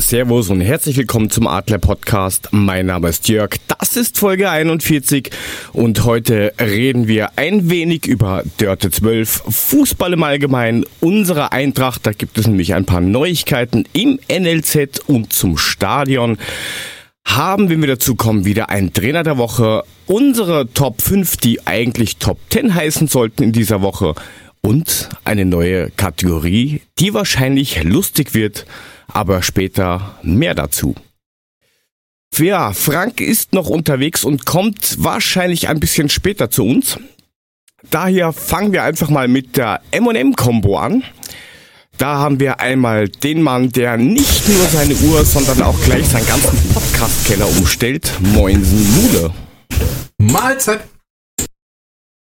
Servus und herzlich willkommen zum Adler Podcast. Mein Name ist Jörg. Das ist Folge 41 und heute reden wir ein wenig über Dörte 12, Fußball im Allgemeinen, unsere Eintracht. Da gibt es nämlich ein paar Neuigkeiten im NLZ und zum Stadion. Haben, wenn wir dazu kommen, wieder einen Trainer der Woche, unsere Top 5, die eigentlich Top 10 heißen sollten in dieser Woche und eine neue Kategorie, die wahrscheinlich lustig wird aber später mehr dazu. Ja, Frank ist noch unterwegs und kommt wahrscheinlich ein bisschen später zu uns. Daher fangen wir einfach mal mit der M&M-Kombo an. Da haben wir einmal den Mann, der nicht nur seine Uhr, sondern auch gleich seinen ganzen Podcast-Keller umstellt. Moinsen Mule. Mahlzeit.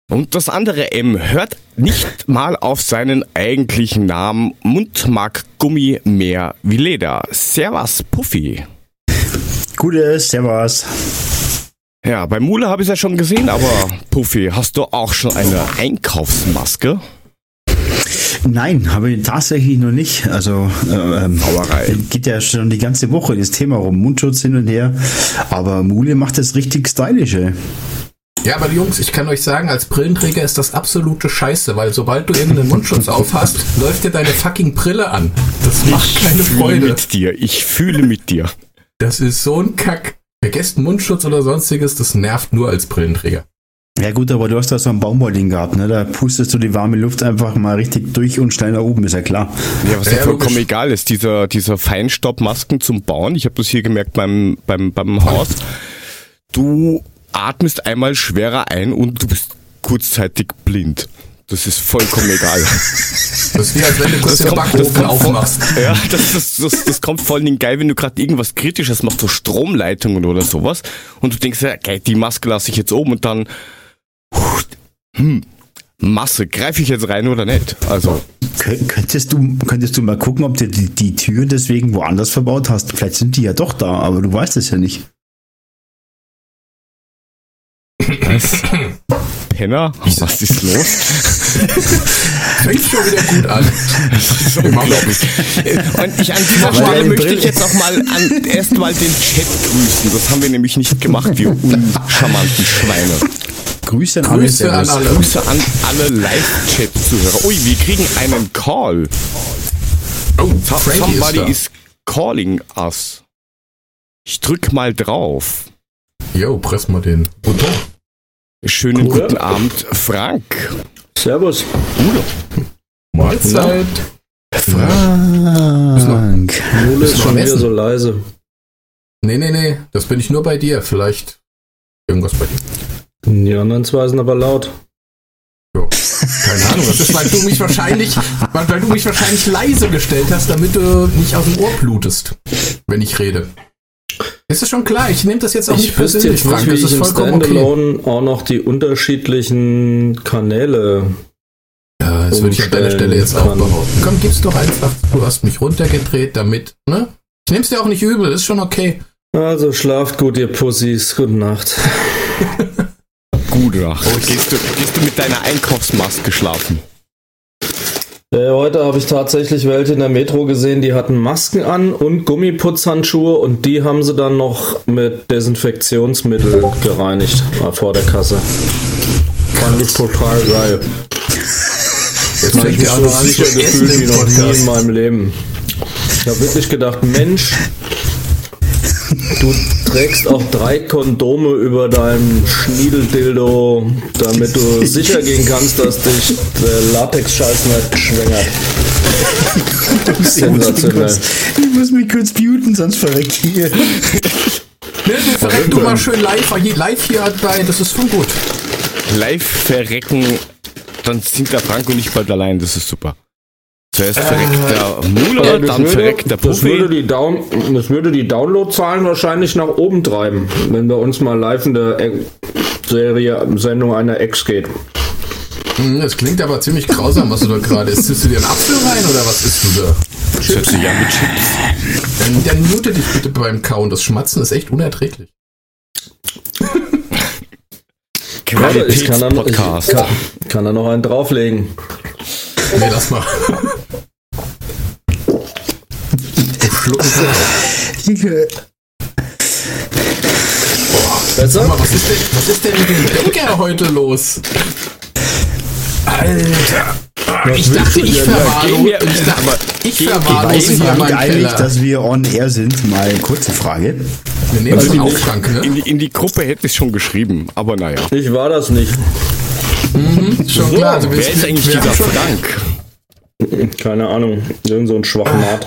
Und das andere M hört nicht mal auf seinen eigentlichen Namen und mag Gummi mehr wie Leder. Servus, Puffy. Gute, Servus. Ja, bei Mule habe ich es ja schon gesehen, aber Puffy, hast du auch schon eine Einkaufsmaske? Nein, habe ich tatsächlich noch nicht. Also äh, ähm, Sauerei. geht ja schon die ganze Woche das Thema rum, Mundschutz hin und her. Aber Mule macht das richtig stylisch, ey. Ja, aber Jungs, ich kann euch sagen, als Brillenträger ist das absolute Scheiße, weil sobald du irgendeinen Mundschutz aufhast, läuft dir deine fucking Brille an. Das macht keine Ich fühle Freude. mit dir. Ich fühle mit dir. Das ist so ein Kack. Vergesst Mundschutz oder sonstiges, das nervt nur als Brillenträger. Ja gut, aber du hast da so ein Baumwollding gehabt, ne? Da pustest du die warme Luft einfach mal richtig durch und schnell nach oben, ist ja klar. Ja, was ja, Ja, vollkommen egal ist, dieser, dieser Feinstaubmasken zum Bauen, ich habe das hier gemerkt beim, beim, beim Haus, du atmest einmal schwerer ein und du bist kurzzeitig blind. Das ist vollkommen egal. Das ist wie als wenn du kurz Das den kommt, Backofen aufmachst. ja, das, das, das, das kommt vor allen Dingen geil, wenn du gerade irgendwas Kritisches machst, so Stromleitungen oder sowas, und du denkst, ja, geil, die Maske lasse ich jetzt oben und dann, hm, Masse, greife ich jetzt rein oder nicht? Also, Kö- Könntest du, könntest du mal gucken, ob du die, die Tür deswegen woanders verbaut hast? Vielleicht sind die ja doch da, aber du weißt es ja nicht. Was? Penner? Was ist los? Fängt schon wieder gut an. Das ist unglaublich. Und ich an dieser Stelle möchte Brille- ich jetzt auch mal an, erstmal den Chat grüßen. Das haben wir nämlich nicht gemacht, wir uncharmanten Schweine. Grüße an alle. Grüße an Servus. alle. Grüße an alle Live-Chat-Zuhörer. Ui, wir kriegen einen Call. Oh, Somebody ist is calling us. Ich drück mal drauf. Yo, press mal den Button. Schönen Cool. guten Abend, Frank. Servus. Mahlzeit. Frank. Müssen ist schon wieder so leise. Nee, nee, nee, das bin ich nur bei dir. Vielleicht irgendwas bei dir. Die anderen zwei sind aber laut. Jo. Keine Ahnung, das ist, weil du mich wahrscheinlich, weil, weil du mich wahrscheinlich leise gestellt hast, damit du nicht aus dem Ohr blutest, wenn ich rede. Ist es schon klar, ich nehme das jetzt auch Ich nicht wüsste persönlich, jetzt nicht, Frank, wie das ich im vollkommen okay. Standalone auch noch die unterschiedlichen Kanäle. Ja, das würde ich an deiner Stelle jetzt auch kann. behaupten. Komm, gib's doch einfach, du hast mich runtergedreht, damit, ne? Ich nehm's dir auch nicht übel, ist schon okay. Also schlaft gut, ihr Pussys. Gute Nacht. Gute Nacht. Gehst du, gehst du mit deiner Einkaufsmaske schlafen? Äh, heute habe ich tatsächlich welche in der Metro gesehen, die hatten Masken an und Gummiputzhandschuhe und die haben sie dann noch mit Desinfektionsmittel gereinigt äh, vor der Kasse. Fand ich total geil. Jetzt Ich habe fängt auch so sicher gefühlt wie noch nie in meinem Leben. Ich habe wirklich gedacht, Mensch, du trägst auch drei Kondome über deinem Schniedeldildo, damit du sicher gehen kannst, dass dich der Latex-Scheiß nicht schwängert. Ich muss, mich Sensationell. kurz, ich muss mich kurz muten, sonst verreckt hier. Ne, du verreck du mal schön live, live hier bei, das ist schon gut. Live verrecken, dann sind der Frank und ich bald allein, das ist super. Zuerst verreckt der Mule, Aber das dann würde- verreckt der das würde, die Down, das würde die Downloadzahlen wahrscheinlich nach oben treiben, wenn wir uns mal live in der E- Serie, Sendung einer Ex geht. Hm, Das klingt aber ziemlich grausam, was du da gerade isst. Isst du dir einen Apfel rein oder was isst du da? Das hört sich ja mit Chips. Dann, dann mute dich bitte beim Kauen. Das Schmatzen ist echt unerträglich. Warte, ich kann ich Qualitätspodcast. kann, kann da noch einen drauflegen. Nee, lass mal. Auf. Sag Besser? mal, was ist denn, was ist denn mit dem Banker heute los? Alter. Ich dachte, ich verwahrlose, mir- ich dachte, ich verwahrlose weiß hier nicht meinen eigentlich, Keller. dass wir on air sind. Mal kurze Frage. Wir nehmen so einen Aufschrank, ne? In die, in die Gruppe hätte ich schon geschrieben, aber naja. Ich war das nicht. Schon klar. Also wir- Wer ist eigentlich dieser Frank? Keine Ahnung. Irgend so ein Schwachmat.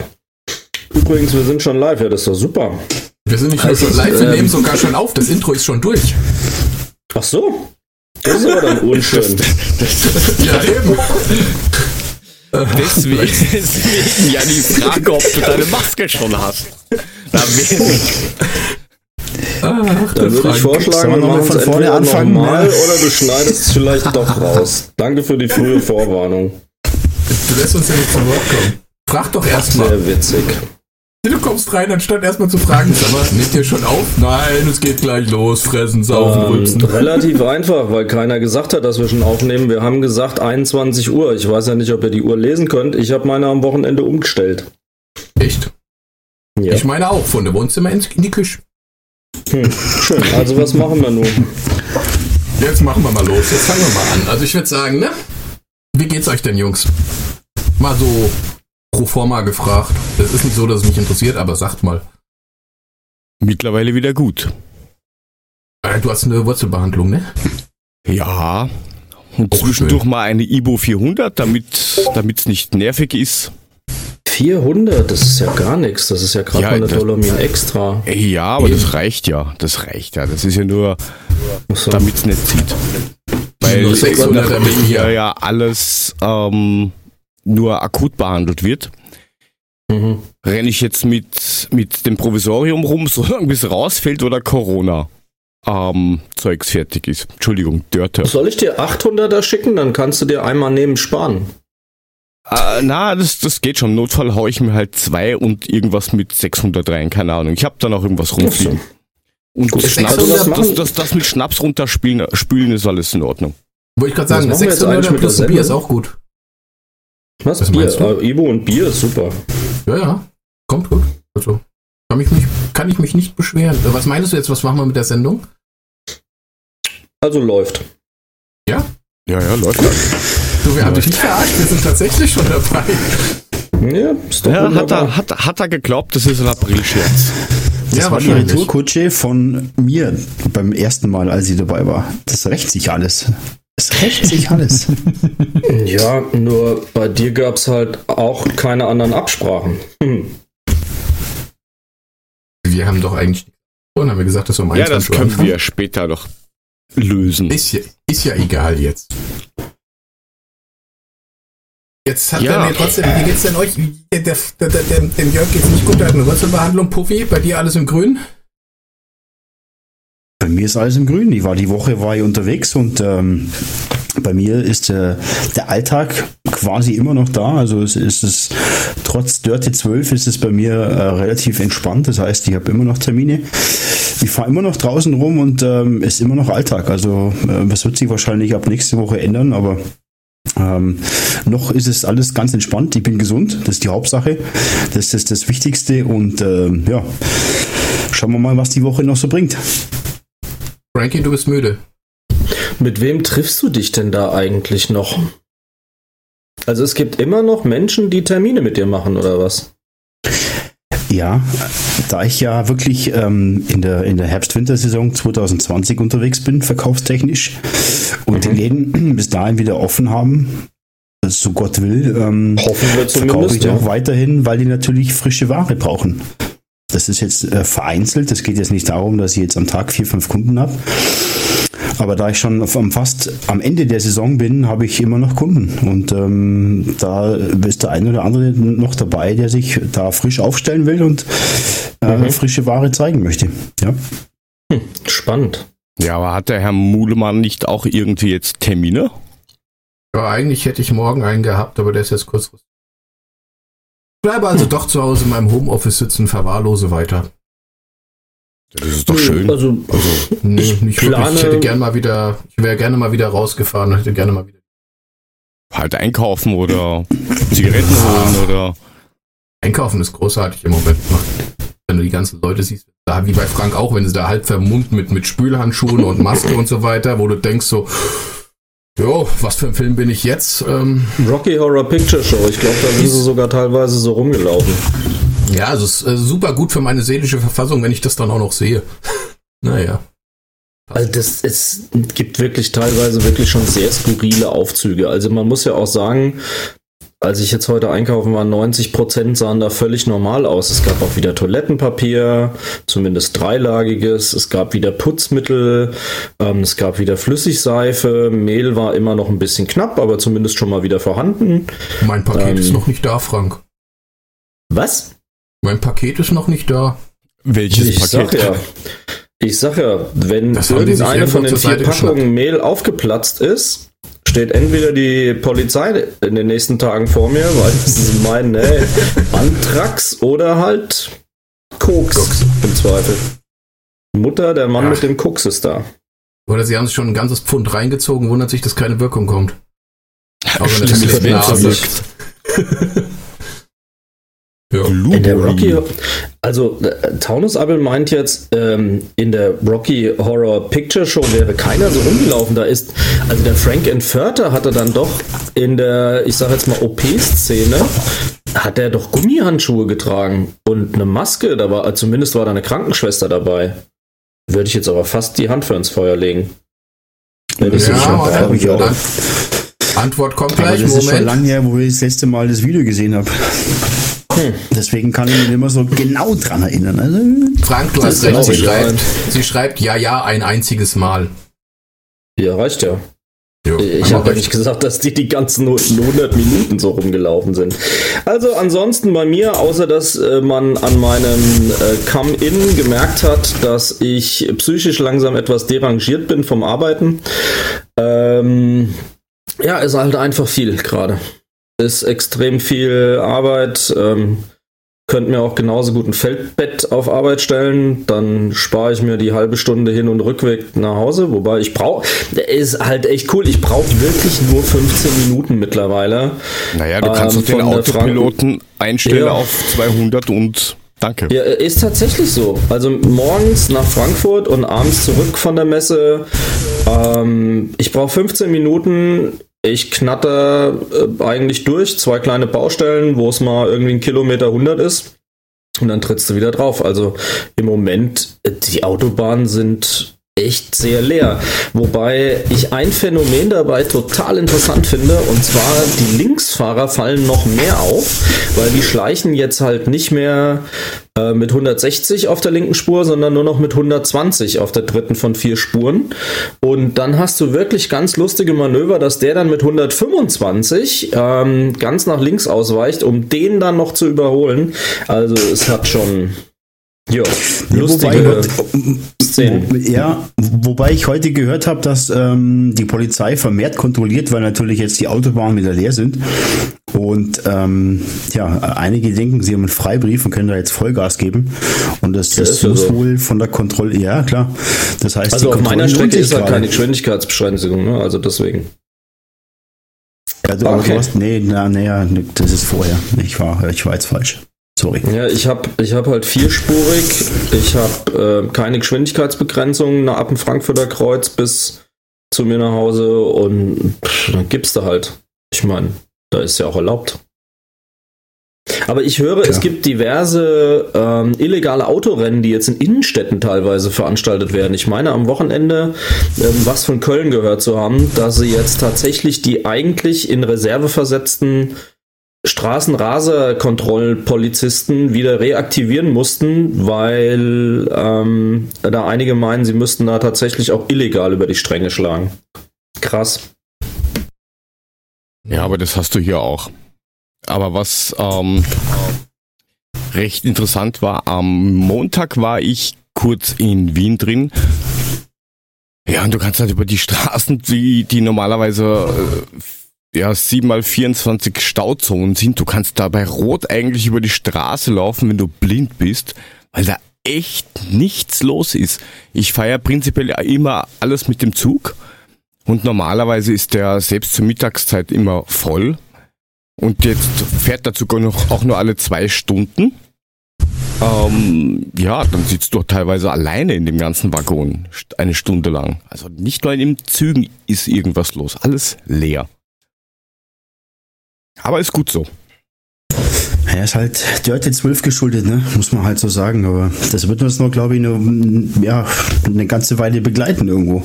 Übrigens, wir sind schon live. Ja, das ist doch super. Wir sind nicht nur Also, schon live, wir ähm, nehmen sogar schon auf. Das Intro ist schon durch. Ach so. Das ist aber dann unschön. Ja, eben. Deswegen, deswegen ja die Frage, ob du deine Maske schon hast. Da. Ach, Dann würde ich vorschlagen, wir mal machen es von vorne anfangen, normal ne? oder du schneidest es vielleicht doch raus. Danke für die frühe Vorwarnung. Du lässt uns ja nicht zu Wort kommen. Frag doch erstmal. Sehr witzig. Du kommst rein, anstatt erstmal zu fragen, sag mal, nimmt ihr schon auf? Nein, es geht gleich los. Fressen, saufen, Ähm, rülpsen. relativ einfach, weil keiner gesagt hat, dass wir schon aufnehmen. Wir haben gesagt 21 Uhr. Ich weiß ja nicht, ob ihr die Uhr lesen könnt. Ich habe meine am Wochenende umgestellt. Echt? Ja. Ich meine auch, von der Wohnzimmer ins- in die Küche. Hm, schön. Also was machen wir nun? Jetzt machen wir mal los. Jetzt fangen wir mal an. Also ich würde sagen, ne? Wie geht's euch denn, Jungs? Mal so pro forma gefragt. Es ist nicht so, dass es mich interessiert, aber sagt mal. Mittlerweile wieder gut. Äh, Du hast eine Wurzelbehandlung, ne? Ja. Und Auch zwischendurch mal eine Ibo 400, damit es nicht nervig ist. 400, das ist ja gar nichts. Das ist ja gerade Ja, mal eine das- Dolomin extra. Ey, Ja, aber Eben. das reicht ja. Das reicht ja. Das ist ja nur, Achso. damit es nicht zieht. Weil Nur 600 nachdem damit hier hier. ja alles ähm, nur akut behandelt wird, Mhm. renne ich jetzt mit, mit dem Provisorium rum, solange bis rausfällt oder Corona ähm, Zeugs fertig ist. Entschuldigung, Dörte. Soll ich dir 800er schicken? Dann kannst du dir einmal neben sparen. Äh, na, das, das geht schon. Im Notfall hau ich mir halt zwei und irgendwas mit 600 rein. Keine Ahnung. Ich habe da noch irgendwas rumfliegen. Und Gut, das, Schnaps, das, das das, das, mit Schnaps runterspülen spülen ist alles in Ordnung. Wollte ich gerade sagen, machen wir jetzt 600 eigentlich mit plus ein Bier ist auch gut. Was? Was Bier? meinst du? Äh, Ibo und Bier ist super. Ja, ja. Kommt gut. Also, kann ich mich, kann ich mich nicht beschweren. Äh, Was meinst du jetzt? Was machen wir mit der Sendung? Also läuft. Ja, ja, läuft das. Du, wir haben dich nicht verarscht. Wir sind tatsächlich schon dabei. Ja, ist doch Ja, hat er, hat, hat er geglaubt, das ist ein Aprilscherz. Das Ja, war die. Retourkutsche von mir beim ersten Mal, als ich dabei war. Das rächt sich alles. Es rächt sich alles. Ja, nur bei dir gab es halt auch keine anderen Absprachen. Hm. Wir haben doch eigentlich. Und haben wir gesagt, dass wir um Ja, das 21 Uhr können anfangen? wir später noch lösen. Ist ja, ist ja egal jetzt. Jetzt hat Ja. er mir trotzdem, wie geht's denn euch? Der, der, der, der, dem Jörg geht's nicht gut, der hat eine Wurzelbehandlung. Puffy, bei dir alles im Grün? Bei mir ist alles im Grün. Ich war die Woche war ich unterwegs und ähm, bei mir ist äh, der Alltag quasi immer noch da. Also es ist es trotz Dirty 12 ist es bei mir äh, relativ entspannt. Das heißt, ich habe immer noch Termine. Ich fahre immer noch draußen rum und ähm, ist immer noch Alltag. Also äh, das wird sich wahrscheinlich ab nächste Woche ändern, aber ähm, noch ist es alles ganz entspannt. Ich bin gesund, das ist die Hauptsache. Das ist das Wichtigste und ähm, ja, schauen wir mal, was die Woche noch so bringt. Frankie, du bist müde. Mit wem triffst du dich denn da eigentlich noch? Also es gibt immer noch Menschen, die Termine mit dir machen, oder was? Ja, da ich ja wirklich ähm, in der, in der Herbst-Wintersaison 2020 unterwegs bin, verkaufstechnisch, und die Läden bis dahin wieder offen haben, so Gott will, ähm, Hoffen wir verkaufe ich auch ja. weiterhin, weil die natürlich frische Ware brauchen. Das ist jetzt äh, vereinzelt. Es geht jetzt nicht darum, dass ich jetzt am Tag vier, fünf Kunden habe. Aber da ich schon fast am Ende der Saison bin, habe ich immer noch Kunden. Und ähm, da ist der eine oder andere noch dabei, der sich da frisch aufstellen will und äh, Mhm. frische Ware zeigen möchte. Ja. Hm, spannend. Ja, aber hat der Herr Mulemann nicht auch irgendwie jetzt Termine? Ja, eigentlich hätte ich morgen einen gehabt, aber der ist jetzt kurzfristig. Ich bleibe also doch zu Hause in meinem Homeoffice sitzen, verwahrlose weiter. Das ist doch schön. Also, Nee, Ich nicht wirklich. plane- Ich hätte gerne mal wieder, ich wäre gerne mal wieder rausgefahren und hätte gerne mal wieder. Halt einkaufen oder Zigaretten holen oder. Einkaufen ist großartig im Moment. Wenn du die ganzen Leute siehst, da wie bei Frank auch, wenn sie da halb vermummt mit, mit Spülhandschuhen und Maske und so weiter, wo du denkst so, Jo, was für ein Film bin ich jetzt? Ähm, Rocky Horror Picture Show. Ich glaube, da sind sie sogar teilweise so rumgelaufen. Ja, also es ist äh, super gut für meine seelische Verfassung, wenn ich das dann auch noch sehe. naja. Also das, es gibt wirklich teilweise wirklich schon sehr skurrile Aufzüge. Also man muss ja auch sagen, als ich jetzt heute einkaufen war, 90 Prozent sahen da völlig normal aus. Es gab auch wieder Toilettenpapier, zumindest dreilagiges. Es gab wieder Putzmittel. Ähm, es gab wieder Flüssigseife. Mehl war immer noch ein bisschen knapp, aber zumindest schon mal wieder vorhanden. Mein Paket ähm, ist noch nicht da, Frank. Was? Mein Paket ist noch nicht da. Welches ich Paket? Sag ja, ich sag ja, wenn irgendeine von den vier Packungen Mehl aufgeplatzt ist, steht entweder die Polizei in den nächsten Tagen vor mir, weil sie meinen, ey, Antrax oder halt Koks, Koks, im Zweifel. Mutter, der Mann Ach. mit dem Koks ist da. Oder sie haben sich schon ein ganzes Pfund reingezogen, wundert sich, dass keine Wirkung kommt. Aber Stimmt, das wirkt. In der Rocky, also äh, Taunus Abel meint jetzt, ähm, in der Rocky Horror Picture Show wäre keiner so rumgelaufen. Da ist, also der Frank Entförter hatte dann doch in der, ich sag jetzt mal OP-Szene, hat er doch Gummihandschuhe getragen und eine Maske. Da war, zumindest war da eine Krankenschwester dabei. Würde ich jetzt aber fast die Hand für ins Feuer legen. Wenn ich ja, so ich auch. Antwort kommt gleich. Aber das Moment. ist schon lange her, wo ich das letzte Mal das Video gesehen habe. Hm. Deswegen kann ich mich immer so genau dran erinnern. Also, Frank, du hast recht. Sie schreibt, sie schreibt ja, ja, ein einziges Mal. Ja, reicht ja. Jo, ich habe nicht gesagt, dass die die ganzen 100 Minuten so rumgelaufen sind. Also ansonsten bei mir, außer dass äh, man an meinem äh, Come-In gemerkt hat, dass ich psychisch langsam etwas derangiert bin vom Arbeiten. Ähm, ja, ist halt einfach viel gerade ist extrem viel Arbeit. Ähm, könnte mir auch genauso gut ein Feldbett auf Arbeit stellen, dann spare ich mir die halbe Stunde Hin- und Rückweg nach Hause. Wobei ich brauche, ist halt echt cool, ich brauche wirklich nur 15 Minuten mittlerweile. Naja, du kannst ähm, den Autopiloten einstellen ja. auf 200 und danke. Ja, ist tatsächlich so. Also morgens nach Frankfurt und abends zurück von der Messe. Ähm, ich brauche 15 Minuten ich knatter äh, eigentlich durch, zwei kleine Baustellen, wo es mal irgendwie ein Kilometer 100 ist. Und dann trittst du wieder drauf. Also im Moment, äh, die Autobahnen sind echt sehr leer. Wobei ich ein Phänomen dabei total interessant finde, und zwar die Linksfahrer fallen noch mehr auf, weil die schleichen jetzt halt nicht mehr äh, mit 160 auf der linken Spur, sondern nur noch mit 120 auf der dritten von vier Spuren. Und dann hast du wirklich ganz lustige Manöver, dass der dann mit 125 ähm, ganz nach links ausweicht, um den dann noch zu überholen. Also es hat schon ja, lustige wobei, Szenen. Ja, wobei ich heute gehört habe, dass ähm, die Polizei vermehrt kontrolliert, weil natürlich jetzt die Autobahnen wieder leer sind. Und ähm, ja, einige denken, sie haben einen Freibrief und können da jetzt Vollgas geben. Und das, das, das muss so. wohl von der Kontrolle, ja klar. Das heißt, also auf meiner Strecke ist halt keine Geschwindigkeitsbeschränkung, ne? also deswegen. Ja, du, okay. du hast, nee, na, nee, das ist vorher. Ich war, ich war jetzt falsch. Sorry. Ja, ich habe ich hab halt vierspurig. Ich habe äh, keine Geschwindigkeitsbegrenzung ab dem Frankfurter Kreuz bis zu mir nach Hause und pff, dann gibst du halt. Ich meine, da ist ja auch erlaubt. Aber ich höre, Klar. es gibt diverse ähm, illegale Autorennen, die jetzt in Innenstädten teilweise veranstaltet werden. Ich meine, am Wochenende ähm, was von Köln gehört zu haben, dass sie jetzt tatsächlich die eigentlich in Reserve versetzten Straßenraserkontrollpolizisten wieder reaktivieren mussten, weil ähm, da einige meinen, sie müssten da tatsächlich auch illegal über die Stränge schlagen. Krass. Ja, aber das hast du hier auch. Aber was ähm, recht interessant war, am Montag war ich kurz in Wien drin. Ja, und du kannst halt über die Straßen, die, die normalerweise äh, ja, 7 mal 24 Stauzonen sind. Du kannst da bei Rot eigentlich über die Straße laufen, wenn du blind bist, weil da echt nichts los ist. Ich feiere prinzipiell immer alles mit dem Zug und normalerweise ist der selbst zur Mittagszeit immer voll. Und jetzt fährt er sogar noch, auch nur alle zwei Stunden. Ähm, ja, dann sitzt du teilweise alleine in dem ganzen Waggon, eine Stunde lang. Also nicht nur in den Zügen ist irgendwas los, alles leer. Aber ist gut so. Er ist halt Dirty 12 geschuldet, ne? muss man halt so sagen. Aber das wird uns noch, glaube ich, nur, ja, eine ganze Weile begleiten irgendwo,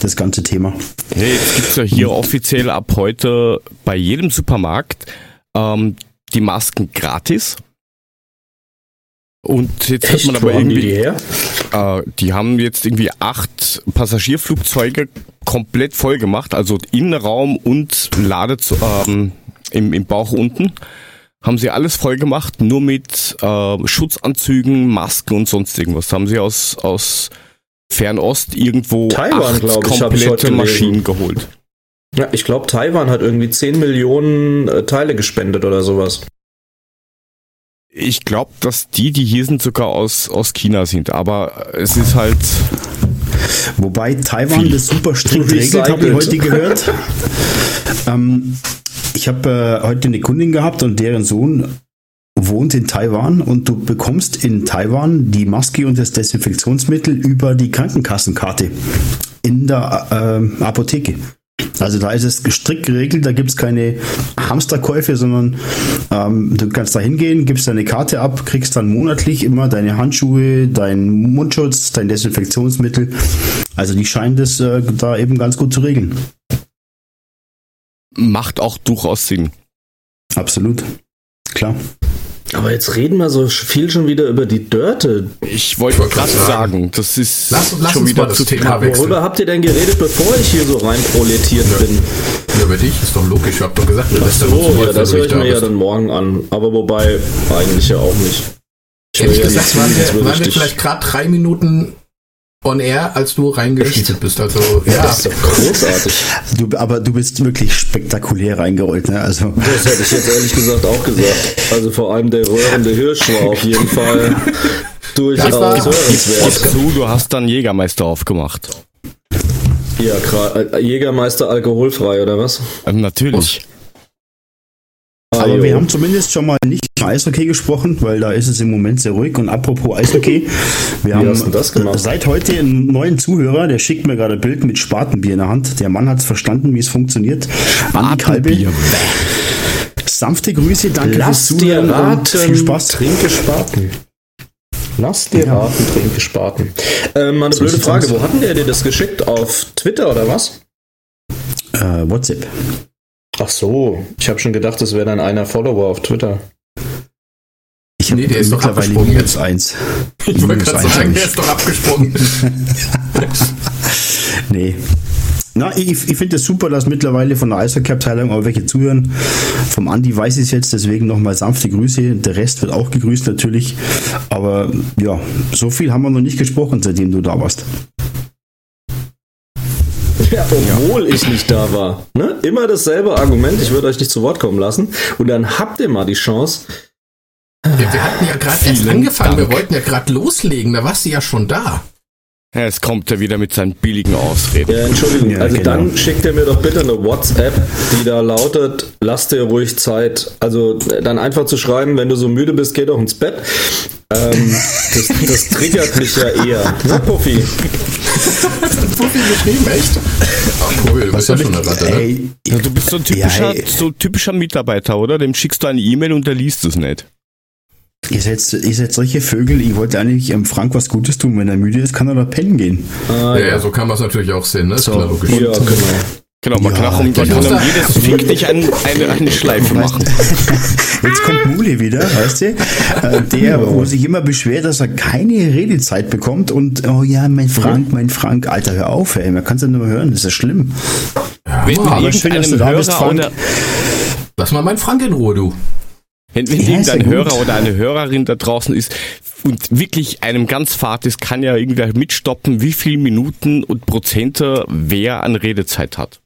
das ganze Thema. Nee, jetzt gibt's ja hier offiziell ab heute bei jedem Supermarkt ähm, die Masken gratis. Und jetzt Echt? hat man aber Wo irgendwie. die her? Äh, die haben jetzt irgendwie acht Passagierflugzeuge komplett voll gemacht, also Innenraum und Lade ähm, im, im Bauch unten. Haben sie alles voll gemacht, nur mit äh, Schutzanzügen, Masken und sonst irgendwas. Haben sie aus, aus Fernost irgendwo Taiwan, acht ich, ich komplette gelesen. Maschinen geholt. Ja, ich glaube, Taiwan hat irgendwie 10 Millionen äh, Teile gespendet oder sowas. Ich glaube, dass die, die hier sind, sogar aus, aus China sind. Aber es ist halt. Wobei Taiwan Viel. das super strikt regelt, habe ich heute gehört. ähm, ich habe äh, heute eine Kundin gehabt und deren Sohn wohnt in Taiwan und du bekommst in Taiwan die Maske und das Desinfektionsmittel über die Krankenkassenkarte in der ähm, Apotheke. Also da ist es strikt geregelt, da gibt es keine Hamsterkäufe, sondern ähm, du kannst da hingehen, gibst deine Karte ab, kriegst dann monatlich immer deine Handschuhe, deinen Mundschutz, dein Desinfektionsmittel. Also die scheinen das äh, da eben ganz gut zu regeln. Macht auch durchaus Sinn. Absolut. Klar. Aber jetzt reden wir so viel schon wieder über die Dörte. Ich wollte gerade sagen. sagen, das ist Lass, lass schon wieder das zu Thema wechseln. Worüber habt ihr denn geredet, bevor ich hier so rein proletiert bin? Ja, über dich ist doch logisch. Ich hab doch gesagt, Oh, nur, ja, das höre ich nicht mir da ja dann morgen an. Aber wobei, eigentlich ja auch nicht. Ich Ehrlich will ja gesagt, nicht waren wir, waren wir vielleicht gerade drei Minuten on air, als du reingeschnitten bist. Also, Ja, ja. das ist doch großartig. Du, aber du bist wirklich spektakulär reingerollt. Ne? Also Das hätte ich jetzt ehrlich gesagt auch gesagt. Also vor allem der röhrende Hirsch war auf jeden Fall durchaus Das war- Gib hörenswert. zu, du hast dann Jägermeister aufgemacht. Ja, äh, Jägermeister alkoholfrei oder was? Ähm, natürlich. Aber wir haben zumindest schon mal nicht über Eishockey gesprochen, weil da ist es im Moment sehr ruhig. Und apropos Eishockey, wir haben das gemacht? seit heute einen neuen Zuhörer, der schickt mir gerade ein Bild mit Spatenbier in der Hand. Der Mann hat es verstanden, wie es funktioniert. Andi Kalbe, sanfte Grüße, danke Lass fürs dir Zuhören und raten, viel Spaß. trinke Spaten. Lass dir Ja. raten, trinke Spaten. Ähm, eine So blöde Frage, wo hatten der dir das geschickt? Auf Twitter oder was? Äh, WhatsApp. Ach so, ich habe schon gedacht, das wäre dann einer Follower auf Twitter. Ich habe Nee, der ist doch mittlerweile abgesprungen minus jetzt. eins. Ich wollte gerade sagen, der ist doch abgesprungen. Nee. Na, ich, ich finde es super, dass mittlerweile von der Eishockey-Abteilung auch welche zuhören. Vom Andi weiß ich es jetzt, deswegen nochmal sanfte Grüße. Der Rest wird auch gegrüßt natürlich. Aber ja, so viel haben wir noch nicht gesprochen, seitdem du da warst. Ja, obwohl ich nicht da war. Ne? Immer dasselbe Argument, ich würde euch nicht zu Wort kommen lassen. Und dann habt ihr mal die Chance. Ja, wir hatten ja gerade erst angefangen, Dank. wir wollten ja gerade loslegen, da warst du ja schon da. Ja, jetzt kommt er wieder mit seinen billigen Ausreden. Ja, Entschuldigung, Ja, also genau. dann schickt ihr mir doch bitte eine WhatsApp, die da lautet, lasst dir ruhig Zeit. Also äh, dann einfach zu schreiben, wenn du so müde bist, geh doch ins Bett. Ähm, das, das triggert mich ja eher. Puffi? So viel geschrieben, echt? Ach, Puppi, du bist ja schon eine Ratte, ne? Ey, Ja, du bist so ein typischer, Ja, so ein typischer Mitarbeiter, oder? Dem schickst du eine E-Mail und der liest es nicht. Ihr, seid, ihr seid solche Vögel. Ich wollte eigentlich ähm, Frank was Gutes tun. Wenn er müde ist, kann er da pennen gehen. Ah, Ja, ja, so kann man es natürlich auch sehen, ne? Ist So. klar, logisch. ja, genau. Genau, man Ja, kann auch um, man genau. kann um jedes Fick dich ein, eine, eine Schleife machen. Jetzt kommt Muli wieder, weißt du? Äh, Der, wo sich immer beschwert, dass er keine Redezeit bekommt und, oh ja, mein Frank, mein Frank, Alter, hör auf, ey, man kann es ja nur hören, das ist ja schlimm. Wenn, wenn aber schön, dass du da Hörer bist, Frank. oder Lass mal meinen Frank in Ruhe, du. Wenn, wenn Ja, irgendein. Hörer oder eine Hörerin da draußen ist und wirklich einem ganz fad ist, kann ja irgendwer mitstoppen, wie viel Minuten und Prozente wer an Redezeit hat.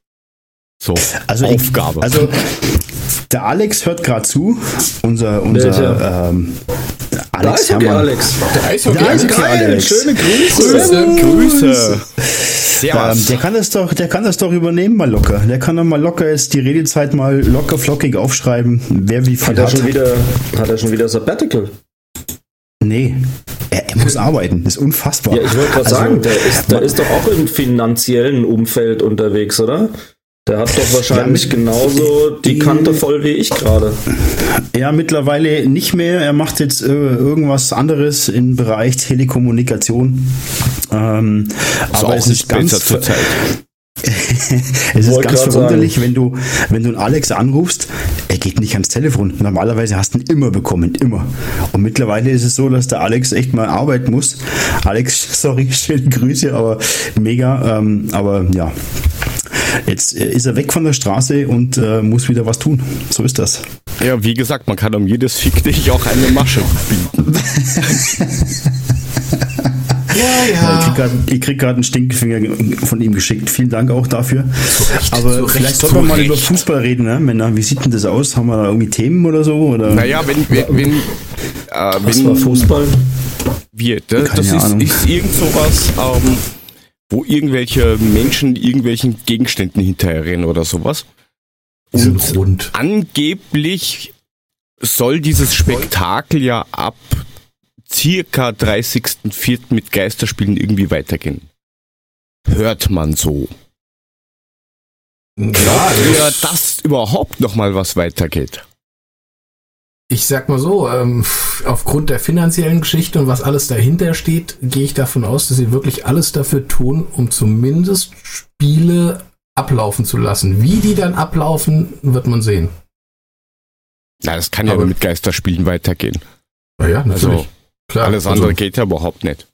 So, Also Aufgabe. Ich, also der Alex hört gerade zu, unser, unser ähm, Alex ist okay, Herrmann. Alex. Der Eishockey, ist Geil, Alex. schöne Grüße. Grüße. Ähm, der kann das doch, der kann das doch übernehmen mal locker. Der kann doch mal locker jetzt die Redezeit mal locker flockig aufschreiben, wer wie viel Hat er schon wieder, hat er schon wieder Sabbatical? Nee, er, er muss arbeiten. Das ist unfassbar. Ja, ich wollte gerade Also, sagen, der ist, der ist doch auch im finanziellen Umfeld unterwegs, oder? Der hat doch wahrscheinlich mit- genauso die die- Kante voll wie ich gerade. Ja, mittlerweile nicht mehr. Er macht jetzt äh, irgendwas anderes im Bereich Telekommunikation. Ähm, Ist aber auch es nicht ist ganz, besser zur Zeit. es ist ganz verwunderlich, wenn du, wenn du einen Alex anrufst, er geht nicht ans Telefon. Normalerweise hast du ihn immer bekommen, immer. Und mittlerweile ist es so, dass der Alex echt mal arbeiten muss. Alex, sorry, schöne Grüße, aber mega. Ähm, aber ja, jetzt äh, ist er weg von der Straße und äh, muss wieder was tun. So ist das. Ja, wie gesagt, man kann um jedes Fick dich auch eine Masche bieten. Ja, Ich krieg grad- Ich krieg gerade einen Stinkefinger von ihm geschickt. Vielen Dank auch dafür. Recht, Aber zu Recht, vielleicht sollten wir mal über Fußball reden, ne? Männer. Wie sieht denn das aus? Haben wir da irgendwie Themen oder so? Oder? Naja, wenn, wenn, wenn, äh, Was wenn war Fußball? wir, das, Keine das ist, Ahnung. ist irgend sowas, ähm, wo irgendwelche Menschen irgendwelchen Gegenständen hinterherrennen oder sowas. Die sind rund. Angeblich soll dieses Spektakel ja ab circa 30.04. mit Geisterspielen irgendwie weitergehen. Hört man so. Ja, Ja, also dass überhaupt noch mal was weitergeht. Ich sag mal so, ähm, aufgrund der finanziellen Geschichte und was alles dahinter steht, gehe ich davon aus, dass sie wirklich alles dafür tun, um zumindest Spiele ablaufen zu lassen. Wie die dann ablaufen, wird man sehen. Na, das kann ja Aber- mit Geisterspielen weitergehen. Naja, natürlich. Also Klar. alles Also, andere geht ja überhaupt nicht.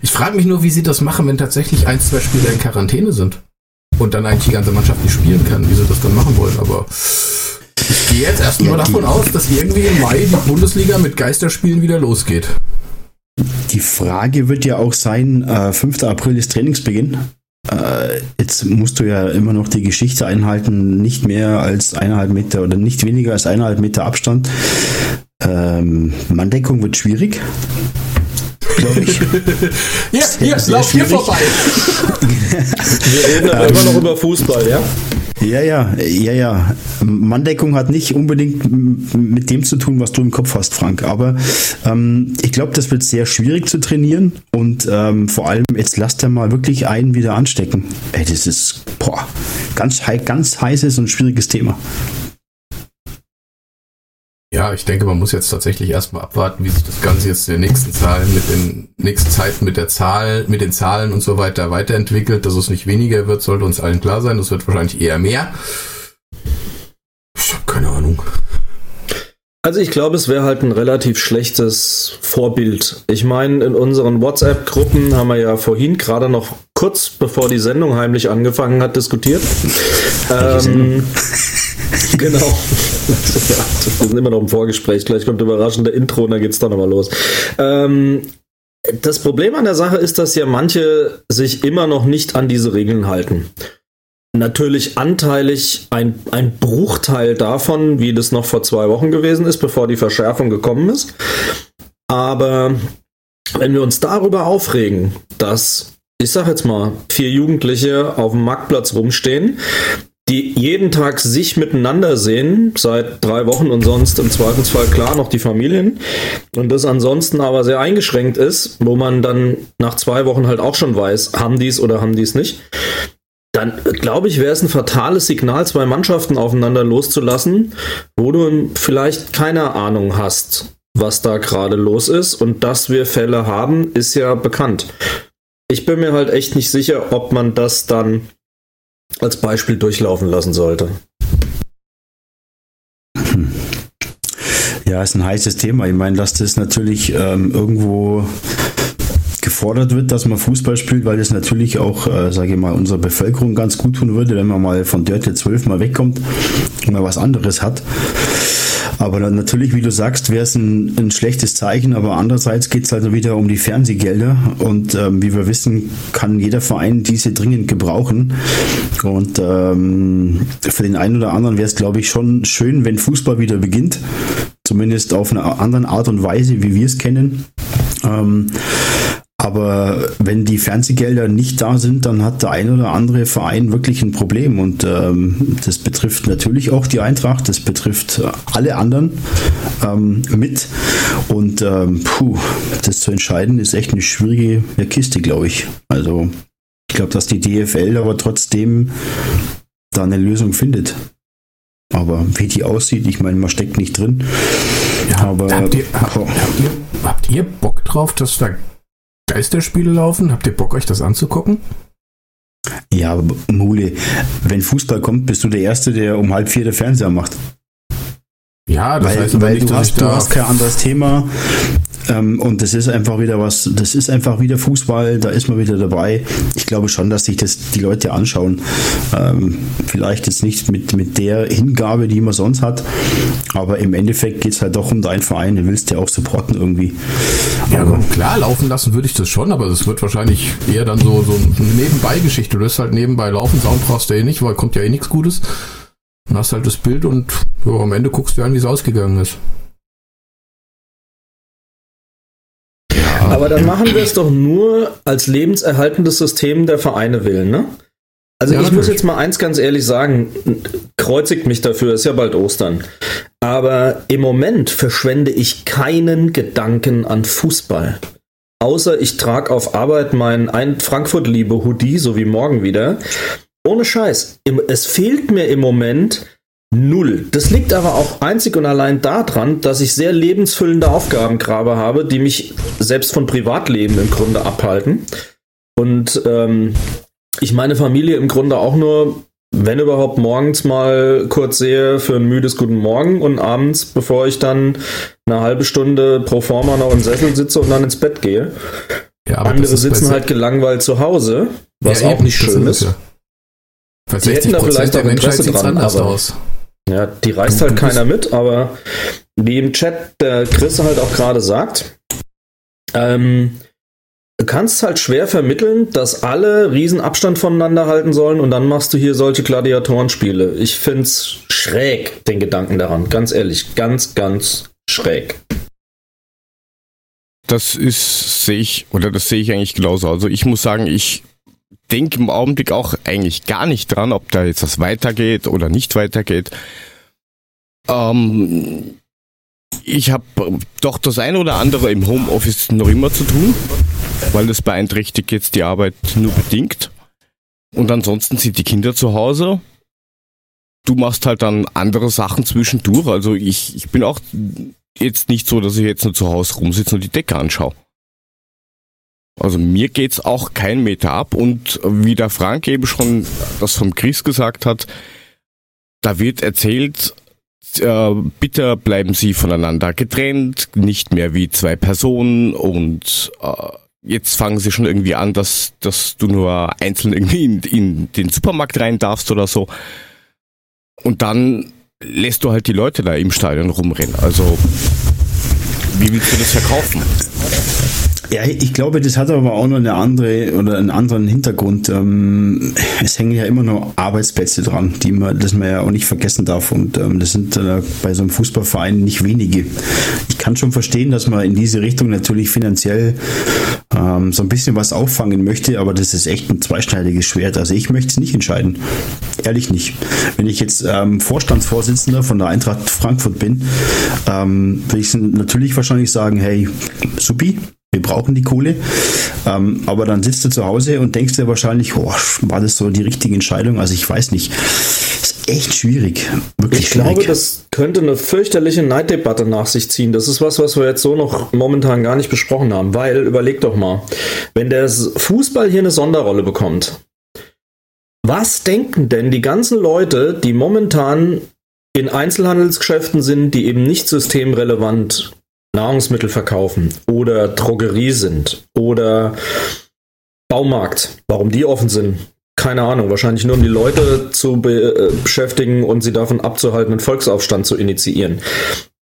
ich frage mich nur, wie sie das machen, wenn tatsächlich ein, zwei Spieler in Quarantäne sind. Und dann eigentlich die ganze Mannschaft nicht spielen kann, wie sie das dann machen wollen. Aber ich gehe jetzt erstmal Ja, davon aus, dass irgendwie im Mai die Bundesliga mit Geisterspielen wieder losgeht. Die Frage wird ja auch sein, äh, 5. April ist Trainingsbeginn. Äh, jetzt musst du ja immer noch die Geschichte einhalten, nicht mehr als eineinhalb Meter oder nicht weniger als eineinhalb Meter Abstand. Ähm, Manndeckung wird schwierig, glaube ich. Hier, hier, sehr lauf hier schwierig. vorbei. Wir reden aber immer noch über Fußball, ja? Ja, ja, ja, ja. Manndeckung hat nicht unbedingt mit dem zu tun, was du im Kopf hast, Frank. Aber ähm, ich glaube, das wird sehr schwierig zu trainieren und ähm, vor allem jetzt lasst er mal wirklich einen wieder anstecken. Ey, das ist boah, ganz, ganz heißes und schwieriges Thema. Ja, ich denke, man muss jetzt tatsächlich erstmal abwarten, wie sich das Ganze jetzt in den nächsten Zahlen mit den nächsten Zeiten mit der Zahl, mit den Zahlen und so weiter weiterentwickelt. Dass es nicht weniger wird, sollte uns allen klar sein. Das wird wahrscheinlich eher mehr. Ich habe keine Ahnung. Also ich glaube, es wäre halt ein relativ schlechtes Vorbild. Ich meine, in unseren WhatsApp-Gruppen haben wir ja vorhin gerade noch kurz bevor die Sendung heimlich angefangen hat, diskutiert. Ähm, genau. Wir sind immer noch im Vorgespräch. Gleich kommt überraschende Intro und dann geht's dann nochmal los. Ähm, das Problem an der Sache ist, dass ja manche sich immer noch nicht an diese Regeln halten. Natürlich anteilig ein, ein Bruchteil davon, wie das noch vor zwei Wochen gewesen ist, bevor die Verschärfung gekommen ist. Aber wenn wir uns darüber aufregen, dass, ich sag jetzt mal, vier Jugendliche auf dem Marktplatz rumstehen, die jeden Tag sich miteinander sehen, seit drei Wochen und sonst im Zweifelsfall klar noch die Familien, und das ansonsten aber sehr eingeschränkt ist, wo man dann nach zwei Wochen halt auch schon weiß, haben die es oder haben die es nicht, dann glaube ich, wäre es ein fatales Signal, zwei Mannschaften aufeinander loszulassen, wo du vielleicht keine Ahnung hast, was da gerade los ist. Und dass wir Fälle haben, ist ja bekannt. Ich bin mir halt echt nicht sicher, ob man das dann als Beispiel durchlaufen lassen sollte. Ja, ist ein heißes Thema. Ich meine, dass das natürlich ähm, irgendwo gefordert wird, dass man Fußball spielt, weil das natürlich auch, äh, sage ich mal, unserer Bevölkerung ganz gut tun würde, wenn man mal von Dörte 12 mal wegkommt und mal was anderes hat. Aber dann natürlich, wie du sagst, wäre es ein, ein schlechtes Zeichen, aber andererseits geht es halt wieder um die Fernsehgelder und ähm, wie wir wissen, kann jeder Verein diese dringend gebrauchen. Und ähm, für den einen oder anderen wäre es, glaube ich, schon schön, wenn Fußball wieder beginnt, zumindest auf eine andere Art und Weise, wie wir es kennen. Ähm, aber wenn die Fernsehgelder nicht da sind, dann hat der ein oder andere Verein wirklich ein Problem. Und ähm, das betrifft natürlich auch die Eintracht, das betrifft alle anderen ähm, mit. Und ähm, puh, das zu entscheiden ist echt eine schwierige Kiste, glaube ich. Also ich glaube, dass die DFL aber trotzdem da eine Lösung findet. Aber wie die aussieht, ich meine, man steckt nicht drin. Ja, aber habt ihr, habt, habt, ihr, habt ihr Bock drauf, dass da Geisterspiele laufen? Habt ihr Bock, euch das anzugucken? Ja, Mule, wenn Fußball kommt, bist du der Erste, der um halb vier der Fernseher macht. Ja, das weil, heißt aber weil nicht, du, hast, du hast kein anderes Thema. Ähm, und das ist einfach wieder was, das ist einfach wieder Fußball, da ist man wieder dabei. Ich glaube schon, dass sich das die Leute anschauen. Ähm, vielleicht jetzt nicht mit, mit der Hingabe, die man sonst hat, aber im Endeffekt geht es halt doch um deinen Verein, du willst ja auch supporten irgendwie. Ja, aber klar, laufen lassen würde ich das schon, aber das wird wahrscheinlich eher dann so, so eine Nebenbei-Geschichte. Du lässt halt nebenbei laufen, Sound brauchst du eh nicht, weil kommt ja eh nichts Gutes. Dann hast halt das Bild und ja, am Ende guckst du an, wie es ausgegangen ist. Aber dann machen wir es doch nur als lebenserhaltendes System der Vereine wählen, ne? Also ja, ich natürlich. muss jetzt mal eins ganz ehrlich sagen, kreuzigt mich dafür, ist ja bald Ostern. Aber im Moment verschwende ich keinen Gedanken an Fußball. Außer ich trage auf Arbeit mein ein Frankfurt-Liebe Hoodie, so wie morgen wieder. Ohne Scheiß. Es fehlt mir im Moment Null. Das liegt aber auch einzig und allein daran, dass ich sehr lebensfüllende Aufgabengrabe habe, die mich selbst von Privatleben im Grunde abhalten. Und ähm, ich meine Familie im Grunde auch nur, wenn überhaupt morgens mal kurz sehe für ein müdes Guten Morgen und abends, bevor ich dann eine halbe Stunde pro forma noch im Sessel sitze und dann ins Bett gehe. Ja, Andere sitzen halt gelangweilt zu Hause, was ja, auch nicht schön ist. Ja. Die hätten da vielleicht auch Interesse dran, aber aus. Ja, die reißt halt keiner mit, aber wie im Chat der Chris halt auch gerade sagt, ähm, du kannst halt schwer vermitteln, dass alle riesen Abstand voneinander halten sollen und dann machst du hier solche Gladiatorenspiele. Ich find's schräg, den Gedanken daran. Ganz ehrlich, ganz, ganz schräg. Das ist, sehe ich, oder das sehe ich eigentlich genauso. Also ich muss sagen, ich denke im Augenblick auch eigentlich gar nicht dran, ob da jetzt was weitergeht oder nicht weitergeht. Ähm, ich habe doch das eine oder andere im Homeoffice noch immer zu tun, weil das beeinträchtigt jetzt die Arbeit nur bedingt. Und ansonsten sind die Kinder zu Hause. Du machst halt dann andere Sachen zwischendurch. Also ich, ich bin auch jetzt nicht so, dass ich jetzt nur zu Hause rumsitze und die Decke anschaue. Also mir geht's auch kein Meter ab und wie der Frank eben schon das vom Chris gesagt hat, da wird erzählt, äh, bitte bleiben Sie voneinander getrennt, nicht mehr wie zwei Personen und äh, jetzt fangen sie schon irgendwie an, dass, dass du nur einzeln irgendwie in, in den Supermarkt rein darfst oder so. Und dann lässt du halt die Leute da im Stadion rumrennen. Also, wie willst du das verkaufen? Ja, ich glaube, das hat aber auch noch eine andere oder einen anderen Hintergrund. Ähm, es hängen ja immer noch Arbeitsplätze dran, die man, das man ja auch nicht vergessen darf. Und ähm, das sind äh, bei so einem Fußballverein nicht wenige. Ich kann schon verstehen, dass man in diese Richtung natürlich finanziell ähm, so ein bisschen was auffangen möchte, aber das ist echt ein zweischneidiges Schwert. Also ich möchte es nicht entscheiden. Ehrlich nicht. Wenn ich jetzt Vorstandsvorsitzender von der Eintracht Frankfurt bin, will ich natürlich wahrscheinlich sagen, hey, supi, wir brauchen die Kohle. Ähm, aber dann sitzt du zu Hause und denkst dir wahrscheinlich, oh, war das so die richtige Entscheidung? Also ich weiß nicht. Ist echt schwierig. Wirklich ich schwierig. glaube, das könnte eine fürchterliche Neiddebatte nach sich ziehen. Das ist was, was wir jetzt so noch momentan gar nicht besprochen haben. Weil, überleg doch mal, wenn der Fußball hier eine Sonderrolle bekommt, was denken denn die ganzen Leute, die momentan in Einzelhandelsgeschäften sind, die eben nicht systemrelevant Nahrungsmittel verkaufen oder Drogerie sind oder Baumarkt, warum die offen sind, keine Ahnung, wahrscheinlich nur um die Leute zu be äh, beschäftigen und sie davon abzuhalten, einen Volksaufstand zu initiieren.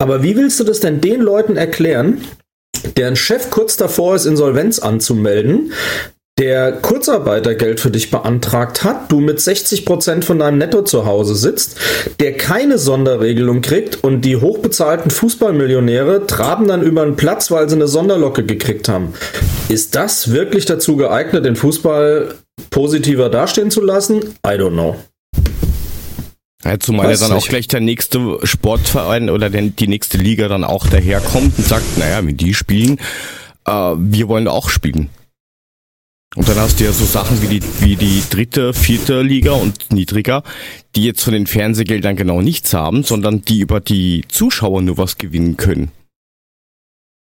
Aber wie willst du das denn den Leuten erklären, deren Chef kurz davor ist, Insolvenz anzumelden, der Kurzarbeitergeld für dich beantragt hat, du mit 60 Prozent von deinem Netto zu Hause sitzt, der keine Sonderregelung kriegt und die hochbezahlten Fußballmillionäre traben dann über einen Platz, weil sie eine Sonderlocke gekriegt haben. Ist das wirklich dazu geeignet, den Fußball positiver dastehen zu lassen? I don't know. Ja, zumal ja dann auch gleich der nächste Sportverein oder der, die nächste Liga dann auch daherkommt und sagt, naja, wenn die spielen, äh, wir wollen auch spielen. Und dann hast du ja so Sachen wie die, wie die dritte, vierte Liga und niedriger, die jetzt von den Fernsehgeldern genau nichts haben, sondern die über die Zuschauer nur was gewinnen können.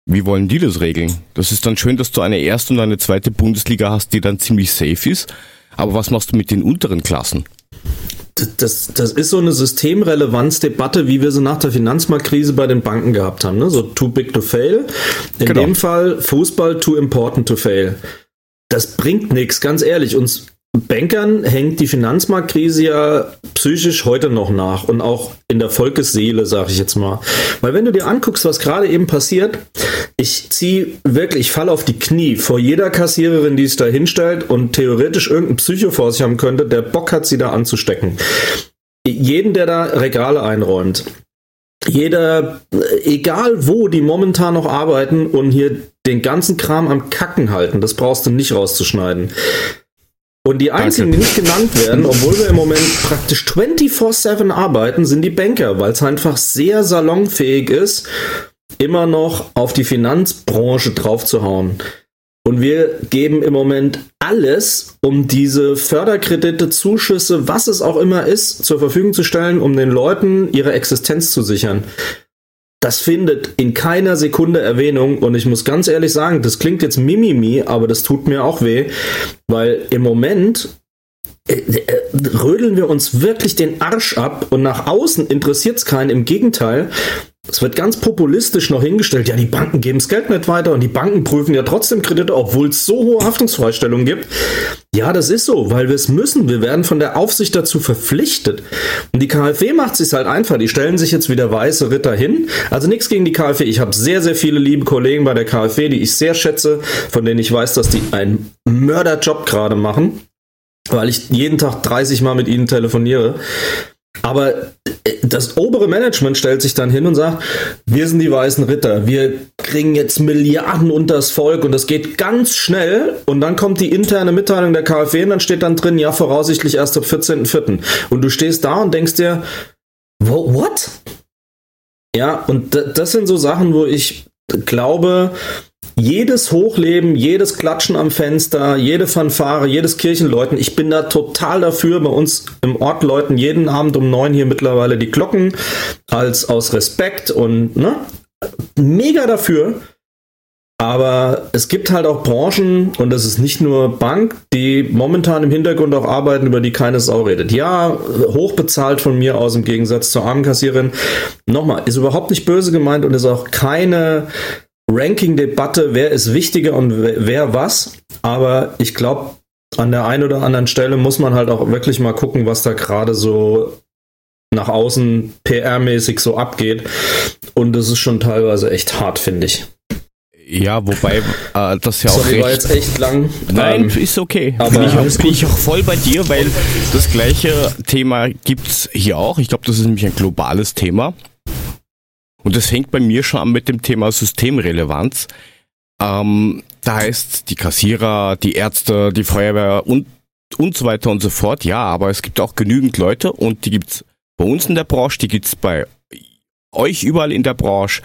Wie wollen die das regeln? Das ist dann schön, dass du eine erste und eine zweite Bundesliga hast, die dann ziemlich safe ist. Aber was machst du mit den unteren Klassen? Das, das ist so eine Systemrelevanzdebatte, wie wir sie nach der Finanzmarktkrise bei den Banken gehabt haben. Ne? So too big to fail. In genau. dem Fall Fußball too important to fail. Das bringt nichts, ganz ehrlich. Uns Bankern hängt die Finanzmarktkrise ja psychisch heute noch nach und auch in der Volkesseele, sage ich jetzt mal. Weil wenn du dir anguckst, was gerade eben passiert, ich ziehe wirklich, ich falle auf die Knie vor jeder Kassiererin, die sich da hinstellt und theoretisch irgendein Psycho vor sich haben könnte, der Bock hat, sie da anzustecken. Jeden, der da Regale einräumt, jeder, egal wo die momentan noch arbeiten und hier den ganzen Kram am Kacken halten, das brauchst du nicht rauszuschneiden. Und die einzigen, Danke. die nicht genannt werden, obwohl wir im Moment praktisch 24-7 arbeiten, sind die Banker, weil es einfach sehr salonfähig ist, immer noch auf die Finanzbranche draufzuhauen. Und wir geben im Moment alles, um diese Förderkredite, Zuschüsse, was es auch immer ist, zur Verfügung zu stellen, um den Leuten ihre Existenz zu sichern. Das findet in keiner Sekunde Erwähnung und ich muss ganz ehrlich sagen, das klingt jetzt mimimi, aber das tut mir auch weh, weil im Moment äh, äh, rödeln wir uns wirklich den Arsch ab und nach außen interessiert es keinen. Im Gegenteil, es wird ganz populistisch noch hingestellt, ja, die Banken geben das Geld nicht weiter und die Banken prüfen ja trotzdem Kredite, obwohl es so hohe Haftungsfreistellungen gibt. Ja, das ist so, weil wir es müssen. Wir werden von der Aufsicht dazu verpflichtet. Und die KfW macht es halt einfach. Die stellen sich jetzt wieder weiße Ritter hin. Also nichts gegen die KfW. Ich habe sehr, sehr viele liebe Kollegen bei der KfW, die ich sehr schätze, von denen ich weiß, dass die einen Mörderjob gerade machen, weil ich jeden Tag 30 Mal mit ihnen telefoniere. Aber äh, das obere Management stellt sich dann hin und sagt, wir sind die weißen Ritter, wir kriegen jetzt Milliarden unters Volk und das geht ganz schnell und dann kommt die interne Mitteilung der KfW und dann steht dann drin, ja, voraussichtlich erst ab 14.04. Und du stehst da und denkst dir, what? Ja, und das sind so Sachen, wo ich glaube, jedes Hochleben, jedes Klatschen am Fenster, jede Fanfare, jedes Kirchenläuten, ich bin da total dafür. Bei uns im Ort läuten jeden Abend um neun hier mittlerweile die Glocken als aus Respekt und ne, mega dafür. Aber es gibt halt auch Branchen, und das ist nicht nur Bank, die momentan im Hintergrund auch arbeiten, über die keine Sau redet. Ja, hochbezahlt von mir aus im Gegensatz zur armen Kassiererin. Nochmal, ist überhaupt nicht böse gemeint und ist auch keine Ranking-Debatte, wer ist wichtiger und wer was. Aber ich glaube, an der einen oder anderen Stelle muss man halt auch wirklich mal gucken, was da gerade so nach außen PR-mäßig so abgeht. Und das ist schon teilweise echt hart, finde ich. Ja, wobei äh, das ja auch Sorry, recht... war jetzt echt lang. Nein, ähm, ist okay. Aber bin ich, auch, bin ich auch voll bei dir, weil das gleiche Thema gibt's hier auch. Ich glaube, das ist nämlich ein globales Thema. Und das fängt bei mir schon an mit dem Thema Systemrelevanz. Ähm, da heißt die Kassierer, die Ärzte, die Feuerwehr und, und so weiter und so fort. Ja, aber es gibt auch genügend Leute und die gibt's bei uns in der Branche, die gibt's bei euch überall in der Branche,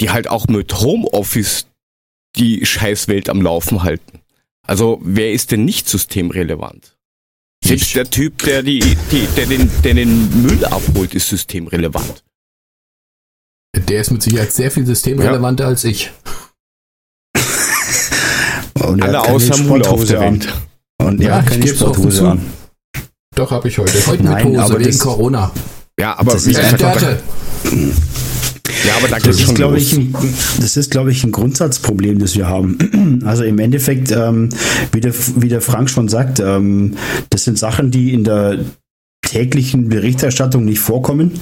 die halt auch mit Homeoffice die Scheißwelt am Laufen halten. Also wer ist denn nicht systemrelevant? Selbst der Typ, der, die, die, der, den, der den Müll abholt, ist systemrelevant. Der ist mit Sicherheit sehr viel systemrelevanter ja. als ich. Und Alle außer der Welt. Und ja, ich gebe es offen zu. An. Doch, habe ich heute. Heute Nein, mit Hose aber wegen Corona. Ja, aber das wie ist Dörte. Ja, aber da das, ist, glaube ich, ein, das ist, glaube ich, ein Grundsatzproblem, das wir haben. Also im Endeffekt, ähm, wie, der, wie der Frank schon sagt, ähm, das sind Sachen, die in der täglichen Berichterstattung nicht vorkommen.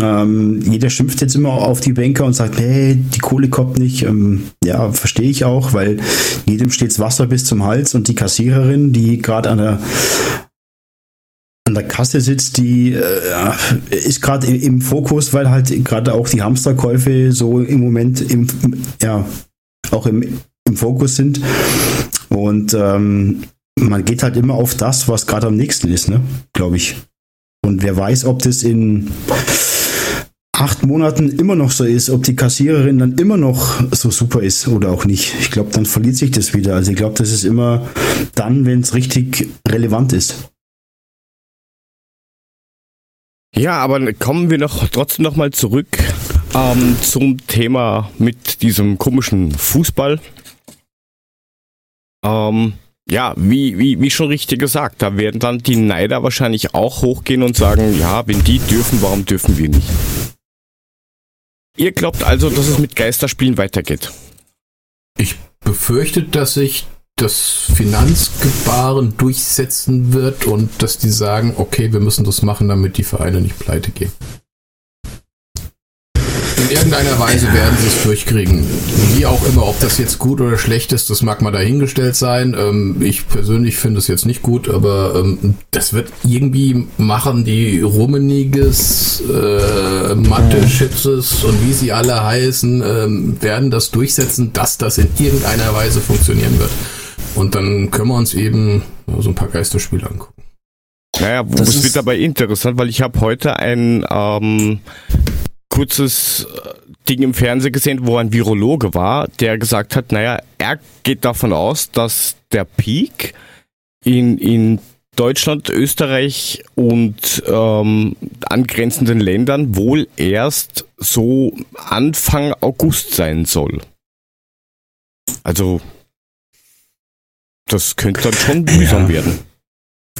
Ähm, jeder schimpft jetzt immer auf die Banker und sagt, hey, die Kohle kommt nicht. Ähm, ja, verstehe ich auch, weil jedem steht Wasser bis zum Hals und die Kassiererin, die gerade an der an der Kasse sitzt, die äh, ist gerade im Fokus, weil halt gerade auch die Hamsterkäufe so im Moment im, ja, auch im, im Fokus sind. Und ähm, man geht halt immer auf das, was gerade am nächsten ist, ne? Glaube ich. Und wer weiß, ob das in acht Monaten immer noch so ist, ob die Kassiererin dann immer noch so super ist oder auch nicht. Ich glaube, dann verliert sich das wieder. Also ich glaube, das ist immer dann, wenn es richtig relevant ist. Ja, aber kommen wir noch trotzdem noch mal zurück ähm, zum Thema mit diesem komischen Fußball. Ähm, ja, wie, wie, wie schon richtig gesagt, da werden dann die Neider wahrscheinlich auch hochgehen und sagen, ja, wenn die dürfen, warum dürfen wir nicht? Ihr glaubt also, dass es mit Geisterspielen weitergeht? Ich befürchte, dass sich das Finanzgebaren durchsetzen wird und dass die sagen, okay, wir müssen das machen, damit die Vereine nicht pleite gehen. In irgendeiner Weise werden sie es durchkriegen. Wie auch immer, ob das jetzt gut oder schlecht ist, das mag mal dahingestellt sein. Ähm, ich persönlich finde es jetzt nicht gut, aber ähm, das wird irgendwie machen die Rummeniges, äh, Mathe, Schitzes und wie sie alle heißen, ähm, werden das durchsetzen, dass das in irgendeiner Weise funktionieren wird. Und dann können wir uns eben so ein paar Geisterspiele angucken. Naja, das wird dabei interessant, weil ich habe heute ein ähm, kurzes äh, Ding im Fernsehen gesehen, wo ein Virologe war, der gesagt hat, naja, er geht davon aus, dass der Peak in, in Deutschland, Österreich und ähm, angrenzenden Ländern wohl erst so Anfang August sein soll. Also das könnte dann schon mühsam ja. werden.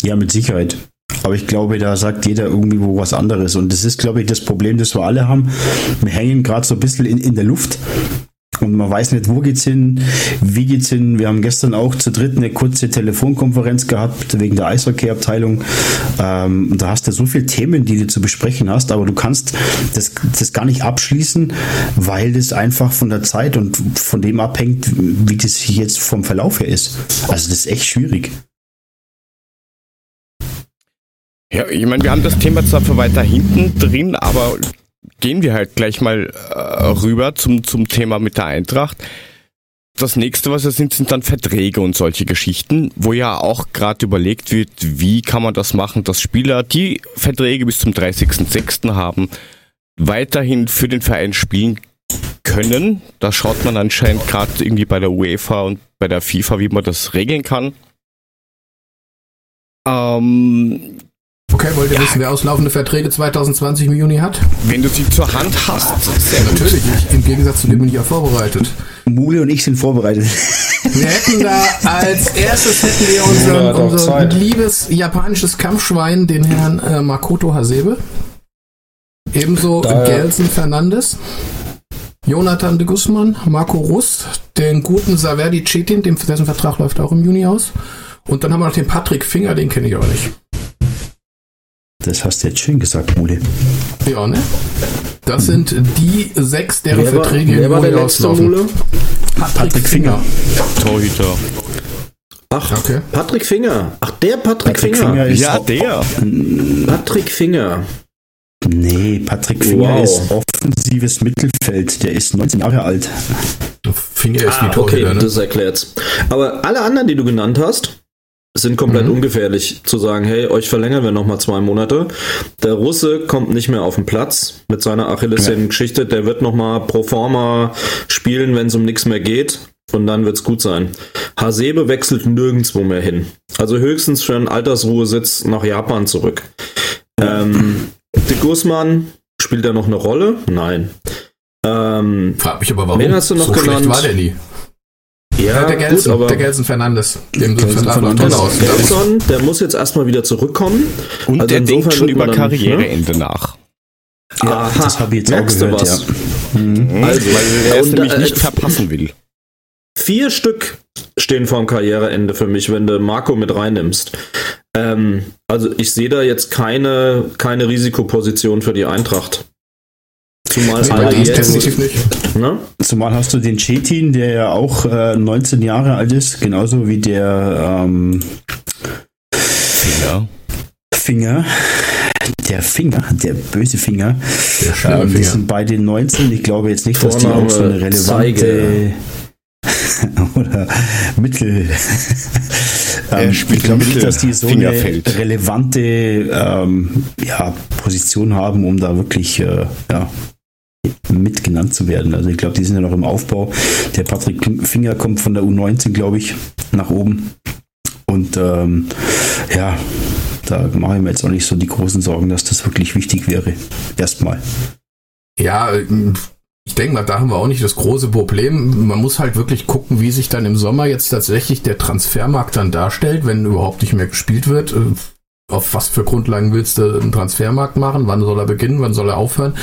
Ja, mit Sicherheit. Aber ich glaube, da sagt jeder irgendwie wo was anderes. Und das ist, glaube ich, das Problem, das wir alle haben. Wir hängen gerade so ein bisschen in, in der Luft. Und man weiß nicht, wo geht's hin, wie geht's hin. Wir haben gestern auch zu dritt eine kurze Telefonkonferenz gehabt wegen der Eishockey-Abteilung. Ähm, und da hast du so viele Themen, die du zu besprechen hast, aber du kannst das, das gar nicht abschließen, weil das einfach von der Zeit und von dem abhängt, wie das jetzt vom Verlauf her ist. Also das ist echt schwierig. Ja, ich meine, wir haben das Thema zwar für weiter hinten drin, aber gehen wir halt gleich mal äh, rüber zum, zum Thema mit der Eintracht. Das nächste, was es sind, sind dann Verträge und solche Geschichten, wo ja auch gerade überlegt wird, wie kann man das machen, dass Spieler, die Verträge bis zum 30.06. haben, weiterhin für den Verein spielen können. Da schaut man anscheinend gerade irgendwie bei der UEFA und bei der FIFA, wie man das regeln kann. Ähm, Okay, wollt ihr ja. wissen, wer auslaufende Verträge 2020 im Juni hat? Wenn du sie zur Hand hast. Sehr ja, natürlich. Ich, Im Gegensatz zu dem bin ich ja vorbereitet. Mule und ich sind vorbereitet. Wir hätten da als erstes hätten wir unseren, ja, unser liebes japanisches Kampfschwein, den Herrn äh, Makoto Hasebe. Ebenso da, Gelsen Fernandes. Jonathan de Guzman, Marco Russ, den guten Saverdi Cetin, dessen Vertrag läuft auch im Juni aus. Und dann haben wir noch den Patrick Finger, den kenne ich aber nicht. Das hast du jetzt schön gesagt, Mule. Ja, ne? Das sind die sechs, deren wer Verträge war, wer war der letzte Mule? Patrick, Patrick Finger. Torhüter. Ach, okay. Patrick Finger. Ach, der Patrick, Patrick Finger. Finger ja, der. Patrick Finger. Nee, Patrick Finger wow. ist offensives Mittelfeld. Der ist 19 Jahre alt. Finger ist ah, wie Torhüter, okay, ne? das erklärt's. Aber alle anderen, die du genannt hast, sind komplett mhm. ungefährlich zu sagen, hey, euch verlängern wir nochmal zwei Monate. Der Russe kommt nicht mehr auf den Platz mit seiner Achillessehnen-Geschichte. Der wird nochmal pro forma spielen, wenn es um nichts mehr geht. Und dann wird's gut sein. Hasebe wechselt nirgendwo mehr hin. Also höchstens für einen Altersruhesitz nach Japan zurück. Ähm, De Guzman spielt er noch eine Rolle? Nein. Ähm, Frag mich aber warum. Wen hast du noch so genannt? war der nie. Ja, der Gelsen, gut, aber der Gelsen Fernandes. Dem Gelsen Fernandes. Aus. Gelson, der muss jetzt erstmal wieder zurückkommen. Und also der denkt schon über dann, Karriereende ne? nach. Ja, Aha, das habe ich jetzt auch gehört, was? Ja. Mhm. Also, weil er es nämlich äh, nicht verpassen will. Vier Stück stehen vorm Karriereende für mich, wenn du Marco mit reinnimmst. Ähm, also ich sehe da jetzt keine, keine Risikoposition für die Eintracht. Zumal nee, alle jetzt, definitiv nicht. Ne? Zumal hast du den Chetin, der ja auch äh, 19 Jahre alt ist, genauso wie der ähm, Finger. Finger. Der Finger, der böse Finger. Der ähm, die sind beide 19. Ich glaube jetzt nicht, dass die auch so eine relevante Zeige. oder Mittel. ähm, ich glaube nicht, dass die so eine relevante ähm, ja, Position haben, um da wirklich äh, ja, mitgenannt zu werden. Also ich glaube, die sind ja noch im Aufbau. Der Patrick Finger kommt von der U19, glaube ich, nach oben. Und ähm, ja, da mache ich mir jetzt auch nicht so die großen Sorgen, dass das wirklich wichtig wäre. Erstmal. Ja, ich denke mal, da haben wir auch nicht das große Problem. Man muss halt wirklich gucken, wie sich dann im Sommer jetzt tatsächlich der Transfermarkt dann darstellt, wenn überhaupt nicht mehr gespielt wird. Auf was für Grundlagen willst du einen Transfermarkt machen? Wann soll er beginnen? Wann soll er aufhören?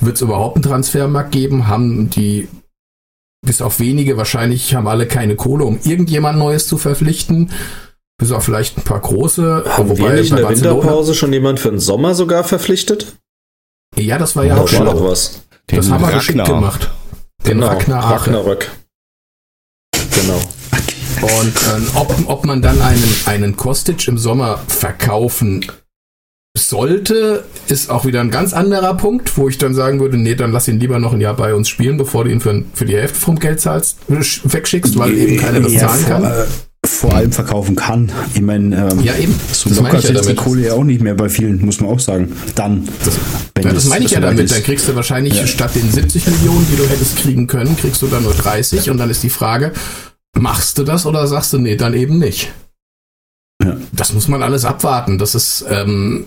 Wird es überhaupt einen Transfermarkt geben? Haben die bis auf wenige wahrscheinlich haben alle keine Kohle, um irgendjemand Neues zu verpflichten. Bis auf vielleicht ein paar große. Haben wobei wir nicht in der Barcelona Winterpause schon jemand für den Sommer sogar verpflichtet? Ja, das war ja, ja auch schon was. Den das haben wir geschickt gemacht. Den genau, Ragnar Ragnarök. Genau. Und ähm, ob, ob man dann einen, einen Kostic im Sommer verkaufen sollte, ist auch wieder ein ganz anderer Punkt, wo ich dann sagen würde, nee, dann lass ihn lieber noch ein Jahr bei uns spielen, bevor du ihn für, für die Hälfte vom Geld zahlst, wegschickst, weil eben keiner das ja, zahlen kann. Äh, vor allem verkaufen kann. Ich meine, ähm, ja, eben. so das locker ist die Kohle ja auch nicht mehr bei vielen, muss man auch sagen. Dann. Das, ja, das meine ich ja damit. Ist. Dann kriegst du wahrscheinlich ja. statt den 70 Millionen, die du hättest kriegen können, kriegst du dann nur 30 und dann ist die Frage, machst du das oder sagst du, nee, dann eben nicht? Ja. Das muss man alles abwarten. Das ist, ähm,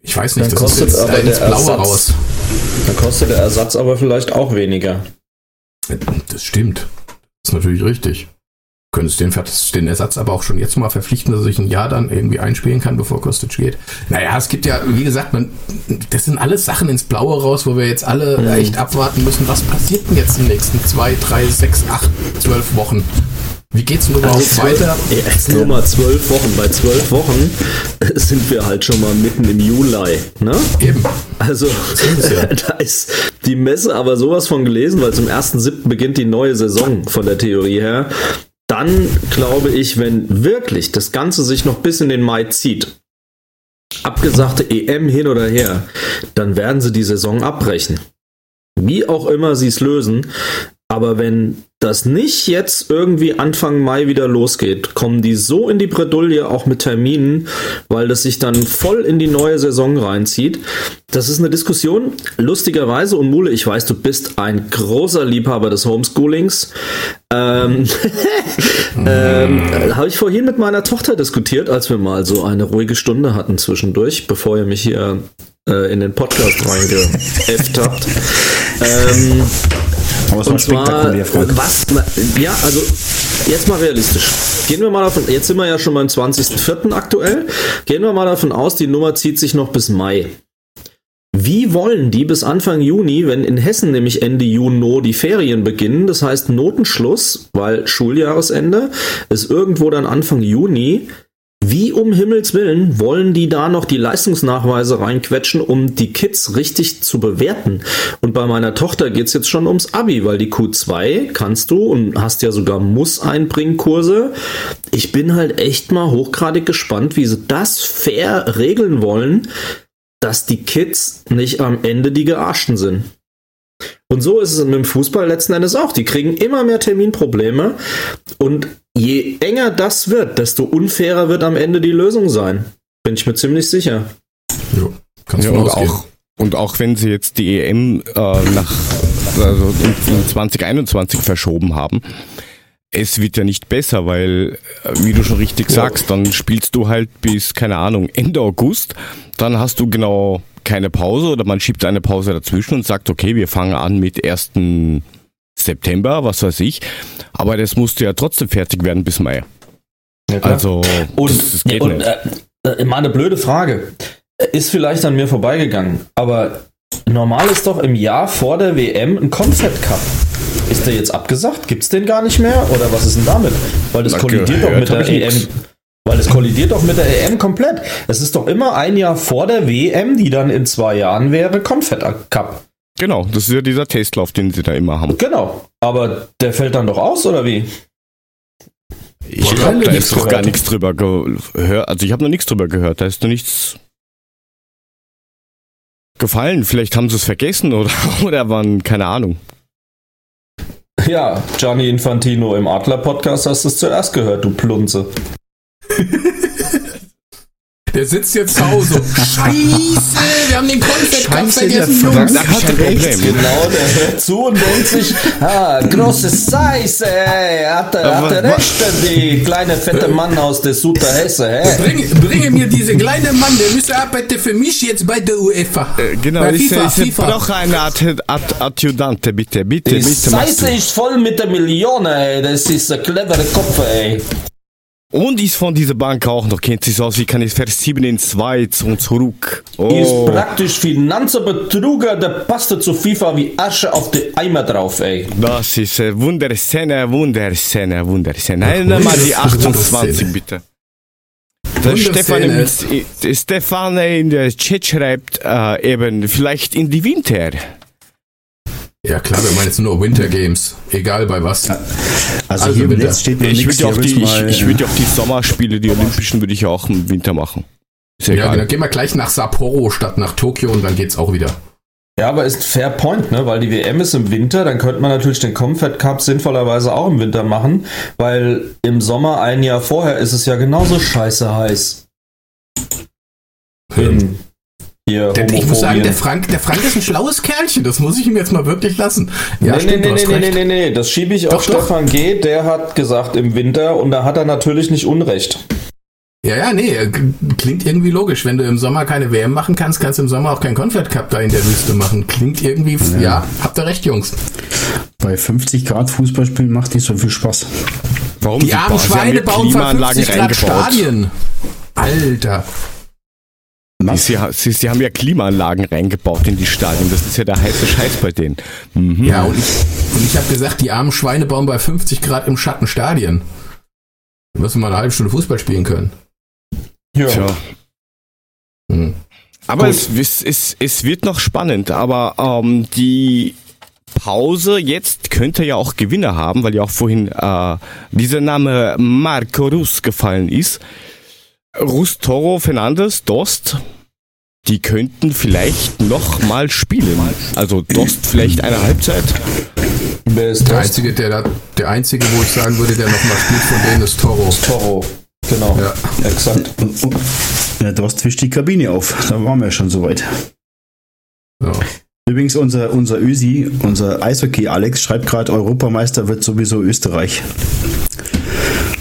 ich weiß nicht, dann das kostet ist jetzt aber ins Blaue Ersatz, raus. Dann kostet der Ersatz aber vielleicht auch weniger. Das stimmt. Das ist natürlich richtig könntest den, den Ersatz aber auch schon jetzt mal verpflichten, dass er sich ein Jahr dann irgendwie einspielen kann, bevor Kostic geht. Naja, es gibt ja, wie gesagt, man, das sind alles Sachen ins Blaue raus, wo wir jetzt alle mhm. echt abwarten müssen, was passiert denn jetzt in den nächsten zwei, drei, sechs, acht, zwölf Wochen. Wie geht's denn überhaupt also weiter? Jetzt nur mal zwölf Wochen. Bei zwölf Wochen sind wir halt schon mal mitten im Juli. Ne? Eben. Also da ist die Messe aber sowas von gelesen, weil zum 1.7. beginnt die neue Saison von der Theorie her dann glaube ich, wenn wirklich das Ganze sich noch bis in den Mai zieht, abgesagte EM hin oder her, dann werden sie die Saison abbrechen. Wie auch immer sie es lösen. Aber wenn das nicht jetzt irgendwie Anfang Mai wieder losgeht, kommen die so in die Bredouille auch mit Terminen, weil das sich dann voll in die neue Saison reinzieht. Das ist eine Diskussion. Lustigerweise, und Mule, ich weiß, du bist ein großer Liebhaber des Homeschoolings. Ähm, ähm, Habe ich vorhin mit meiner Tochter diskutiert, als wir mal so eine ruhige Stunde hatten zwischendurch, bevor ihr mich hier äh, in den Podcast reingeäfft habt. Ähm, aber es war spektakulär, Frank. Was, ja, also jetzt mal realistisch. Gehen wir mal davon, jetzt sind wir ja schon beim 20.04. aktuell. Gehen wir mal davon aus, die Nummer zieht sich noch bis Mai. Wie wollen die bis Anfang Juni, wenn in Hessen nämlich Ende Juni die Ferien beginnen, das heißt Notenschluss, weil Schuljahresende, ist irgendwo dann Anfang Juni, wie um Himmels Willen wollen die da noch die Leistungsnachweise reinquetschen, um die Kids richtig zu bewerten? Und bei meiner Tochter geht es jetzt schon ums Abi, weil die Q2 kannst du und hast ja sogar Muss-Einbringen-Kurse. Ich bin halt echt mal hochgradig gespannt, wie sie das fair regeln wollen, dass die Kids nicht am Ende die Gearschten sind. Und so ist es mit dem Fußball letzten Endes auch. Die kriegen immer mehr Terminprobleme und je enger das wird, desto unfairer wird am Ende die Lösung sein. Bin ich mir ziemlich sicher. Ja, kannst ja, und, auch, und auch wenn sie jetzt die EM äh, nach also in 2021 verschoben haben, es wird ja nicht besser, weil, äh, wie du schon richtig sagst, dann spielst du halt bis, keine Ahnung, Ende August, dann hast du genau keine Pause oder man schiebt eine Pause dazwischen und sagt, okay, wir fangen an mit 1. September, was weiß ich, aber das musste ja trotzdem fertig werden bis Mai. Ja, also, und, das, geht und, nicht. Äh, äh, mal eine blöde Frage. Ist vielleicht an mir vorbeigegangen, aber normal ist doch im Jahr vor der WM ein Confed Cup. Ist der jetzt abgesagt? Gibt es den gar nicht mehr? Oder was ist denn damit? Weil das Na, kollidiert doch mit der EM. Weil es kollidiert doch mit der EM komplett. Es ist doch immer ein Jahr vor der WM, die dann in zwei Jahren wäre, Confed Cup. Genau, das ist ja dieser Testlauf, den sie da immer haben. Genau. Aber der fällt dann doch aus, oder wie? Ich glaube, da nichts ist doch gar nichts drüber gehört. Also ich habe noch nichts drüber gehört. Da ist noch nichts gefallen. Vielleicht haben sie es vergessen oder, oder waren, keine Ahnung. Ja, Gianni Infantino im Adler-Podcast hast du es zuerst gehört, du Plunze. Der sitzt jetzt zu Hause. Scheiße, wir haben den Cup Scheiße, der vergessen, Frank Jungs. Hat ein Problem. Genau, der hört zu und denkt sich, ah, große Scheiße, ey, hat er, hat recht, die kleine fette Mann aus der Suter Hesse? Bring, bringe mir diese kleine Mann, der müsste arbeiten für mich jetzt bei der UEFA. Äh, genau, bei ich, FIFA, ich FIFA. brauche eine Ad Ad Adjudante, bitte, bitte, Die bitte. du. ist voll mit der Million, ey, das ist ein cleverer Kopf, ey. Und ist von dieser Bank auch noch, kennt sich aus, wie kann ich Vers 7 in 2 und zurück. Ist Oh, praktisch Finanzbetruger, der passte zu FIFA wie Asche auf die Eimer drauf, ey. das ist äh, Wunderszene, Wunderszene, Wunderszene. Nein, nimm mal die Wunderszene. 28, bitte. Der Stefan, im, Stefan in der Chat schreibt äh, eben, vielleicht in die Winter. Ja klar, wir meinen jetzt nur Winter Games. Egal bei was. Also, Also hier Winter. Steht noch Ich nichts. würde auch die, ich, ich würde ja auch die Sommerspiele, die Olympischen, würde ich ja auch im Winter machen. Ist ja Ja, egal. dann gehen wir gleich nach Sapporo statt nach Tokio und dann geht's auch wieder. Ja, aber ist fair point, ne? Weil die WM ist im Winter, dann könnte man natürlich den Comfort Cup sinnvollerweise auch im Winter machen, weil im Sommer ein Jahr vorher ist es ja genauso scheiße heiß. In hier Der, ich muss sagen, der Frank, der Frank ist ein schlaues Kerlchen, das muss ich ihm jetzt mal wirklich lassen. Ja, nee, stimmt, nee, nee, nee, nee, nee, nee, das schiebe ich Doch, auf doch. Stefan G., der hat gesagt im Winter und da hat er natürlich nicht Unrecht. Ja, ja, nee, äh, klingt irgendwie logisch. Wenn du im Sommer keine WM machen kannst, kannst du im Sommer auch keinen Confed Cup da in der Wüste machen. Klingt irgendwie, ja, habt ihr recht, Jungs. bei 50 Grad Fußballspielen macht nicht so viel Spaß. Warum Die armen Schweine bauen für Klimaanlagen 50 Grad. Stadien. Alter. Was? Sie, sie, sie haben ja Klimaanlagen reingebaut in die Stadien. Das ist ja der heiße Scheiß bei denen. Mhm. Ja, und ich, und ich habe gesagt, die armen Schweine bauen bei 50 Grad im Schatten Stadien. Da müssen wir mal eine halbe Stunde Fußball spielen können. Ja. Tja. Hm. Aber es, es, es, es wird noch spannend. Aber ähm, die Pause jetzt könnte ja auch Gewinner haben, weil ja auch vorhin äh, dieser Name Marco Rus gefallen ist. Rus, Toro, Fernandes, Dost, die könnten vielleicht noch mal spielen. Also Dost vielleicht eine Halbzeit. Wer ist Der das? einzige, der, da, der einzige, wo ich sagen würde, der nochmal spielt von denen, ist Toro. Toro. Genau. Ja. Exakt. Ja, du hast wischt die Kabine auf. Da waren wir schon soweit. Ja. Übrigens, unser, unser Ösi, unser Eishockey-Alex, schreibt gerade, Europameister wird sowieso Österreich.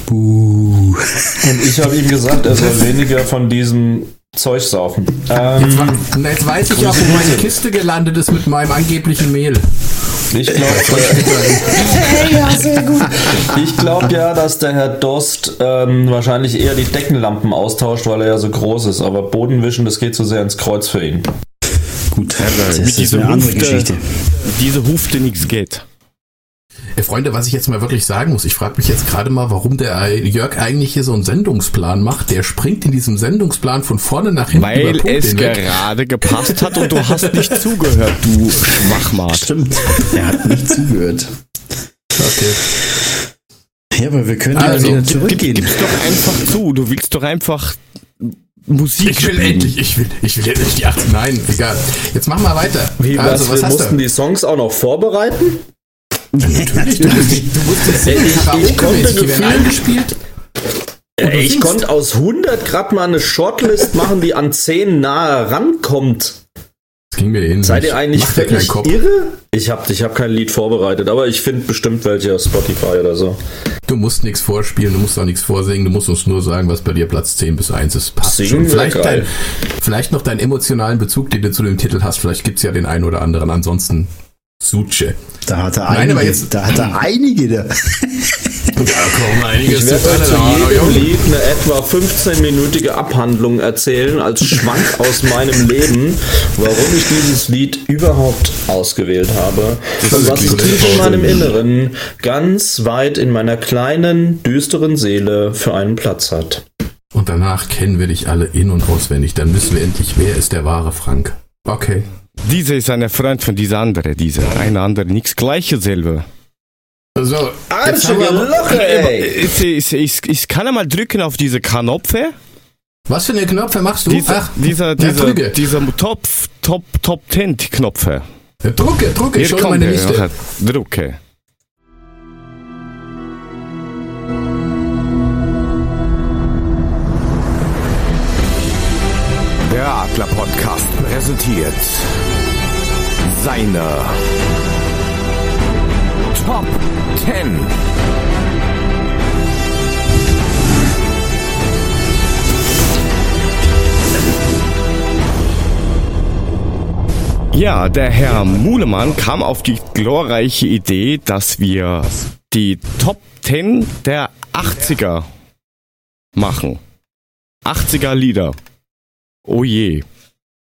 Buh. Und ich habe ihm gesagt, er soll weniger von diesem Zeug saufen. Ähm, Jetzt, weiß ich auch, wo meine Kiste gelandet ist mit meinem angeblichen Mehl. ich glaube, ich glaube ja, dass der Herr Dost ähm, wahrscheinlich eher die Deckenlampen austauscht, weil er ja so groß ist. Aber Bodenwischen, das geht zu sehr ins Kreuz für ihn. Gut, aber das mit ist dieser eine andere Hufte- Geschichte. Diese Hufte nichts geht. Ey, Freunde, was ich jetzt mal wirklich sagen muss, ich frage mich jetzt gerade mal, warum der Jörg eigentlich hier so einen Sendungsplan macht. Der springt in diesem Sendungsplan von vorne nach hinten. Weil es gerade gepasst hat und du hast nicht zugehört, du Schwachmat. Stimmt, er hat nicht zugehört. Okay. Ja, aber wir können Also, ja wieder gib- Gib, zurückgehen. gib's doch einfach zu. Du willst doch einfach Musik Ich will spielen. endlich, ich will, ich will endlich die 8. Nein, egal. Jetzt machen wir weiter. Wie, also, was, was wir hast mussten du? die Songs auch noch vorbereiten? Natürlich, du musst, singen, Ich- konnte gefühlt- eingespielt. Ich konnte aus 100 Grad mal eine Shortlist machen, die an 10 nahe rankommt. Das ging mir hin. Seid ihr eigentlich Macht völlig Kopf. irre? Ich habe ich hab kein Lied vorbereitet, aber ich finde bestimmt welche auf Spotify oder so. Du musst nichts vorspielen, du musst auch nichts vorsingen, du musst uns nur sagen, was bei dir Platz 10 bis 1 ist. Passt Singen schon. Vielleicht, dein, vielleicht noch deinen emotionalen Bezug, den du zu dem Titel hast. Vielleicht gibt's ja den einen oder anderen. Ansonsten Suche. Da hat er Nein, einige. jetzt- da hat er einige. Da. Da kommen einige Ich werde euch zu jedem Lied eine etwa 15-minütige Abhandlung erzählen als Schwank aus meinem Leben, warum ich dieses Lied überhaupt ausgewählt habe und was tief in meinem Inneren ganz weit in meiner kleinen, düsteren Seele für einen Platz hat. danach kennen wir dich alle in- und auswendig. Dann wissen wir endlich, wer ist der wahre Frank. Okay. Dieser ist ein Freund von dieser andere, dieser. Eine andere, nichts Gleiche selber. So, jetzt Arsch haben wir über aber- Loch, ey! Ich, ich, ich, ich kann einmal drücken auf diese Knöpfe. was für eine Knöpfe machst du? Dieser, dieser, ja, dieser, drücke. dieser Top, Top, Top 10 Knöpfe. Ja, drucke, drucke, ich schau meine. Liste. Drucke. Der Adler Podcast präsentiert seine Top 10. Ja, der Herr Mulemann kam auf die glorreiche Idee, dass wir die Top 10 der 80er machen. 80er Lieder. Oh je.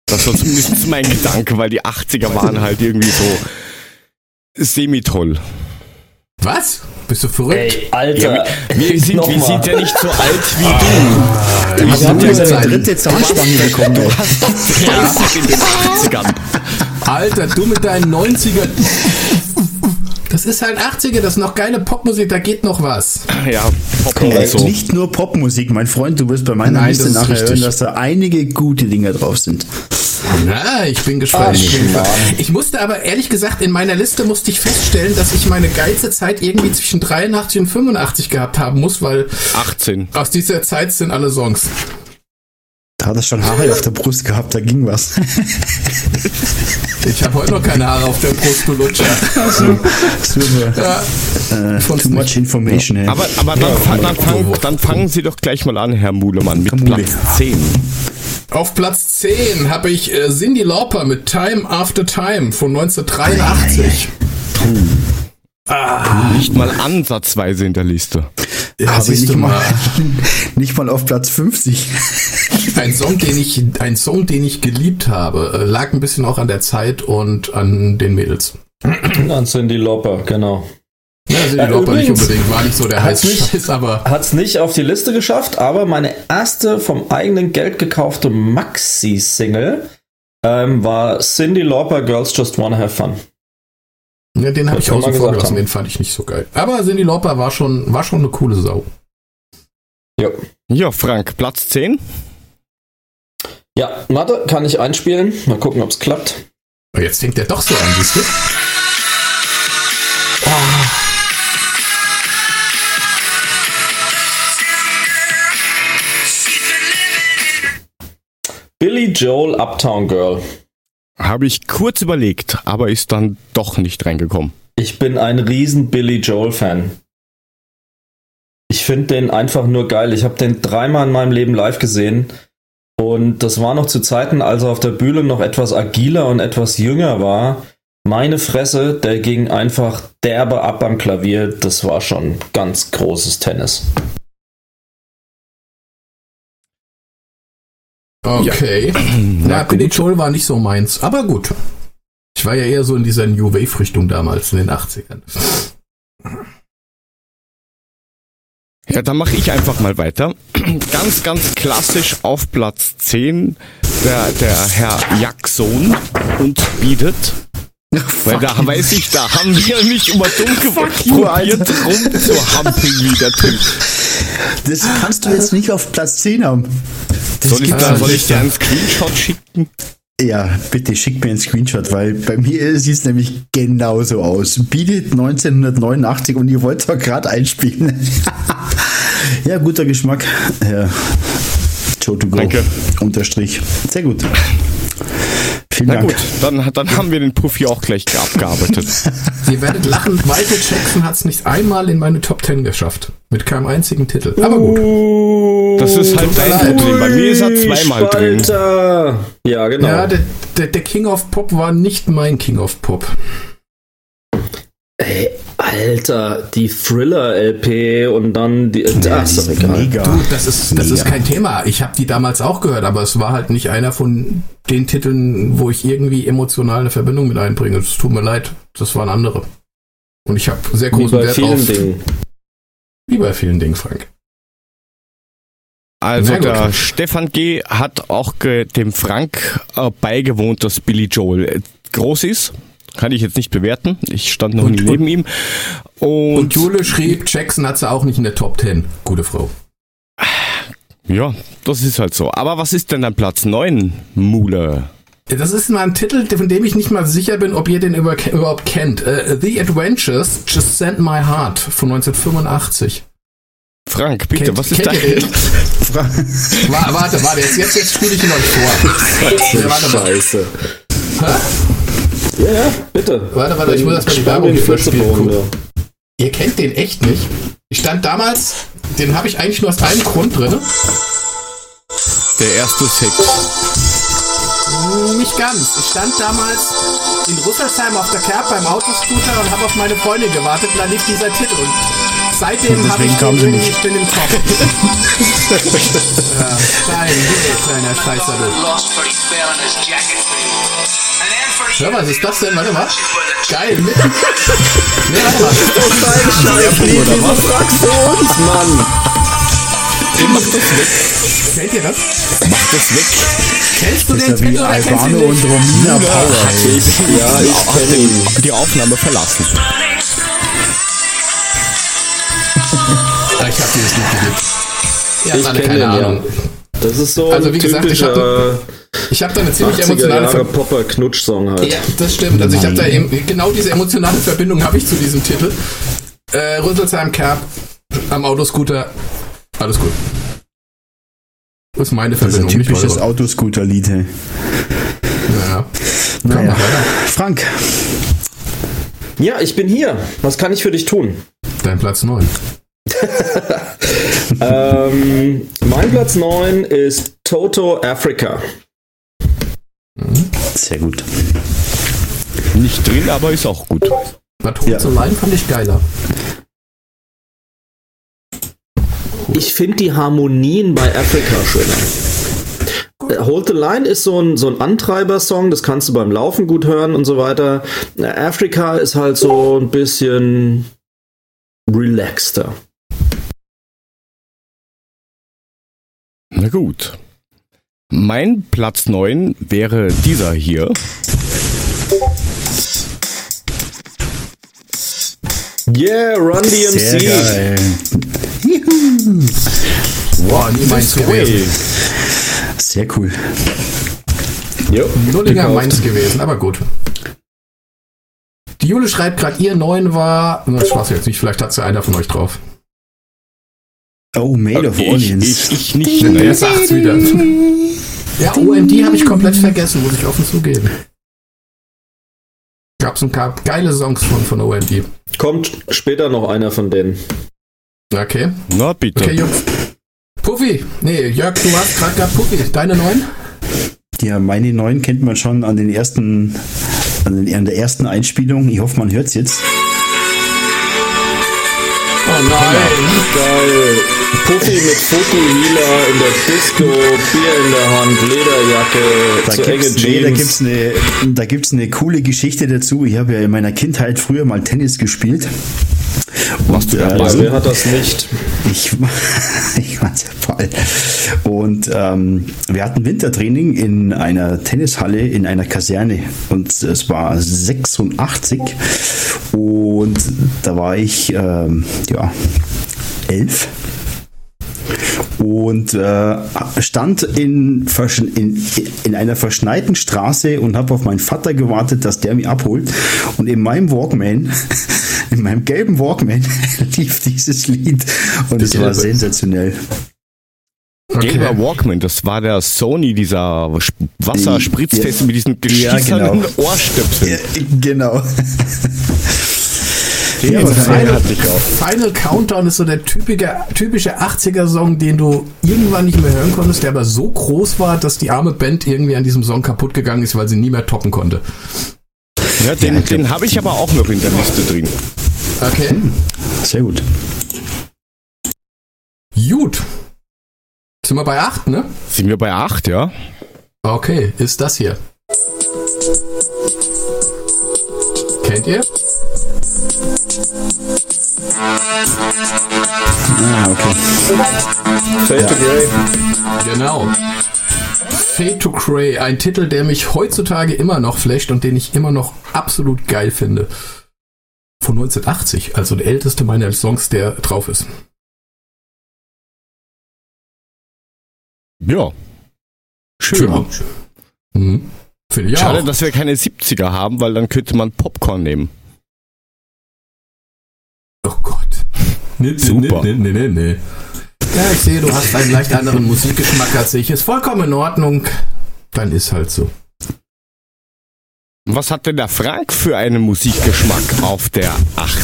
Das war zumindest mein Gedanke, weil die 80er waren halt irgendwie so semi-toll. Was? Bist du verrückt? Ey, Alter. Ja, wir, wir, sind, wir sind ja nicht so alt wie du. Wir Wir sind haben ja ja seine Zeiten. dritte Zahnspange bekommen. ey. 30 in den 80ern. Alter, du mit deinen 90er. Das ist halt 80er, das ist noch geile Popmusik, da geht noch was. Ja, Pop Äh, so. Nicht nur Popmusik, mein Freund, du wirst bei meiner Nein, Liste nachher richtig. hören, dass da einige gute Dinger drauf sind. Na, ich bin gespannt. Ach, ich musste aber ehrlich gesagt, in meiner Liste musste ich feststellen, dass ich meine geilste Zeit irgendwie zwischen 83 und 85 gehabt haben muss, weil 18. aus dieser Zeit sind alle Songs. Da hat er schon Haare auf der Brust gehabt, da ging was. Ich habe heute noch keine Haare auf der Brust, du Lutscher. Super. Ja, Sonst too much information. Hey. Aber, aber dann, fa- dann, fang, dann fangen Sie doch gleich mal an, Herr Mulemann, mit Kamuli. Platz 10. Auf Platz 10 habe ich äh, Cindy Lauper mit Time After Time von 1983. Nicht mal ansatzweise in der Liste. Ja, Habe ich siehst nicht du mal, mal. nicht mal auf Platz 50. Ein Song, den ich, ein Song, den ich geliebt habe, äh, lag ein bisschen auch an der Zeit und an den Mädels. Dann sind die Lopper, genau. Ja, Cindy Äh, Lauper nicht unbedingt, war nicht so der heiße nicht- Scheiß, aber Hat's nicht auf die Liste geschafft, aber meine erste vom eigenen Geld gekaufte Maxi-Single ähm, war Cindy Lauper Girls Just Wanna Have Fun. ja, den habe ich außen gesagt vor gelassen, haben. den fand ich nicht so geil. Aber Cindy Lauper war schon, war schon eine coole Sau. Ja. Ja, Frank, Platz 10. Ja, warte, kann ich einspielen. Mal gucken, ob's klappt. Aber jetzt fängt der doch so an, siehst du? Billy Joel Uptown Girl. Habe ich kurz überlegt, aber ist dann doch nicht reingekommen. Ich bin ein riesen Billy Joel Fan. Ich finde den einfach nur geil. Ich habe den dreimal in meinem Leben live gesehen. Und das war noch zu Zeiten, als er auf der Bühne noch etwas agiler und etwas jünger war. Meine Fresse, der ging einfach derbe ab am Klavier. Das war schon ganz großes Tennis. Okay. Na, Billy Joel war nicht so meins, aber gut. Ich war ja eher so in dieser New Wave-Richtung damals, in den 80ern. Ja, dann mache ich einfach mal weiter. Ganz, ganz klassisch auf Platz 10 der, der Herr Jackson und bietet. Weil da weiß ich, da haben wir nicht immer dumm probiert rumzuhampeln wie der Typ. Das kannst du jetzt nicht auf Platz 10 haben. Das Soll ich, da, soll ich dir einen Screenshot schicken? Ja, bitte schick mir einen Screenshot, weil bei mir sieht es nämlich genauso aus. Bietet 1989 und ihr wollt doch gerade einspielen. ja, guter Geschmack. Ja. Joe to go. Danke. Unterstrich. Sehr gut. Vielen Na Dank. gut, dann, dann haben wir den Puff hier auch gleich abgearbeitet. Ihr werdet lachen, Michael Jackson hat es nicht einmal in meine Top 10 geschafft. Mit keinem einzigen Titel. Aber gut. Das ist halt dein. Problem. Bei mir ist er zweimal drin. Spalter. Ja, genau. Ja, der, der, der King of Pop war nicht mein King of Pop. Ey, Alter, die Thriller-LP und dann die. Ja, Ach, ist ist egal. mega. Du, das ist, das ist Mega. kein Thema. Ich habe die damals auch gehört, aber es war halt nicht einer von den Titeln, wo ich irgendwie emotional eine Verbindung mit einbringe. Es tut mir leid, das waren andere. Und ich habe sehr Wie großen bei Wert vielen auf. Dingen. Wie bei vielen Dingen, Frank. Also Na gut. der Stefan G. hat auch dem Frank äh, beigewohnt, dass Billy Joel äh, groß ist. Kann ich jetzt nicht bewerten. Ich stand noch Und- nie und- neben ihm. Und, Und Jule schrieb, Jackson hat sie auch nicht in der Top 10. Gute Frau. ja, das ist halt so. Aber was ist denn an Platz 9, Mule? Das ist mal ein Titel, von dem ich nicht mal sicher bin, ob ihr den über, überhaupt kennt. Äh, The Adventures Just Send My Heart von 1985. Frank, bitte, Kennt- was ist dein... warte, warte, jetzt, jetzt, jetzt spiele ich ihn euch vor. Warte mal. Scheiße. Hä? Ja, ja, bitte. Warte, warte, ich muss erst mal die Werbung hier Guck. Ihr kennt den echt nicht. Ich stand damals, den habe ich eigentlich nur aus einem Grund drin. Der erste Sex. Nicht ganz. Ich stand damals in Rüsselsheim auf der Kerb beim Autoscooter und habe auf meine Freundin gewartet und da lief dieser Titel. Und seitdem habe ich den nicht. ich bin im Kopf. ja, klein, kleiner Scheißerl. Hör mal, was ist das denn? Warte mal. Geil. Mit. Nee, warte mal. Was fragst du uns, Mann? Kennt ihr das? Mach das weg. Kennst du Das den ist ja Titel oder kennst du ihn und? Romina Power. ey. Ich, ja, ich kenne ihn. Die Aufnahme verlassen. Ah, Ich hab dieses Lied geliebt. Habt Ich kenne keine den, ja. Das ist so Also, ein wie gesagt, ich typischer Ich habe da eine ziemlich 80er emotionale Jahre Verbindung. Popper-Knutsch-Song halt. Ja, das stimmt. Also ich habe da eben, genau diese emotionale Verbindung habe ich zu diesem Titel. Äh, Rüsselsheim Kerb am Autoscooter. Alles gut. Das ist meine Das ist ein Verbindung. typisches. Autoscooter-Lied. hey. Naja. mal weiter. Frank, Ja, ich bin hier. Was kann ich für dich tun? Dein Platz 9. ähm, mein Platz 9 ist Toto Africa. sehr gut. Nicht drin, aber ist auch gut. Hold Ja. the Line fand ich geiler. Ich finde die Harmonien bei Africa schöner. Äh, Hold the Line ist so ein, so ein Antreiber-Song, das kannst du beim Laufen gut hören und so weiter. Äh, Africa ist halt so ein bisschen relaxter. Na gut. Mein Platz 9 wäre dieser hier. Yeah, Run Sehr DMC. geil. Boah, nie meins gewesen. Sehr cool. Jo, Nullinger gekauft. meins gewesen, aber gut. Die Jule schreibt gerade, ihr 9 war. Na, Spaß jetzt nicht, vielleicht hat sie einer von euch drauf. Oh, Made of Ich, Onions. ich, ich nicht. Der Ne? sagt's wieder. Ja, OMD habe ich komplett vergessen, muss ich offen zugeben. Gab's ein paar geile Songs von, von OMD. Kommt später noch einer von denen. Okay. Na bitte. Okay, Jungs. Puffy. Nee, Jörg, du hast gerade gehabt Puffy. Deine 9? Ja, meine neuen kennt man schon an den ersten, an, den, an der ersten Einspielung. Ich hoffe, man hört's jetzt. Nein. Geil. Puffy mit Fokuhila in der Disco, Bier in der Hand, Lederjacke, Da zu enge gibt's, nee, da Jeans. gibt's eine, da gibt's eine coole Geschichte dazu. Ich habe ja in meiner Kindheit früher mal Tennis gespielt. Und, äh, ja, wer hat das nicht? Ich, ich war der Fall. Und ähm, wir hatten Wintertraining in einer Tennishalle in einer Kaserne. Und es war 86. Und da war ich ähm, ja, elf. Und äh, stand in, in, in einer verschneiten Straße und habe auf meinen Vater gewartet, dass der mich abholt. Und in meinem Walkman, in meinem gelben Walkman, lief dieses Lied. Und es war sensationell. Gelber Walkman, das war der Sony, dieser Sp- Wasserspritztest Ja. mit diesen Ja, geschissenen genau. Ohrstöpseln. genau. Den Also Fall Final. Final Countdown ist so der typische, typische 80er-Song, den du irgendwann nicht mehr hören konntest, der aber so groß war, dass die arme Band irgendwie an diesem Song kaputt gegangen ist, weil sie nie mehr toppen konnte. Ja, den Ja, den habe ich aber auch noch in der Liste drin. Okay. Sehr gut. Gut. Sind wir bei 8, ne? Sind wir bei 8, ja? Okay, ist das hier. Kennt ihr? Ah, okay. Fade to Grey. Genau. Fade to Cray, ein Titel, der mich heutzutage immer noch flasht und den ich immer noch absolut geil finde. Von 1980, also der älteste meiner Songs, der drauf ist. Ja. Schön. Ja. Mhm. Finde ich Schade, auch. dass wir keine 70er haben, weil dann könnte man Popcorn nehmen. Oh Gott. Nee, Super. Nee, nee, nee, nee. Ja, ich sehe, du hast einen leicht anderen Musikgeschmack als ich. Ist vollkommen in Ordnung. Dann ist halt so. Was hat denn der Frank für einen Musikgeschmack auf der 8?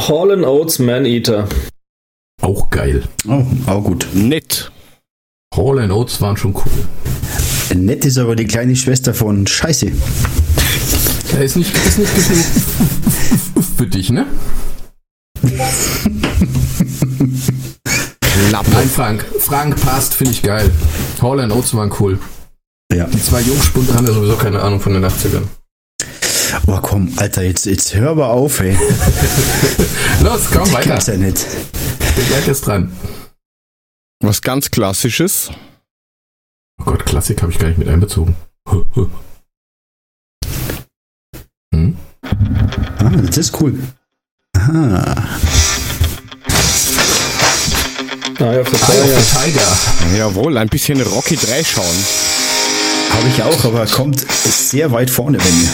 Hall Oates Man Eater. Auch geil. Oh, auch gut. Nett. Hall and Oates waren schon cool. Nett ist aber die kleine Schwester von Scheiße. Ja, ist nicht, ist nicht genug für dich, ne? Klappe. Nein, Frank. Frank passt, finde ich geil. Hall and Oates waren cool. Ja. Die zwei Jungspunde haben ja sowieso keine Ahnung von den 80ern. Oh komm, Alter, jetzt, jetzt hör aber auf, ey. Los, komm weiter. Gibt's ja nicht. Der Berg ist dran. Was ganz Klassisches. Oh Gott, Klassik habe ich gar nicht mit einbezogen. Hm? Ah, das ist cool. Aha. Eye of the Tiger. Jawohl, ein bisschen Rocky 3 schauen. Habe ich auch, aber kommt sehr weit vorne bei mir.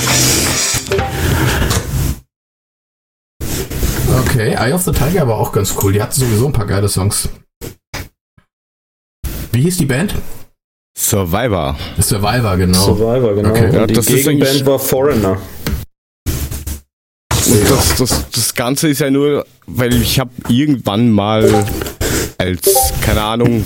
Okay, Eye of the Tiger war auch ganz cool. Die hatten sowieso ein paar geile Songs. Wie hieß die Band? Survivor. Survivor, genau. Survivor, genau. Okay. Ja, die das ist Gegenband war Foreigner. Und das, das, das Ganze ist ja nur, weil ich habe irgendwann mal als, keine Ahnung,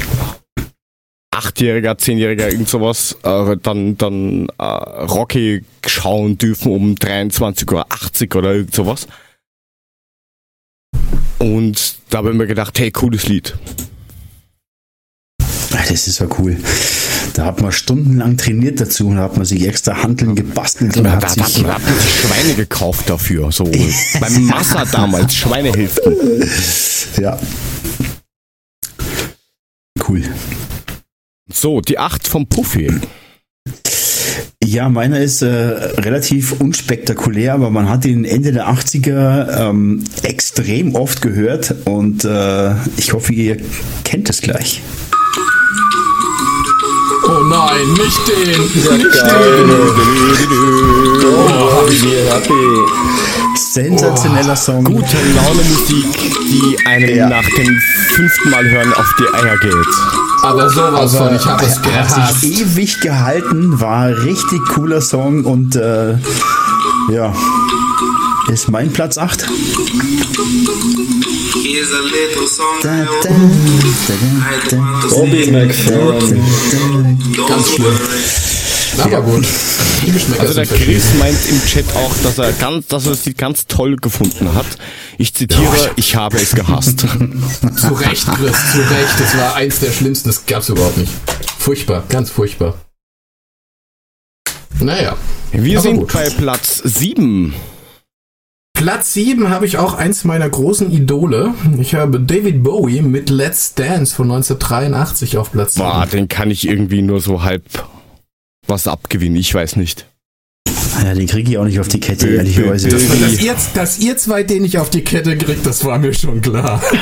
Achtjähriger, Zehnjähriger, irgend sowas, äh, dann, dann äh, Rocky schauen dürfen um 23 oder 80 oder irgend sowas. Und da habe ich mir gedacht, hey, cooles Lied. Das ist ja cool. Da hat man stundenlang trainiert dazu und da hat man sich extra Handeln gebastelt und Da, hat da, sich. da hat man sich Schweine gekauft dafür, so beim Massa damals, Schweinehilfen. Ja. Cool. So, die 8 vom Puffy. Ja, meiner ist äh, relativ unspektakulär, aber man hat ihn Ende der 80er ähm, extrem oft gehört und äh, ich hoffe, ihr kennt es gleich. Oh nein, nicht den! Nicht geil. den! Oh, happy, happy. Sensationeller Song. Gute Laune Musik, die einem Ja. nach dem fünften Mal hören auf die Eier geht. Aber sowas von, ich habe es er hat gehasst. sich ewig gehalten, war ein richtig cooler Song und äh, ja, ist mein Platz 8. Here's a little song Da, da, da, Bobby McFerrin. Ganz schlimm. Words. Aber gut. Also der. Chris meint im Chat auch, dass er ganz, dass er Lied ganz toll gefunden hat. Ich zitiere, ich habe es gehasst. Zu Recht, Chris, zu Recht. Das war eins der schlimmsten, das gab's überhaupt nicht. Furchtbar, ganz furchtbar. Naja. Wir Aber sind gut. bei Platz 7. Platz 7 habe ich auch eins meiner großen Idole. Ich habe David Bowie mit Let's Dance von 1983 auf Platz 7. Boah, den kann ich irgendwie nur so halb was abgewinnen, ich weiß nicht. Ja, den kriege ich auch nicht auf die Kette, Bö, ehrlicherweise. bö. Dass ihr, dass ihr zwei den nicht auf die Kette kriegt, das war mir schon klar.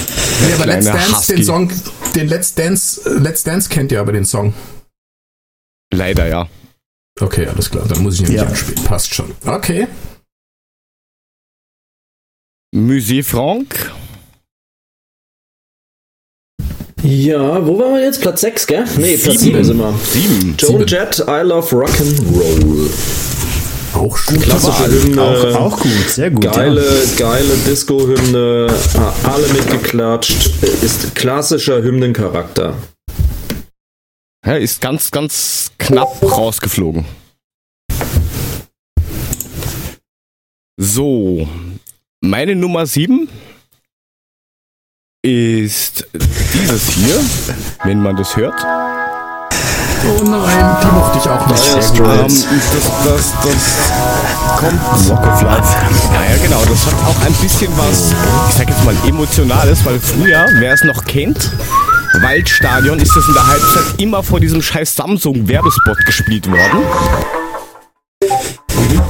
nee, aber Let's Dance, Husky. den Song, den Let's Dance, Let's Dance kennt ihr aber den Song. Leider ja. Okay, alles klar, dann muss ich ihn nicht Ja. anspielen. Passt schon. Okay. Musée Franck. Ja, wo waren wir jetzt? Platz 6, gell? Nee, Platz Sieben. 7 sind wir. 7. Joe Sieben. Jett, I Love Rock'n'Roll. Auch schon. Klassische Wahl. Hymne. Auch, auch gut, sehr gut. Geile, geile Disco-Hymne, alle mitgeklatscht, ist klassischer Hymnencharakter. Ja, ist ganz, ganz knapp rausgeflogen. So, meine Nummer 7 ist dieses hier, wenn man das hört. Oh nein, die mochte ich auch nicht. Dire Ähm, das, das, das kommt. Life. Ja, ja, genau. Das hat auch ein bisschen was, ich sag jetzt mal, emotionales, weil früher, wer es noch kennt, Waldstadion ist das in der Halbzeit immer vor diesem scheiß Samsung-Werbespot gespielt worden.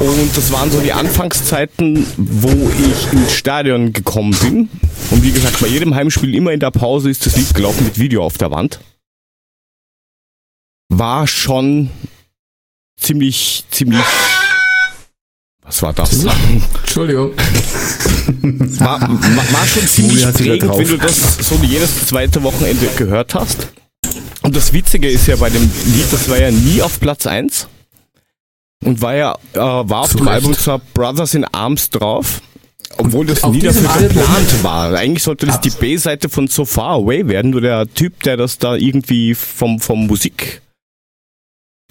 Und das waren so die Anfangszeiten, wo ich ins Stadion gekommen bin. Und wie gesagt, bei jedem Heimspiel immer in der Pause ist das Lied gelaufen mit Video auf der Wand. War schon ziemlich, ziemlich. Was war das? Entschuldigung. War, war, war schon ziemlich prägend, wenn du das so jedes zweite Wochenende gehört hast. Und das Witzige ist ja bei dem Lied, das war ja nie auf Platz 1. Und war ja, äh, war auf dem. Album zwar Brothers in Arms drauf, obwohl das nie dafür geplant war. Eigentlich sollte das die B-Seite von So Far Away werden, nur der Typ, der das da irgendwie vom, vom Musik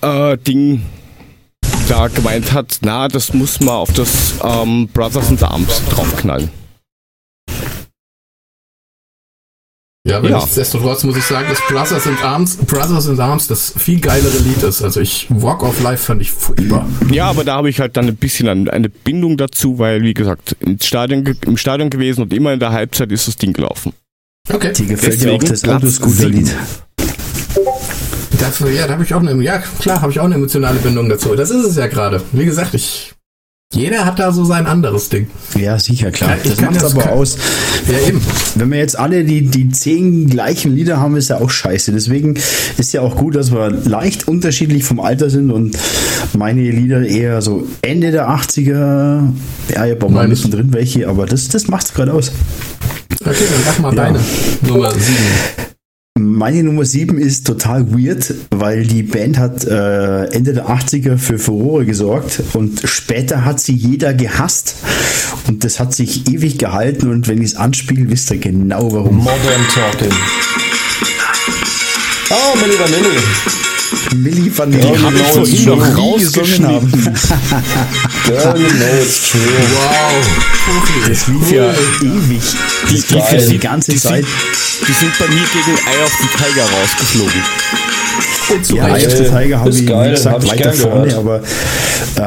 äh, Ding da gemeint hat, na, das muss man auf das ähm, Brothers in Arms draufknallen. Ja, aber Ja. nichtsdestotrotz muss ich sagen, dass Brothers in Arms, Brothers in Arms das viel geilere Lied ist. Also ich, Walk of Life fand ich furchtbar. Ja, aber da habe ich halt dann ein bisschen ein, eine Bindung dazu, weil, wie gesagt, ins Stadion, im Stadion gewesen und immer in der Halbzeit ist das Ding gelaufen. Okay. Dir gefällt dir auch Deswegen das Platz Autoscooter-Lied. Dafür, ja, da habe ich auch eine, ja klar, habe ich auch eine emotionale Bindung dazu. Das ist es ja gerade. Wie gesagt, ich, jeder hat da so sein anderes Ding. Ja, sicher, klar. Ja, das macht aber kann- aus. Ja, eben. Wenn wir jetzt alle die, die zehn gleichen Lieder haben, ist ja auch scheiße. Deswegen ist ja auch gut, dass wir leicht unterschiedlich vom Alter sind und meine Lieder eher so Ende der 80er. Ja, ich habe auch mal Meine- mittendrin welche, aber das, das macht's gerade aus. Okay, dann sag mal Ja. deine Nummer 7. Meine Nummer 7 ist total weird, weil die Band hat äh, Ende der 80er für Furore gesorgt und später hat sie jeder gehasst und das hat sich ewig gehalten und wenn ich es anspiele, wisst ihr genau warum. Modern Talking. Oh, Milli Vanilli. Milli wir noch nie gesungen haben. You know it's true. Wow. Das lief ja ewig. Die, Das lief ja die ganze die Zeit. Sind, die sind bei mir gegen Eye of the Tiger rausgeflogen. Und zu Ja, Recht. Eye of the Tiger habe ich, geil, wie gesagt, hab ich weiter vorne, gehört. aber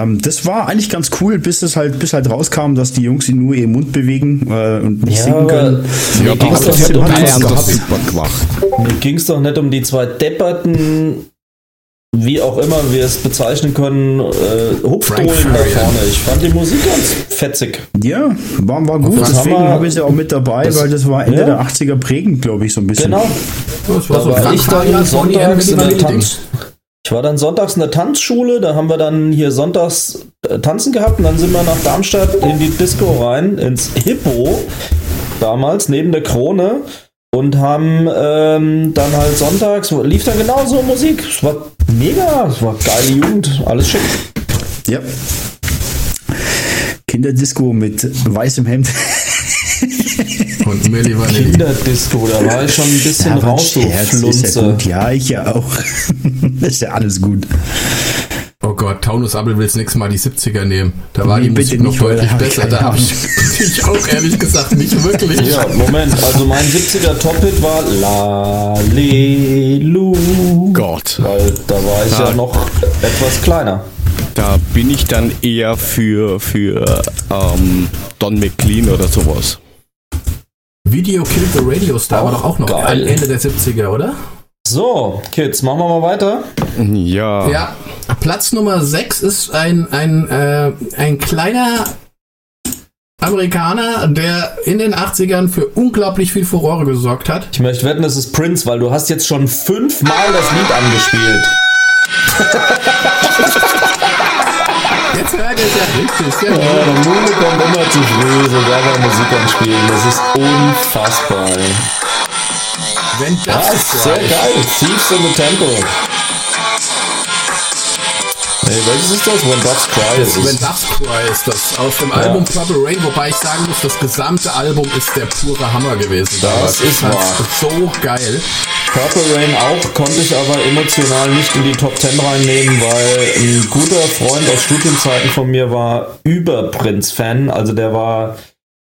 ähm, das war eigentlich ganz cool, bis es halt, bis halt rauskam, dass die Jungs nur ihren Mund bewegen äh, und nicht Ja, singen können. Ja. Mir ging es doch nicht um die zwei depperten, wie auch immer wir es bezeichnen können, äh, Hupfdohlen da vorne. Ich fand die Musik ganz fetzig. Ja, war, war gut, Das deswegen haben wir- habe ich sie auch mit dabei, das- weil das war Ende ja. der 80er prägend, glaube ich, so ein bisschen. Genau. Das war Da so war ich dann sonntags in der. Tanz. Ich war dann sonntags in der Tanzschule, da haben wir dann hier sonntags äh, tanzen gehabt und dann sind wir nach Darmstadt in die Disco rein, ins Hippo, damals neben der Krone und haben ähm, dann halt sonntags, lief dann genauso Musik. Es war mega, es war geile Jugend, alles schick. Ja. Kinderdisco mit weißem Hemd. Und Milli Vanilli. Kinderdisco, da war ich schon ein bisschen aber raus, so ist ja Flunze. gut. Ja, ich ja auch. ist ja alles gut. Oh Gott, Taunus Abel will das nächste Mal die 70er nehmen. Da war Nee, die bitte Musik noch deutlich besser. Da habe ich, auch ehrlich gesagt nicht wirklich. Ja, Moment, also mein 70er Top-Hit war Lalelu. Gott. Weil da war ich ja Ja. noch etwas kleiner. Da bin ich dann eher für, für ähm, Don McLean oder sowas. Video Killed the Radio Star war doch auch noch Geil. am Ende der 70er, oder? So, Kids, machen wir mal weiter. Ja. Ja. Platz Nummer 6 ist ein, ein, äh, ein kleiner Amerikaner, der in den 80ern für unglaublich viel Furore gesorgt hat. Ich möchte wetten, es ist Prince, weil du hast jetzt schon fünfmal das Lied angespielt. Jetzt hört ihr es ja richtig. Ja. Ja, der Mune kommt immer zu früh, sogar bei Musik anspielen. Das ist unfassbar. ey. Wenn Ja, das ist sehr geil. Thieves in the Temple. Nee, welches ist das? When Doves Cry ist When es. Doves Cry ist das aus dem Album Purple Rain, wobei ich sagen muss, das gesamte Album ist der pure Hammer gewesen. damals. ist ich fand's wahr. so geil. Purple Rain auch, konnte ich aber emotional nicht in die Top 10 reinnehmen, weil ein guter Freund aus Studienzeiten von mir war Über-Prince-Fan. Also der war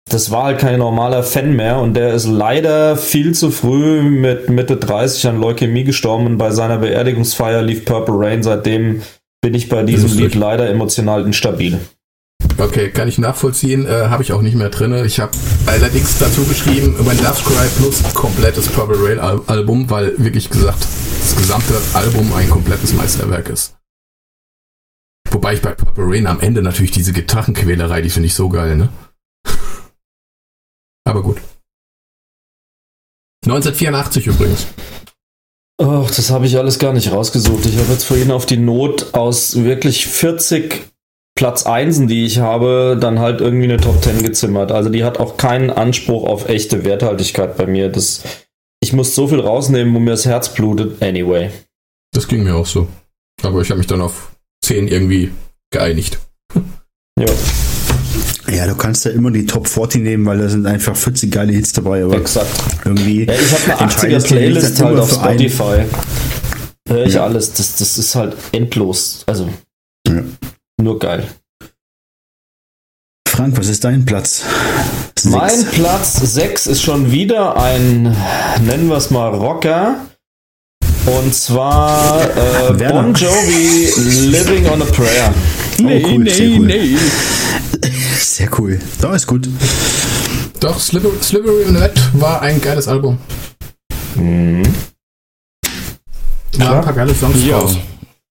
das war halt kein normaler Fan mehr und der ist leider viel zu früh mit Mitte 30 an Leukämie gestorben und bei seiner Beerdigungsfeier lief Purple Rain. Seitdem bin ich bei diesem. Lied leider emotional instabil. Okay, kann ich nachvollziehen, äh, habe ich auch nicht mehr drinne. Ich habe allerdings dazu geschrieben, When Doves Cry plus komplettes Purple Rain Al Album, weil wirklich gesagt, das gesamte Album ein komplettes Meisterwerk ist. Wobei ich bei Purple Rain am Ende natürlich diese Gitarrenquälerei, die finde ich so geil, ne? Aber gut. 1984 übrigens. Ach, das habe ich alles gar nicht rausgesucht. Ich habe jetzt vorhin auf die Not aus wirklich 40 Platz Einsen, die ich habe, dann halt irgendwie eine Top 10 gezimmert. Also die hat auch keinen Anspruch auf echte Werthaltigkeit bei mir. Das, ich muss so viel rausnehmen, wo mir das Herz blutet. Anyway. Das ging mir auch so. Aber ich habe mich dann auf 10 irgendwie geeinigt. Ja, Ja, du kannst ja immer die Top 40 nehmen, weil da sind einfach 40 geile Hits dabei. Aber exakt. irgendwie. Ja, ich habe eine entscheidet 80er sich nicht Playlist halt auf für einen. Spotify. Hör ich Ja. alles. Das, das ist halt endlos. Also Ja. nur geil. Frank, was ist dein Platz? Sechs. Mein Platz 6 ist schon wieder ein, nennen wir es mal Rocker. Und zwar äh. Bon Jovi Living on a Prayer. Nee, oh, cool, sehr cool. Sehr cool. Da ist gut. Doch, Sliver Slivery in the Net war ein geiles Album. War ein paar geile Songs Ja. draus.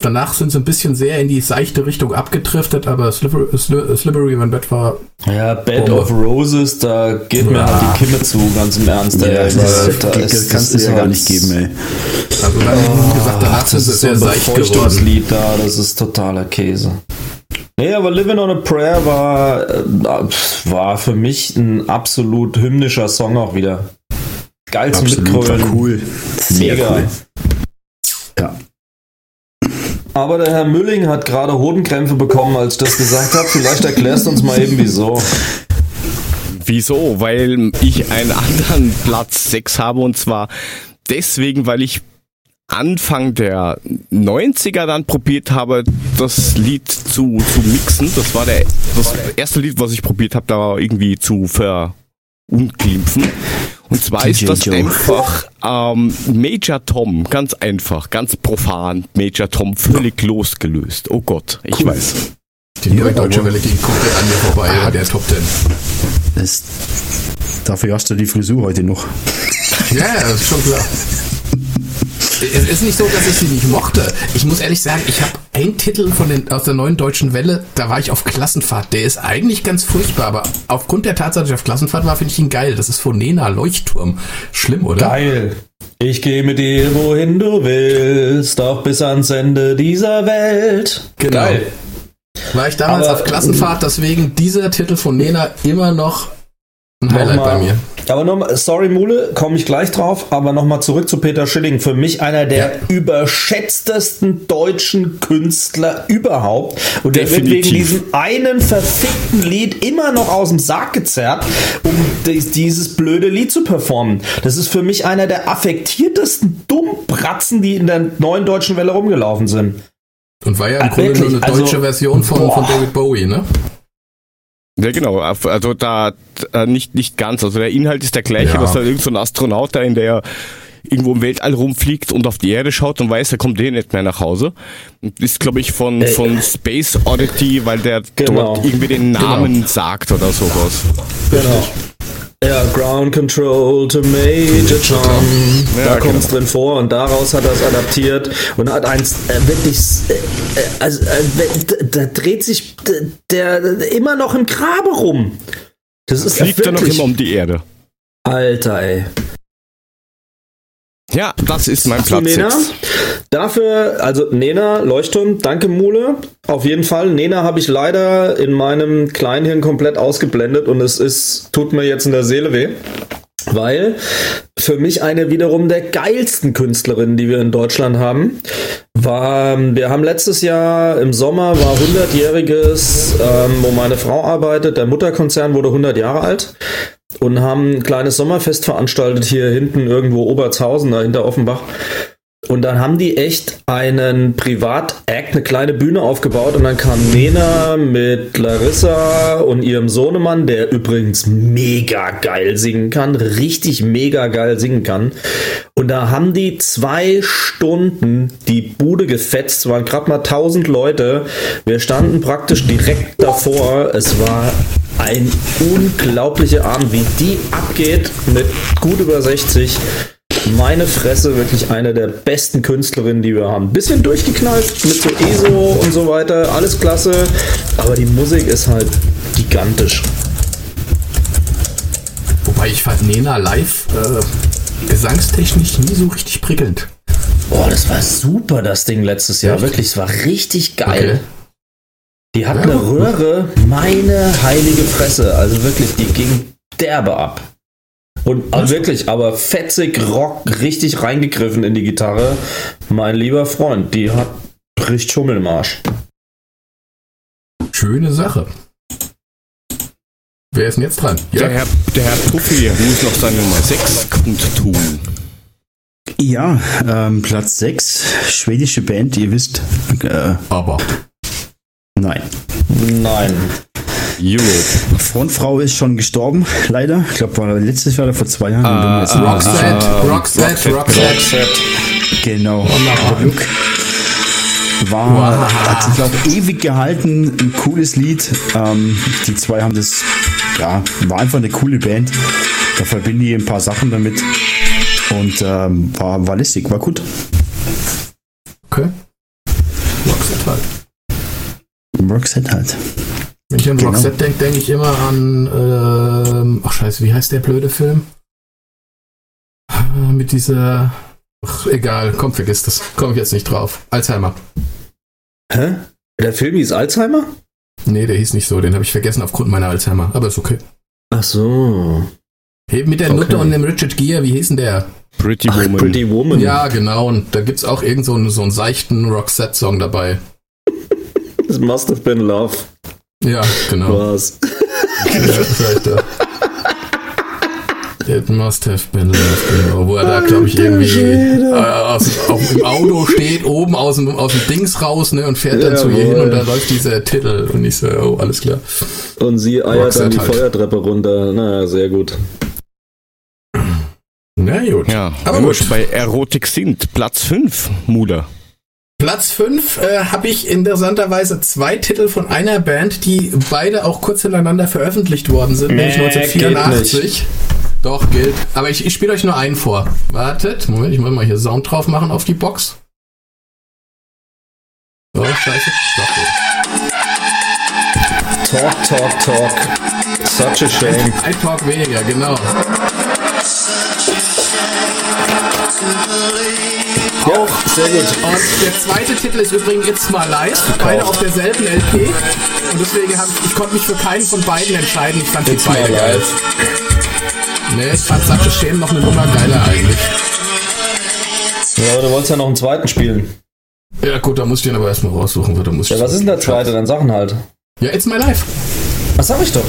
Danach sind sie ein bisschen sehr in die seichte Richtung abgedriftet, aber Sliver, Sli- Slippery When Wet war Ja, Bed Oh. of Roses, da geht mir Ja. halt die Kimme zu, ganz im Ernst. Ja, ey, das, das, da das, kannst du ja gar halt- nicht geben, ey. Also dann, wie gesagt, danach das ist so sehr ein seicht geworden. Befeuchtungslied da, das ist totaler Käse. Nee, aber Living on a Prayer war, äh, war für mich ein absolut hymnischer Song auch wieder. Geil zum Absolut Mitgrölen. war cool. Sehr Mega. cool. Ja. Aber der Herr Mülling hat gerade Hodenkrämpfe bekommen, als ich das gesagt habe. Vielleicht erklärst du uns mal eben wieso. Wieso? Weil ich einen anderen Platz 6 habe und zwar deswegen, weil ich Anfang der 90er dann probiert habe, das Lied zu, zu mixen. Das war der, das erste Lied, was ich probiert habe, da irgendwie zu verunglimpfen. Und zwar ist das Joe. einfach ähm, Major Tom, ganz einfach, ganz profan. Major Tom völlig losgelöst. Oh Gott, ich weiß. Die neue deutsche Welle ging komplett an mir vorbei bei der Top 10. Das, dafür hast du die Frisur heute noch. Ja, ja, das ist schon klar. Es ist nicht so, dass ich sie nicht mochte. Ich muss ehrlich sagen, ich habe einen Titel von den, aus der neuen deutschen Welle, da war ich auf Klassenfahrt. Der ist eigentlich ganz furchtbar, aber aufgrund der Tatsache, dass ich auf Klassenfahrt war, finde ich ihn geil. Das ist von Nena Leuchtturm. Schlimm, oder? Geil. Ich gehe mit dir, wohin du willst, auch bis ans Ende dieser Welt. Genau. Geil. War ich damals Aber, auf Klassenfahrt, deswegen dieser Titel von Nena immer noch ein Highlight Nochmal- bei mir. Aber nochmal, sorry Mule, komme ich gleich drauf, aber nochmal zurück zu Peter Schilling. Für mich einer der überschätztesten deutschen Künstler überhaupt. Und der wird wegen Definitiv. diesem einen verfickten Lied immer noch aus dem Sarg gezerrt, um dies- dieses blöde Lied zu performen. Das ist für mich einer der affektiertesten Dummbratzen, die in der neuen deutschen Welle rumgelaufen sind. Und war ja im Ah, Grunde nur wirklich? eine deutsche Also, Version von, von. David Bowie, ne? Ja, genau. Also da äh, nicht, nicht ganz. Also der Inhalt ist der gleiche, Ja. dass da irgend so ein Astronaut da in der irgendwo im Weltall rumfliegt und auf die Erde schaut und weiß, er kommt eh nicht mehr nach Hause. Und ist, glaube ich, von, Äh, von Space Oddity, weil der Genau. dort irgendwie den Namen sagt oder sowas. Genau. Ja, Ground Control to Major Tom. Ja, da kommt es genau. drin vor und daraus hat er es adaptiert und hat eins äh, wirklich, äh, äh, also äh, da dreht sich der, der immer noch im Grabe rum. Das ist Fliegt er noch immer um die Erde. Alter, ey. Ja, das ist mein Platz Nena? 6. Dafür, also Nena, Leuchtturm, danke Mule. Auf jeden Fall. Nena habe ich leider in meinem Kleinhirn komplett ausgeblendet und es ist, tut mir jetzt in der Seele weh. Weil für mich eine wiederum der geilsten Künstlerinnen, die wir in Deutschland haben, war, wir haben letztes Jahr im Sommer war 100-jähriges, ähm, wo meine Frau arbeitet, der Mutterkonzern wurde 100 Jahre alt und haben ein kleines Sommerfest veranstaltet hier hinten irgendwo Obertshausen, da hinter Offenbach. Und dann haben die echt einen Privat-Act, eine kleine Bühne aufgebaut und dann kam Nena mit Larissa und ihrem Sohnemann, der übrigens mega geil singen kann, richtig mega geil singen kann. Und da haben die zwei Stunden die Bude gefetzt, es waren gerade mal 1000 Leute. Wir standen praktisch direkt davor. Es war ein unglaublicher Abend, wie die abgeht mit gut über 60. Meine Fresse, wirklich eine der besten Künstlerinnen, die wir haben. Bisschen durchgeknallt mit so ESO und so weiter, alles klasse, aber die Musik ist halt gigantisch. Wobei ich fand Nena live äh, gesangstechnisch nie so richtig prickelnd. Boah, das war super, das Ding letztes Jahr. Wirklich, es war richtig geil. Okay. Die hat Ja. eine Röhre, meine heilige Fresse. Also wirklich, die ging derbe ab. Und also wirklich, aber fetzig Rock richtig reingegriffen in die Gitarre. Mein lieber Freund, die hat richtig Schummel im Arsch. Schöne Sache. Wer ist denn jetzt dran? Der Herr, der Herr Puffi muss noch seine Nummer 6 kundtun. Ja, ähm, Platz 6, schwedische Band, ihr wisst. Äh, aber. Nein. Nein. Europe. Frontfrau ist schon gestorben, leider. Ich glaube, war letztes Jahr oder vor zwei Jahren. Nicht mehr sicher. Roxette, Roxette, Roxette. Genau. Wunderbar. Look. War, hat sich, glaube ewig gehalten. Ein cooles Lied. Ähm, die zwei haben das, ja, war einfach eine coole Band. Da verbinde ich ein paar Sachen damit. Und ähm, war, war lässig, war gut. Okay. Roxette halt. Roxette halt. Wenn ich an Genau. Roxette denke, denke ich immer an. Ähm, ach, scheiße, wie heißt der blöde Film? Äh, Mit dieser. Ach, egal, komm, vergiss das. Komme ich jetzt nicht drauf. Alzheimer. Hä? Der Film hieß Alzheimer? Nee, der hieß nicht so. Den habe ich vergessen aufgrund meiner Alzheimer. Aber ist okay. Ach so. Hey, mit der Okay. Nutte und dem Richard Gere, wie hieß denn der? Pretty Ach, Woman. Pretty Woman. Ja, genau. Und da gibt's auch irgend so einen, so einen seichten Roxette-Song dabei. It must have been love. Ja, genau. Was? Seite. It must have been love, genau. Wo er da, glaube ich, irgendwie äh, aus, auf, im Auto steht, oben aus dem, aus dem Dings raus ne, und fährt dann Ja, zu ihr hin und da läuft dieser Titel. Und ich so, oh, alles klar. Und sie eiert Roxette dann die halt. Feuertreppe runter. Na, sehr gut. Na gut. Ja, Aber gut. bei Erotik sind. Platz 5, Muda. Platz 5 äh, habe ich interessanterweise zwei Titel von einer Band, die beide auch kurz hintereinander veröffentlicht worden sind, nämlich Nee, 1984. Doch, gilt. Aber ich, ich spiele euch nur einen vor. Wartet, Moment, ich muss mal hier Sound drauf machen auf die Box. Oh, scheiße. Doch, gut. Talk, talk, talk. Such a shame. Ein Talk weniger, genau. Auch sehr gut. Und der zweite Titel ist übrigens It's My Life, beide auf derselben LP. Und deswegen hab ich, konnte mich für keinen von beiden entscheiden. Ich fand die It's My beide geil. Life. Ne, ich fand Such a Shame noch eine Nummer geiler eigentlich. Ja, aber du wolltest ja noch einen zweiten spielen. Ja gut, da muss ich den aber erstmal raussuchen. Da muss Ja, was ist denn der zweite? Dann Sachen halt. Ja, It's My Life. Was sag ich doch?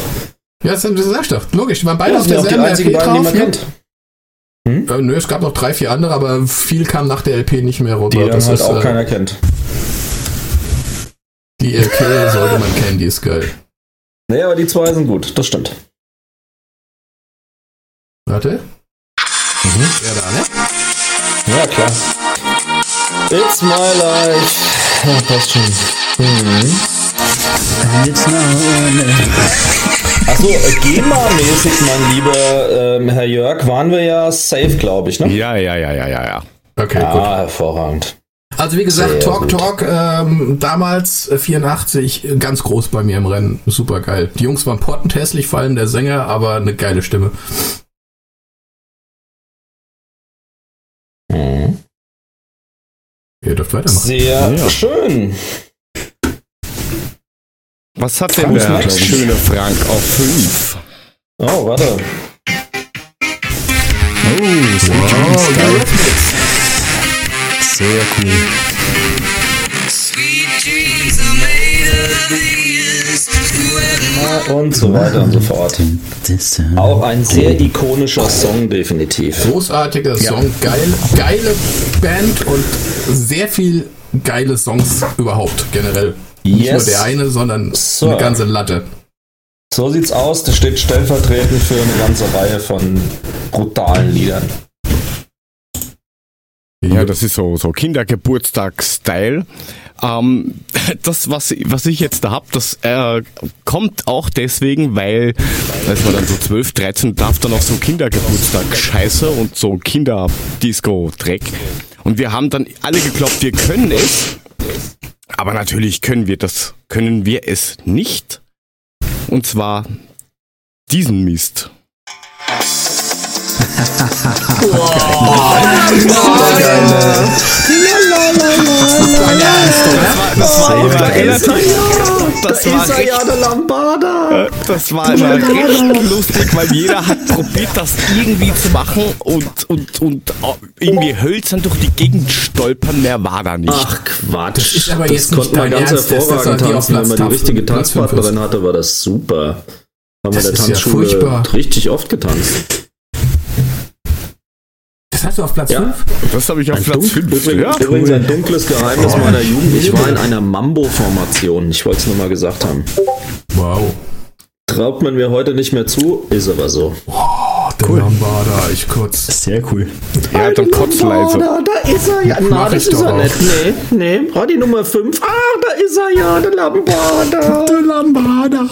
Ja, das, das sag ich doch. Logisch, die waren beide Ja, auf die derselben LP beiden, die drauf. man Ne? Kennt. Äh, nö, es gab noch drei, vier andere, aber viel kam nach der LP nicht mehr runter. Die dann das halt ist, auch äh, keiner kennt. Die LP sollte man kennen, die ist geil. Nee, aber die zwei sind gut, das stimmt. Warte. Mhm. Ja, da, ne? Ja, klar. It's my life. Ja, passt schon. Mhm. Jetzt noch, äh, Achso, äh, GEMA-mäßig, mein lieber ähm, Herr Jörg, waren wir ja safe, glaube ich, ne? Ja, ja, ja, ja, ja, ja. Okay, Ja, gut. hervorragend. Also wie gesagt, Sehr Talk gut. Talk, ähm, damals äh, 84, äh, ganz groß bei mir im Rennen. Super geil. Die Jungs waren pottenhässlich, vor allem der Sänger, aber eine geile Stimme. Mhm. Ihr dürft weitermachen. Sehr Ja. schön. Was hat denn Frank der Max. schöne Frank auf 5? Oh, warte. Oh, St. John's geil. Sehr cool. Sweet dreams are made of these. Und so weiter und so fort. Auch ein sehr ikonischer Song, definitiv. Großartiger Song, geil, geile Band und sehr viel geile Songs überhaupt generell. Nicht Yes. nur der eine, sondern So. eine ganze Latte. So sieht's aus. Das steht stellvertretend für eine ganze Reihe von brutalen Liedern. Ja, das ist so, so Kindergeburtstag-Style. Ähm, das, was, was ich jetzt da hab, das äh, kommt auch deswegen, weil, als man dann so 12, 13 darf dann auch so Kindergeburtstag-Scheiße und so Kinderdisco-Dreck. Und wir haben dann alle geglaubt, wir können es. Aber natürlich können wir das, können wir es nicht. Und zwar diesen Mist. Das war immer relativ, das war ja Lambada. Das war immer recht lustig, weil jeder hat probiert, das irgendwie zu machen und, und, und irgendwie hölzern durch die Gegend stolpern, mehr war da nicht. Ach Quatsch. Das ist aber das jetzt konnte nicht man ganz Ernst, das hervorragend tanzen, wenn man die richtige Tanzpartnerin hatte, war das super. Haben wir Das der ist ja Tanzschule furchtbar. richtig oft getanzt. Das hast du auf Platz Ja. 5? Das habe ich auf Ein Platz dun- 5. übrigens, Ja, übrigens ein dunkles Geheimnis meiner Jugend. Ich war in einer Mambo-Formation. Ich wollte es nur mal gesagt haben. Wow. Traut man mir heute nicht mehr zu, ist aber so. Oh, der Lambada, ich kurz. sehr cool. ja dann kotzleise. Da, da ist er ja. Mach ich doch auch. Nee, nee. Ah, die Nummer 5. Ah, da ist er ja, der Lambada. Der Lambada.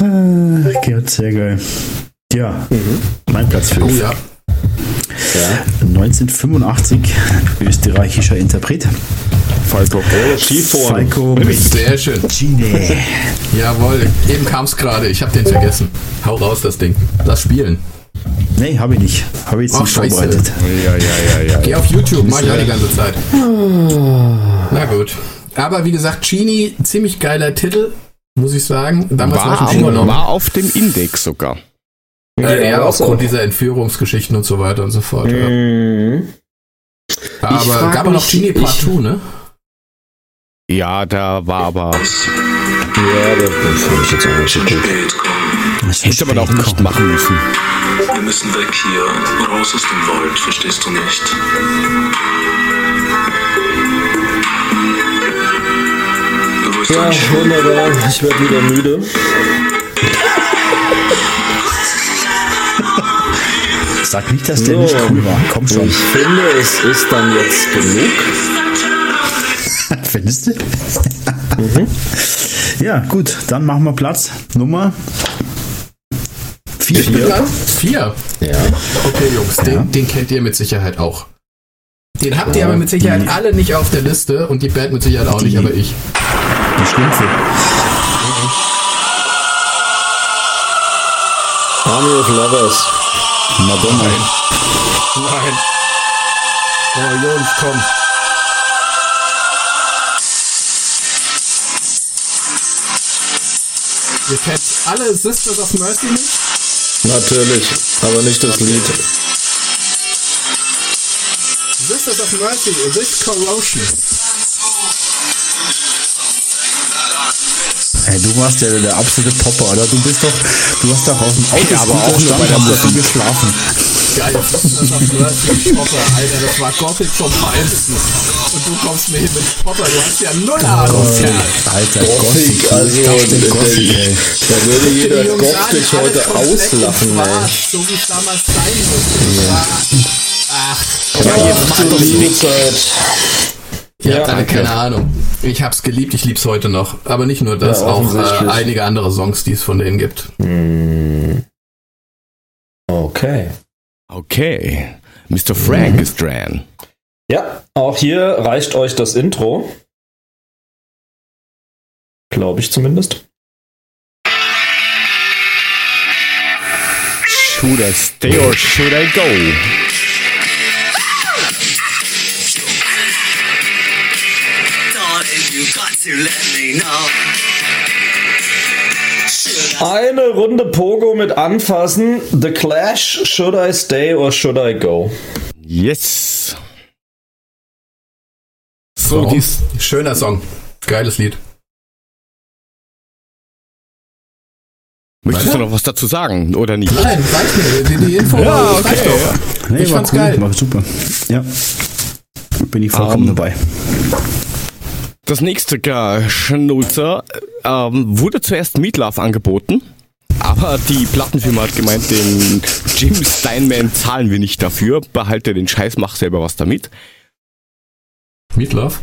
Äh, Gerd, sehr geil. Ja, mein Platz 5. Oh ja. 1985, österreichischer Interpret. Falco. Skifahren. Falco Sehr schön. Gine. Jawohl, eben kam es gerade. Ich habe den vergessen. Hau raus, das Ding. Das Spielen. Nee, habe ich nicht. Habe ich jetzt Ach, nicht scheiße. vorbereitet. Ja, ja, ja, ja. Geh auf YouTube, mach ich auch die ganze Zeit. Na gut. Aber wie gesagt, Genie, ziemlich geiler Titel, muss ich sagen. Damals war, War, noch. war auf dem Index sogar. Äh, ja, aufgrund dieser Entführungsgeschichten und so weiter und so fort. Ja. Mhm. Aber frag gab auch noch Genie Part ich- 2, ne? Ja, da war aber, Ja, das finde ich jetzt auch nicht so gut. Das hätte man auch nicht machen müssen. Wir müssen weg hier. Raus aus dem Wald, verstehst du nicht? Ja, wunderbar. Ich werde wieder müde. Sag nicht, dass der So. nicht cool war. Komm schon. Ich finde, es ist dann jetzt genug. Findest du? Mhm. Ja, gut. Dann machen wir Platz. Nummer 4. Vier. Ja. Okay, Jungs, den, den kennt ihr mit Sicherheit auch. Den habt ihr aber mit Sicherheit alle nicht auf der Liste und die Band mit Sicherheit auch nicht, aber ich. Die Schlümpfe. Army of Lovers. Madonna. Nein. Oh, Jungs, komm. Ihr kennt alle Sisters of Mercy nicht? Natürlich, aber nicht das Lied. Sisters of Mercy, This Corrosion. Hey, du warst ja der absolute Popper, oder? Du bist doch, du hast doch auf dem Auto aber auch nur bei der Musik geschlafen. Geil, Sisters of Mercy, Popper, Alter, das war Gothic vom Feinsten. Und du kommst mir hin mit Popper, du hast ja null Ahnung. Alter, Gothic, Gothic, also, dachte Gothic, ey. Da würde jeder alles heute auslachen, ey. So wie es damals sein musste. Ja. Ach, Ja, jetzt mach doch die Habt Ja, okay. keine Ahnung. Ich hab's geliebt, ich lieb's heute noch. Aber nicht nur das, Ja, auch äh, einige andere Songs, die es von denen gibt. Hm. Okay. Okay. Mr. Frank ist dran. Ja, auch hier reicht euch das Intro. Glaube ich zumindest. Should I stay or should I go? Eine Runde Pogo mit anfassen. The Clash, Should I Stay or Should I Go? Yes. So, dies, Schöner Song. Geiles Lied. Möchtest du noch was dazu sagen oder nicht? Nein, reicht mir. Die, die Info Ja, reicht okay, doch. Nee, ich war fand's cool, geil. war super. Ja. Bin ich vollkommen Ähm, dabei. Das nächste Schnulzer ähm, wurde zuerst Meatloaf angeboten, aber die Plattenfirma hat gemeint, den Jim Steinman zahlen wir nicht dafür, behalte den Scheiß, mach selber was damit. Meatloaf?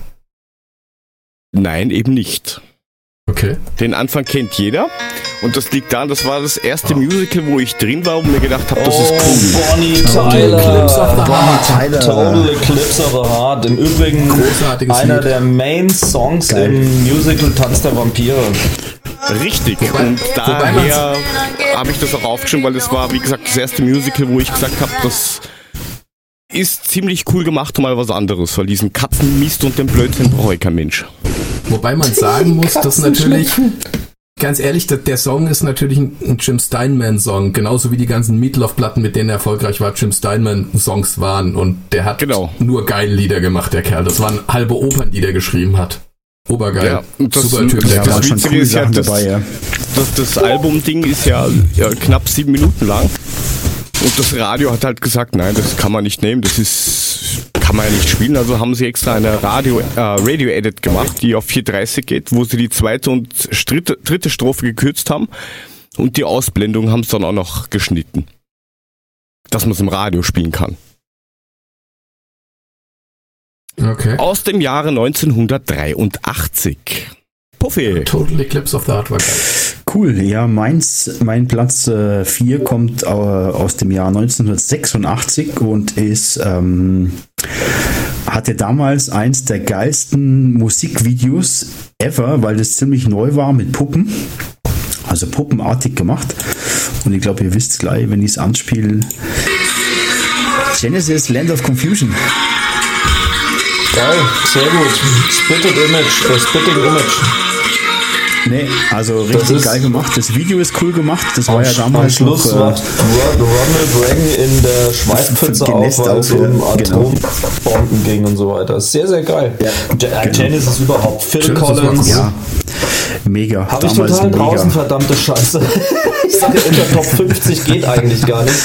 Nein, eben nicht. Okay. Den Anfang kennt jeder und das liegt daran, das war das erste Musical, wo ich drin war und mir gedacht habe, das ist Oh, cool. Bonnie Eclipse of the Tyler. Heart. Tyler. Total Eclipse of the Heart. Im Übrigen Großartiges einer Lied. der Main-Songs Geil. im Musical Tanz der Vampire. Richtig. Wobei- und daher habe ich das auch aufgeschrieben, weil es war, wie gesagt, das erste Musical, wo ich gesagt habe, das ist ziemlich cool gemacht, mal was anderes, weil diesen Katzenmist und den Blödsinn brauche ich kein Mensch. Wobei man sagen muss, dass natürlich, ganz ehrlich, der, der Song ist natürlich ein, ein Jim Steinman-Song, genauso wie die ganzen Meatloaf-Platten, mit denen er erfolgreich war, Jim Steinman-Songs waren. Und der hat Genau. nur geile Lieder gemacht, der Kerl. Das waren halbe Opern, die der geschrieben hat. Obergeil. Ja, das- Super Typ, der ja, Da das Witzige coole ist ja, das- dabei, ja. Das, das Album-Ding ist ja, ja knapp sieben Minuten lang. Und das Radio hat halt gesagt, nein, das kann man nicht nehmen, das ist, kann man ja nicht spielen. Also haben sie extra eine Radio, äh, Radio-Edit gemacht, die auf 4.30 geht, wo sie die zweite und dritte, dritte Strophe gekürzt haben. Und die Ausblendung haben sie dann auch noch geschnitten. Dass man es im Radio spielen kann. Okay. Aus dem Jahre 1983. Puffy. Total Eclipse of the Heart war geil. Cool, ja, meins, mein Platz 4 kommt äh, aus dem Jahr 1986 und ist, ähm, hatte damals eins der geilsten Musikvideos ever, weil das ziemlich neu war mit Puppen. Also puppenartig gemacht. Und ich glaube, ihr wisst gleich, wenn ich es anspiele. Genesis Land of Confusion. Geil, sehr gut. Spitted Image, äh, Spitting Image. Nee, also richtig ist- geil gemacht. Das Video ist cool gemacht. Das war ja Am damals Schluss noch, äh, wacht Ro- Ronald Reagan in der Schweißpfütze auf, weil es um ja, genau. Atombomben ging und so weiter. Ist Sehr, sehr geil. Ja, äh, genau. Genesis überhaupt. Phil war Collins. Ja, mega. Habe ich total mega. draußen, verdammte Scheiße. ich sage, unter Top 50 geht eigentlich gar nicht.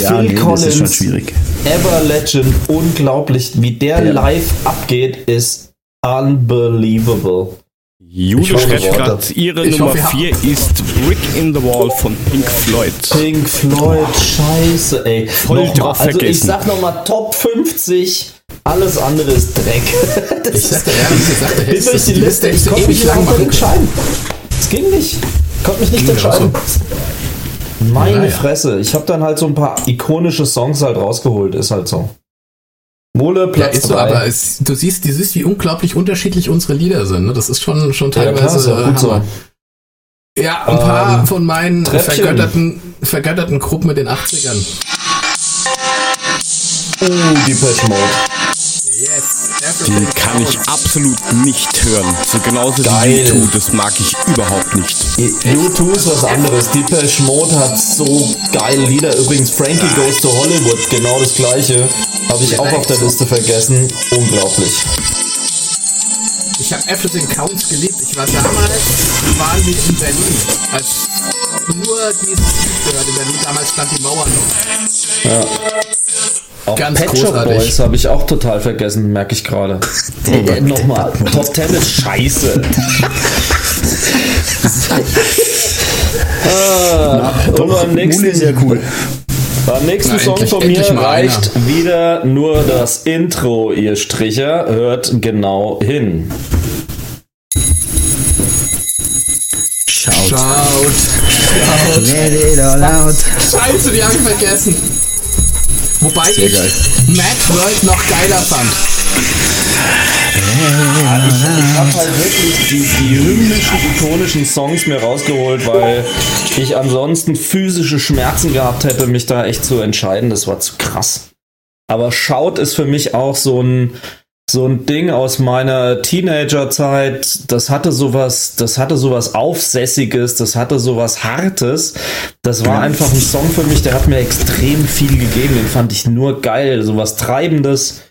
Ja, Phil nee, Collins, das ist schon schwierig. Ever Legend, unglaublich. Wie der Ja. live abgeht, ist unbelievable. Jule Ich schreibt gerade, ihre Ich Nummer hoffe, ihr 4 ist Brick in the Wall von Pink Floyd. Pink Floyd, scheiße, ey. Voll drauf also ich vergessen. sag nochmal Top 50, alles andere ist Dreck. Das Ich sagte ehrlich gesagt, hättest durch du die Liste, ich konnte mich lang entscheiden. Es ging nicht. Konnte mich nicht entscheiden. Meine Naja. Fresse. Ich habe dann halt so ein paar ikonische Songs halt rausgeholt, ist halt so. Mole, Ja, Platz ist so, 3. aber es, du siehst, du siehst, wie unglaublich unterschiedlich unsere Lieder sind. Ne? Das ist schon, schon ja, teilweise. klar, ja äh, gut so. Hammer. Ja, ein paar Ähm, von meinen Treppchen. vergötterten, vergötterten Gruppen mit den 80ern. Uh, Depeche Mode. Yes, Die kann ich absolut nicht hören. So genauso Geil. wie YouTube, das mag ich überhaupt nicht. U2 ist was anderes. Depeche Mode hat so geile Lieder. Übrigens, Frankie Goes to Hollywood, genau das gleiche. Habe ich auch auf der Liste vergessen. Unglaublich. Ich habe Everything Counts geliebt. Ich war damals, waren wir in Berlin, als nur dieses Lied gehört in Berlin. Damals stand die Mauer noch. Auch Ganz Pet Shop. Boys habe ich auch total vergessen, merke ich gerade. Äh, Nochmal, Top 10 ist scheiße. ah, und beim Mule nächsten, ist ja cool. Beim nächsten Na, Song endlich- von mir reicht wieder nur das Intro, ihr Stricher. Hört genau hin. Schaut. Schaut. Let it all out. Scheiße, die habe ich vergessen. Wobei Sehr ich geil. Mad World noch geiler fand. Ich habe halt wirklich die, die hymnischen, ikonischen Songs mir rausgeholt, weil ich ansonsten physische Schmerzen gehabt hätte, mich da echt zu entscheiden. Das war zu krass. Aber Schaut ist für mich auch so ein, so ein Ding aus meiner Teenagerzeit. Das hatte sowas, das hatte sowas Aufsässiges, das hatte sowas Hartes. Das war einfach ein Song für mich, der hat mir extrem viel gegeben. Den fand ich nur geil. Sowas Treibendes.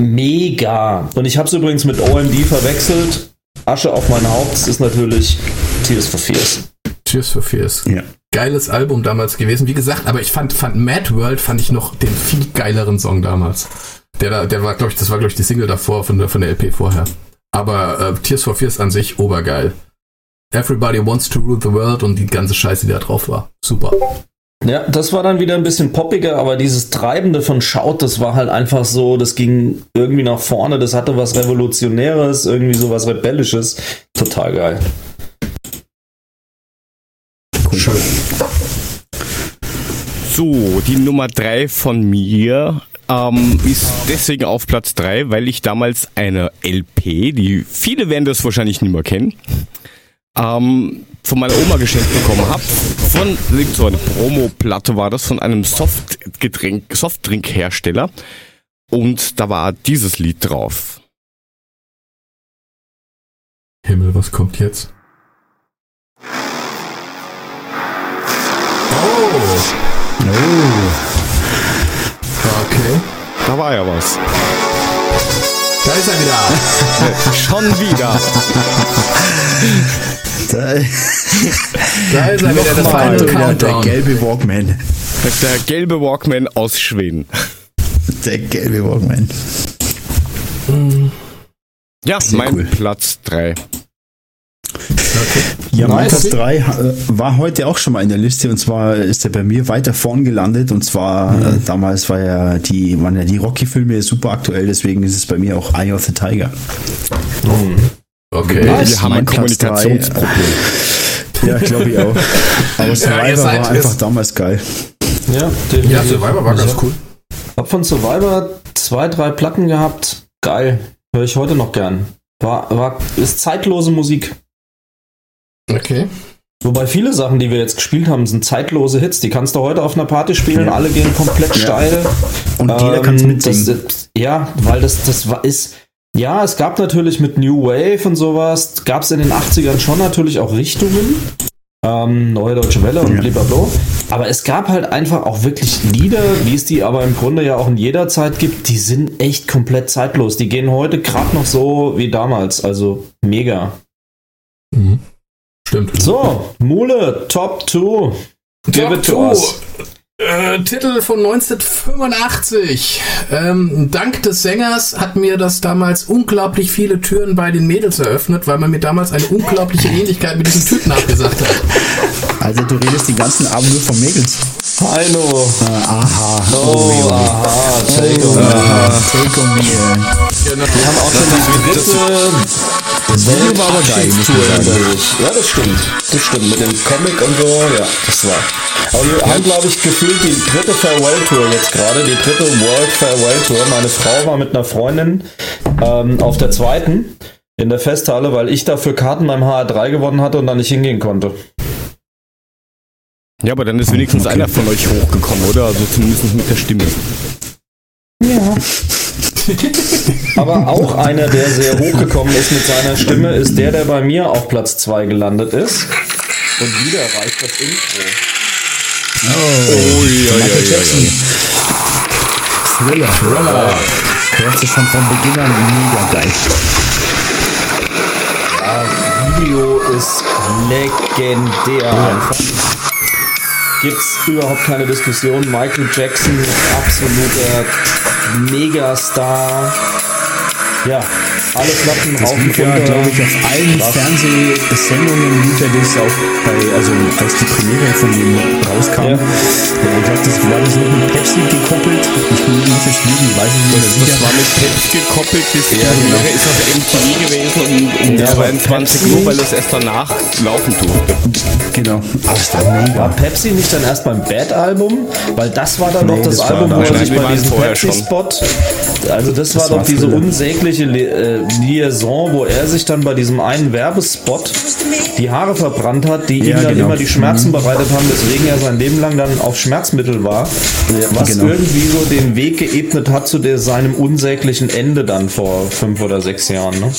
Mega. Und ich habe es übrigens mit OMD verwechselt. Asche auf mein Haupt das ist natürlich Tears for Fears. Tears for Fears. Ja. Geiles Album damals gewesen. Wie gesagt, aber ich fand, fand Mad World fand ich noch den viel geileren Song damals. Der, der war, glaube ich, das war, glaube ich, die Single davor von der, von der LP vorher. Aber äh, Tears for Fears an sich obergeil. Everybody wants to rule the world und die ganze Scheiße, die da drauf war. Super. Ja, das war dann wieder ein bisschen poppiger, aber dieses Treibende von Schaut, das war halt einfach so, das ging irgendwie nach vorne, das hatte was Revolutionäres, irgendwie so was Rebellisches. Total geil. Schön. So, die Nummer drei von mir ähm, ist deswegen auf Platz drei, weil ich damals eine LP, die viele werden das wahrscheinlich nicht mehr kennen, ähm, von meiner Oma geschenkt bekommen habe. Von so eine Promo-Platte war das von einem Softgetränk, Softdrinkhersteller. Und da war dieses Lied drauf. Himmel, was kommt jetzt? Oh, Oh, okay. Da war ja was. Da ist er wieder. Schon wieder. da, Da ist er wieder, das Final wieder der gelbe Walkman. Der gelbe Walkman aus Schweden. Der gelbe Walkman. Ja, Sehr mein cool. Platz drei. Ja, mein. Platz 3 äh, war heute auch schon mal in der Liste und zwar ist er bei mir weiter vorn gelandet und zwar äh, damals war ja die, waren ja die Rocky-Filme super aktuell, deswegen ist es bei mir auch Eye of the Tiger. Okay. Wir haben ein Kommunikationsproblem. Ja, glaube ich auch. Aber Survivor seid war einfach damals geil. Ja, Ja, Survivor war ganz cool. Hab von Survivor zwei, drei Platten gehabt. Geil. Höre ich heute noch gern. War, war, ist zeitlose Musik. Okay. Wobei viele Sachen, die wir jetzt gespielt haben, sind zeitlose Hits. Die kannst du heute auf einer Party spielen, Ja. alle gehen komplett Ja. steil. Und jeder kann es Ähm, mitsingen. Das, ja, weil das, das war, ist. Ja, es gab natürlich mit New Wave und sowas, gab es in den 80ern schon natürlich auch Richtungen. Ähm, Neue Deutsche Welle und Ja. blablabla. Aber es gab halt einfach auch wirklich Lieder, wie es die aber im Grunde ja auch in jeder Zeit gibt, die sind echt komplett zeitlos. Die gehen heute gerade noch so wie damals. Also mega. Mhm. Stimmt. So, Mule, Top 2. Give Top it to two. us. Äh, Titel von 1985. Ähm, dank des Sängers hat mir das damals unglaublich viele Türen bei den Mädels eröffnet, weil man mir damals eine unglaubliche Ähnlichkeit mit diesem Typen nachgesagt hat. Also du redest den ganzen Abend nur von Mädels. Heino. Äh, aha. Oh, aha, take on me. Take on me. Genau. Wir haben auch schon die dritte Das Video war aber geil, muss man Tour sagen. durch. Ja, das stimmt. Das stimmt. Mit dem Comic und so, ja, das war. Aber wir haben, glaube ich, gefühlt die dritte Farewell-Tour jetzt gerade, die dritte World Farewell-Tour. Meine Frau war mit einer Freundin ähm, auf der zweiten in der Festhalle, weil ich dafür Karten beim HR3 gewonnen hatte und dann nicht hingehen konnte. Ja, aber dann ist wenigstens Okay. einer von euch hochgekommen, oder? Also zumindest mit der Stimme. Ja. Aber auch einer, der sehr hochgekommen ist mit seiner Stimme, ist der, der bei mir auf Platz 2 gelandet ist. Und wieder reicht das Intro. Oh, Michael Jackson. Thriller. Thriller. Hört sich schon von Beginn an mega geil. Video ist legendär einfach. Gibt's überhaupt keine Diskussion. Michael Jackson, absoluter Megastar. Ja, alle Platten Das rauf und ja, runter. glaube ich, auf allen Krass. Fernsehsendungen das auch bei, also als die Premiere von ihm rauskam. Ja. Ja. Ich glaube, das war das noch mit Pepsi gekoppelt. Ich muss jetzt lügen, ich weiß es nicht Das sicher. war mit Pepsi gekoppelt, das Ja, Premiere genau. ist auf MTV gewesen um, um Ja, aber 22 Pepsi- Uhr, weil es erst danach laufen durfte. Genau. Aber es war War mega. Pepsi nicht dann erst beim Bad-Album? Weil das war dann Nee, doch das, das Album, da wo er sich bei diesem. Pepsi-Spot. Also das, war Das doch war diese Thriller. unsägliche Li äh, Liaison, wo er sich dann bei diesem einen Werbespot die Haare verbrannt hat, die Ja, ihm dann genau. immer die Schmerzen bereitet haben, weswegen er sein Leben lang dann auf Schmerzmittel war. Was genau. irgendwie so den Weg geebnet hat zu der, seinem unsäglichen Ende dann vor fünf oder sechs Jahren. Ne?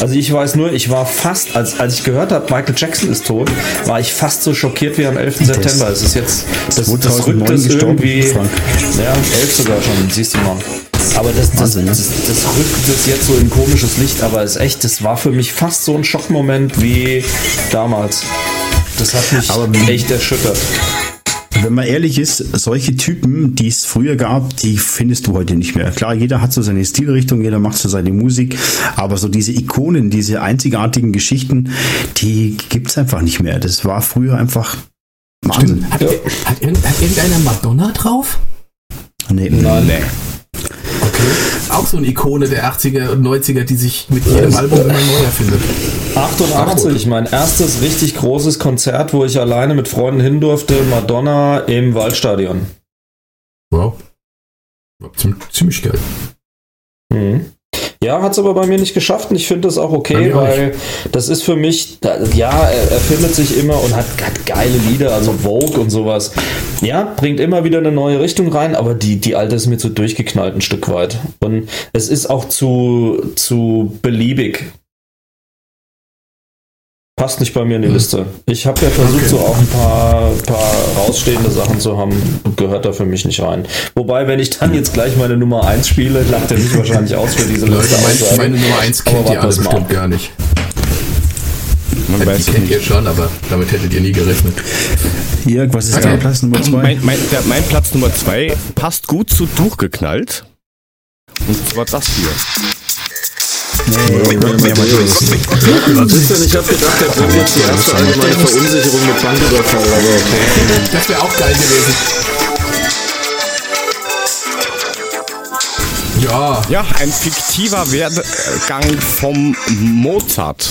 Also ich weiß nur, ich war fast, als, als ich gehört habe, Michael Jackson ist tot, war ich fast so schockiert wie am 11. September. Es ist jetzt, das, das 2009 rückt gestorben, irgendwie, Frank. ja, 11 sogar schon, siehst du mal. Aber das, das, Wahnsinn, ne? das, das rückt es jetzt so in komisches Licht, aber es ist echt, das war für mich fast so ein Schockmoment wie damals. Das hat mich Aber- echt erschüttert. Wenn man ehrlich ist, solche Typen, die es früher gab, die findest du heute nicht mehr. Klar, jeder hat so seine Stilrichtung, jeder macht so seine Musik, aber so diese Ikonen, diese einzigartigen Geschichten, die gibt's einfach nicht mehr. Das war früher einfach Wahnsinn. Hat, hat, irgend, hat irgendeiner Madonna drauf? Nee, Nein. nee. Okay. Auch so eine Ikone der 80er und 90er, die sich mit jedem Album immer neu erfindet. 88, mein erstes richtig großes Konzert, wo ich alleine mit Freunden hin durfte, Madonna im Waldstadion. Wow. Ziem- Ziemlich geil. Mhm. Ja, hat es aber bei mir nicht geschafft und ich finde das auch okay, auch weil das ist für mich, da- ja, er, er findet sich immer und hat, hat geile Lieder, also Vogue und sowas. Ja, bringt immer wieder eine neue Richtung rein, aber die, die alte ist mir zu durchgeknallt ein Stück weit. Und es ist auch zu, zu beliebig. Passt nicht bei mir in die Liste. Ich habe ja versucht, Okay. so auch ein paar, paar rausstehende Sachen zu haben, gehört da für mich nicht rein. Wobei, wenn ich dann jetzt gleich meine Nummer 1 spiele, lacht er mich wahrscheinlich aus für diese Leute, Liste. mein, Aussage. meine Nummer 1 Aber kennt ihr alle bestimmt gar nicht. Man Die weiß es kennt nicht. ihr schon, aber damit hättet ihr nie gerechnet. Jörg, was ist Okay. dein Platz Nummer zwei? Mein, mein, mein Platz Nummer zwei passt gut zu durchgeknallt. Und zwar das hier. Nee. Christian, ich habe gedacht, er bringt jetzt die erste allgemeine Verunsicherung mit Banküberfall, aber okay. Das wäre auch geil gewesen. Ja, Ja, ein fiktiver Werdegang vom Mozart.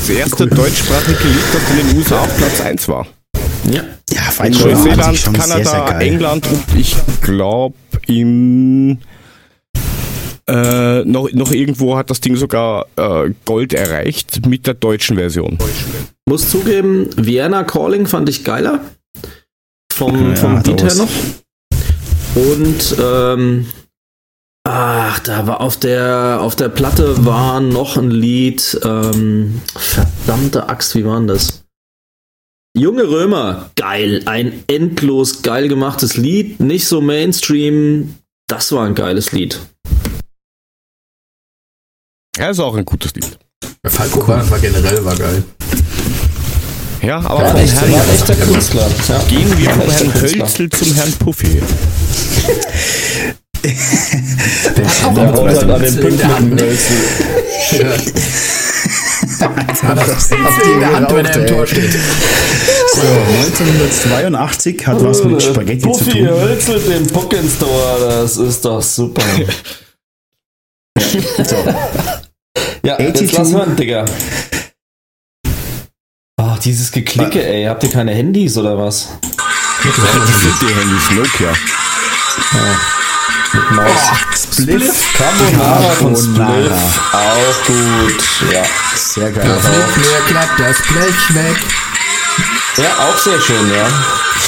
Das erste deutschsprachige Lied, das in den USA auf Platz 1 war. Ja. Ja, fand Neuseeland, schon sehr, sehr Kanada. England und ich glaube im äh, noch, noch irgendwo hat das Ding sogar äh, Gold erreicht mit der deutschen Version. Muss zugeben, Vienna Calling fand ich geiler. Vom, Ja, vom Beat her noch. Und ähm, ach, da war auf der auf der Platte war noch ein Lied. Ähm, verdammte Axt, wie war denn das? Junge Römer, geil, ein endlos geil gemachtes Lied, nicht so Mainstream. Das war ein geiles Lied. Ja, ist auch ein gutes Lied. der Falco war, war generell war geil. Ja, aber War vom echt, Herrn, war ein echter Künstler. Ja. gehen wir vom Herrn. Hölzel zum Herrn Puffy. Der hat auch haut halt an den. Pünktchen. ne? Hat das Pinsel in der Hand, wenn er im Tor steht. So, 1982 hat was mit Spaghetti zu Puffy tun. Hölzel den Puck ins Tor, das ist doch super. So, Ja, jetzt 82. lass hören, Digga. Ach, dieses Geklicke, ey. Habt ihr keine Handys oder was? Die sind die Handys Nokia. Mit Maus. Spliff. Carbonara von. Spliff. Auch gut. Ja. Sehr geil. fliegt mir klappt das Blech weg. Ja, auch sehr schön, ja.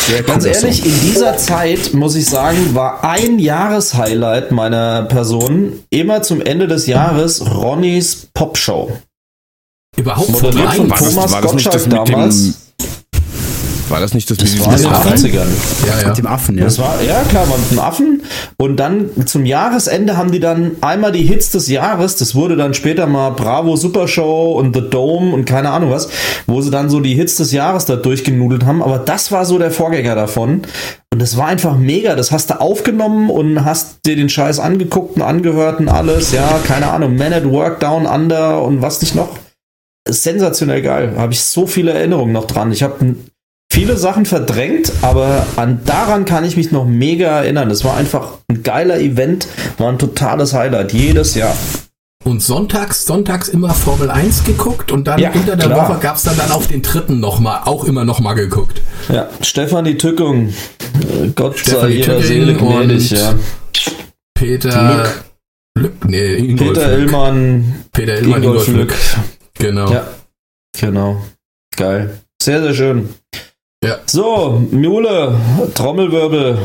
Sehr Ganz ehrlich, in dieser Zeit, muss ich sagen, war ein Jahreshighlight meiner Person immer zum Ende des Jahres Ronnys Popshow. Überhaupt Moderiert von War das, Thomas war das nicht das Gottschalk mit damals. War das nicht das, Das mit war in diesem den Affen? 80ern. Ja, ja. Mit dem Affen, ja. Das war, ja klar, war mit dem Affen. Und dann zum Jahresende haben die dann einmal die Hits des Jahres, das wurde dann später mal Bravo Super Show und The Dome und keine Ahnung was, wo sie dann so die Hits des Jahres da durchgenudelt haben. Aber das war so der Vorgänger davon. Und das war einfach mega. Das hast du aufgenommen und hast dir den Scheiß angeguckt und angehört und alles. Ja, keine Ahnung. Man at Work Down Under und was nicht noch. Sensationell geil. Habe ich so viele Erinnerungen noch dran. Ich habe viele Sachen verdrängt, aber an daran kann ich mich noch mega erinnern. Das war einfach ein geiler Event, war ein totales Highlight jedes Jahr. Und sonntags, sonntags immer Formel 1 geguckt und dann Ja, unter der klar. Woche gab's dann, dann auf den dritten nochmal, auch immer nochmal geguckt. Ja, Stefanie Tückung, äh, Gott sei Stefanie ihrer Tücking Seele gnädig, ja. Peter Lück, nee, Ingolf Peter Lück. Illmann, Peter Illmann, Ingolf Lück. Genau. Ja, genau. Geil. Sehr, sehr schön. Ja. So, Mule, Trommelwirbel.